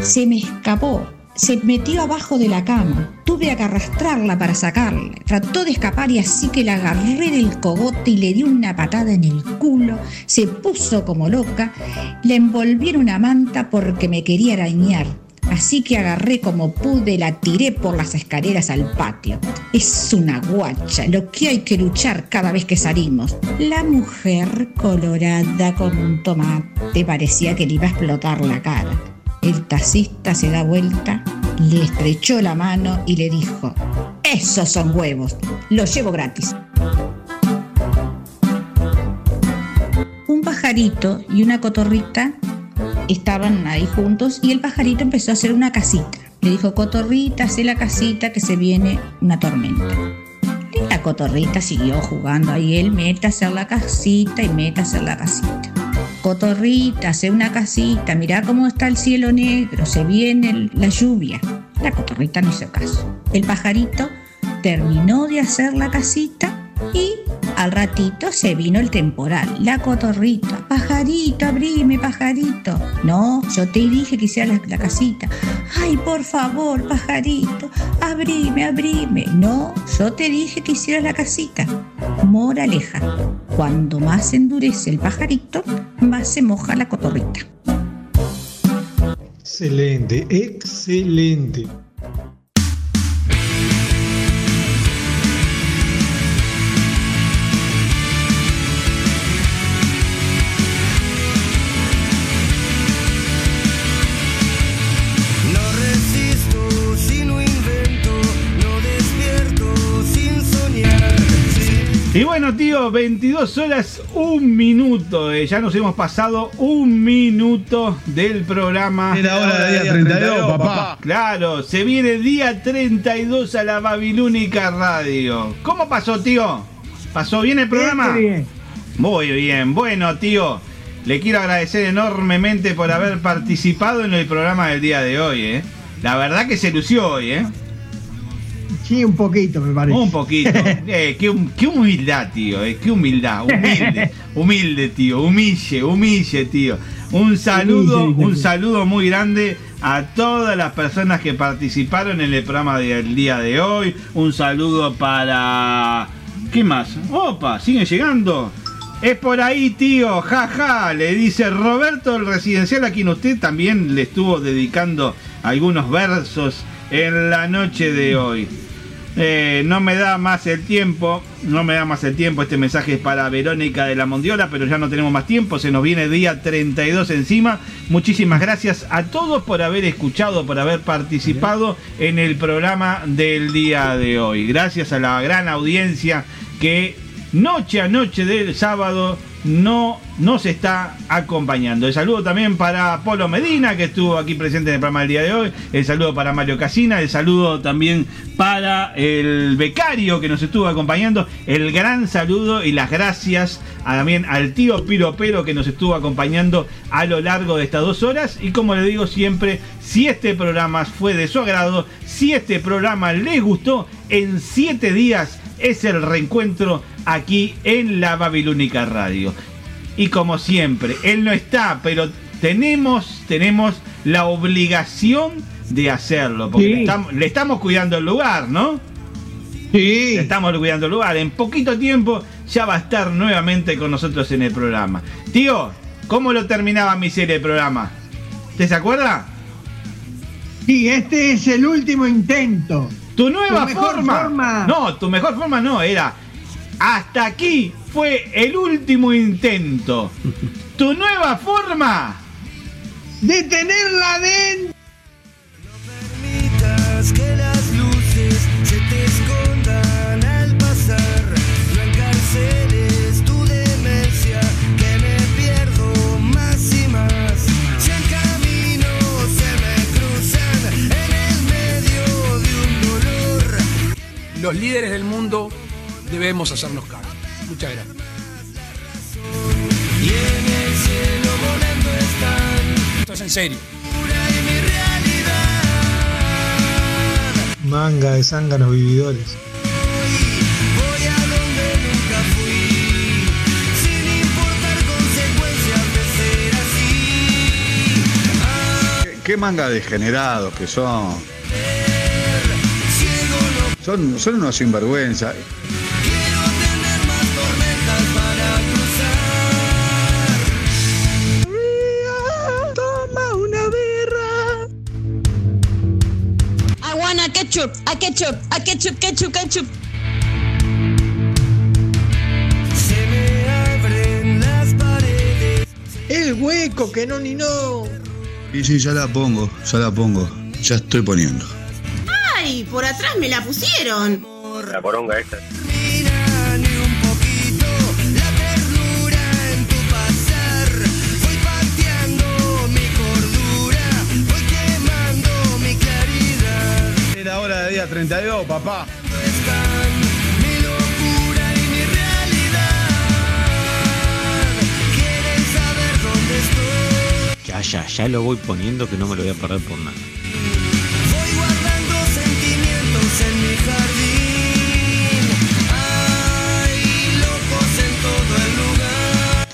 se me escapó, se metió abajo de la cama. Tuve que arrastrarla para sacarla. Trató de escapar y así que la agarré del cogote y le di una patada en el culo. Se puso como loca. La envolví en una manta porque me quería arañar. Así que agarré como pude, la tiré por las escaleras al patio. Es una guacha, lo que hay que luchar cada vez que salimos. La mujer, colorada como un tomate, parecía que le iba a explotar la cara. El taxista se da vuelta, le estrechó la mano y le dijo, esos son huevos, los llevo gratis. Un pajarito y una cotorrita estaban ahí juntos y el pajarito empezó a hacer una casita. Le dijo, cotorrita, hace la casita que se viene una tormenta. Y la cotorrita siguió jugando ahí, él mete a hacer la casita y mete a hacer la casita. Cotorrita, hace una casita, mirá cómo está el cielo negro, se viene la lluvia. La cotorrita no hizo caso. El pajarito terminó de hacer la casita y al ratito se vino el temporal. La cotorrita, pajarito, abrime, pajarito. No, yo te dije que hiciera la, casita. Ay, por favor, pajarito, abrime, abrime. No, yo te dije que hiciera la casita. Moraleja, cuando más endurece el pajarito, más se moja la cotorrita. Excelente, excelente. Y bueno, tío, 22 horas, un minuto. eh, ya nos hemos pasado un minuto del programa. Era hora de día 32, papá. Claro, se viene día 32 a la Babilónica Radio. ¿Cómo pasó, tío? ¿Pasó bien el programa? Muy bien. Muy bien. Bueno, tío, le quiero agradecer enormemente por haber participado en el programa del día de hoy, ¿eh? La verdad que se lució hoy, ¿eh? Sí, un poquito, me parece. Un poquito. [LAUGHS] Eh, qué, hum- qué humildad, tío. eh, qué humildad. Humilde. [LAUGHS] Humilde, tío. Humille, humille, tío. Un saludo, un saludo muy grande a todas las personas que participaron en el programa del día de hoy. Un saludo para. ¿Qué más? Opa, siguen llegando. Es por ahí, tío, jaja, le dice Roberto el residencial a quien usted también le estuvo dedicando algunos versos en la noche de hoy. Eh, no me da más el tiempo, no me da más el tiempo. Este mensaje es para Verónica de la Mondiola, pero ya no tenemos más tiempo. Se nos viene día 32 encima. Muchísimas gracias a todos por haber escuchado, por haber participado en el programa del día de hoy. Gracias a la gran audiencia que noche a noche del sábado no nos está acompañando. El saludo también para Polo Medina, que estuvo aquí presente en el programa del día de hoy. El saludo para Mario Casina. El saludo también para el becario que nos estuvo acompañando. El gran saludo y las gracias a- también al tío Piropero que nos estuvo acompañando a lo largo de estas dos horas. Y como le digo siempre, si este programa fue de su agrado, si este programa les gustó, en siete días es el reencuentro aquí en la Babilónica Radio. Y como siempre, él no está, pero tenemos, tenemos la obligación de hacerlo, porque Sí. le, estamos, le estamos cuidando el lugar, ¿no? Sí. Le estamos cuidando el lugar. En poquito tiempo ya va a estar nuevamente con nosotros en el programa. Tío, ¿cómo lo terminaba mi serie de programa? ¿Te se acuerda? Sí, este es el último intento. Tu nueva Tu forma. forma. No, tu mejor forma no, era. Hasta aquí fue el último intento. [LAUGHS] tu nueva forma. De tenerla dentro. Los líderes del mundo debemos hacernos cargo. Muchas gracias. Esto es en serio. Manga de zánganos vividores. Voy a donde nunca fui. Sin importar consecuencias de ser así. ¿Qué, qué manga degenerados que son. Son, son unos sinvergüenza. quiero tener más tormentas para cruzar. Toma una birra. I want a ketchup, a ketchup, a ketchup, ketchup, ketchup. Se me abren las paredes. El hueco, que no ni no. Y sí, ya la pongo, ya la pongo. Ya estoy poniendo. Por atrás me la pusieron. La poronga esta. Mira ni un poquito la ternura en tu pasar. Voy pateando mi cordura, voy quemando mi claridad. Es la hora de día 32, papá. Ya, ya, ya lo voy poniendo que no me lo voy a perder por nada.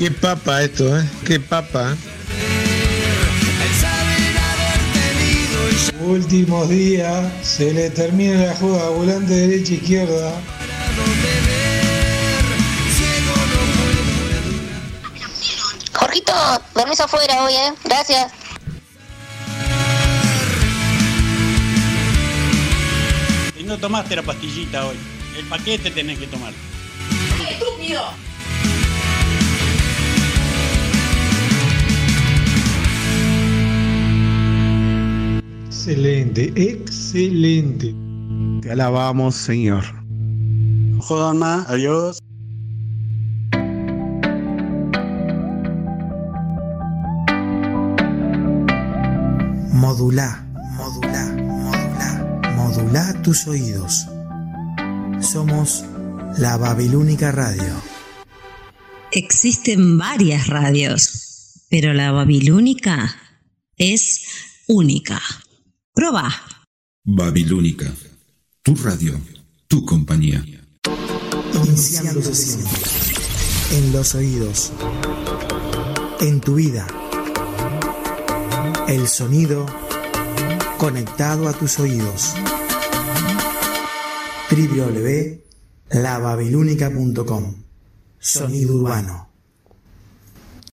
Qué papa esto, ¿eh? Qué papa. Últimos días, se le termina la jugada volante derecha izquierda. para dónde ver. Ciego no puedo. Jorgito, dormís afuera hoy, ¿eh? Gracias. Y no tomaste la pastillita hoy. El paquete tenés que tomar. ¡Estúpido! Excelente, excelente. Te alabamos, Señor. No jodan más. Adiós. Modulá, modulá, modulá, modulá tus oídos. Somos la Babilónica Radio. Existen varias radios, pero la babilónica es única. Proba. Babilónica. Tu radio. Tu compañía. Iniciando sesión. En los oídos. En tu vida. El sonido conectado a tus oídos. www.lababilónica.com Sonido urbano.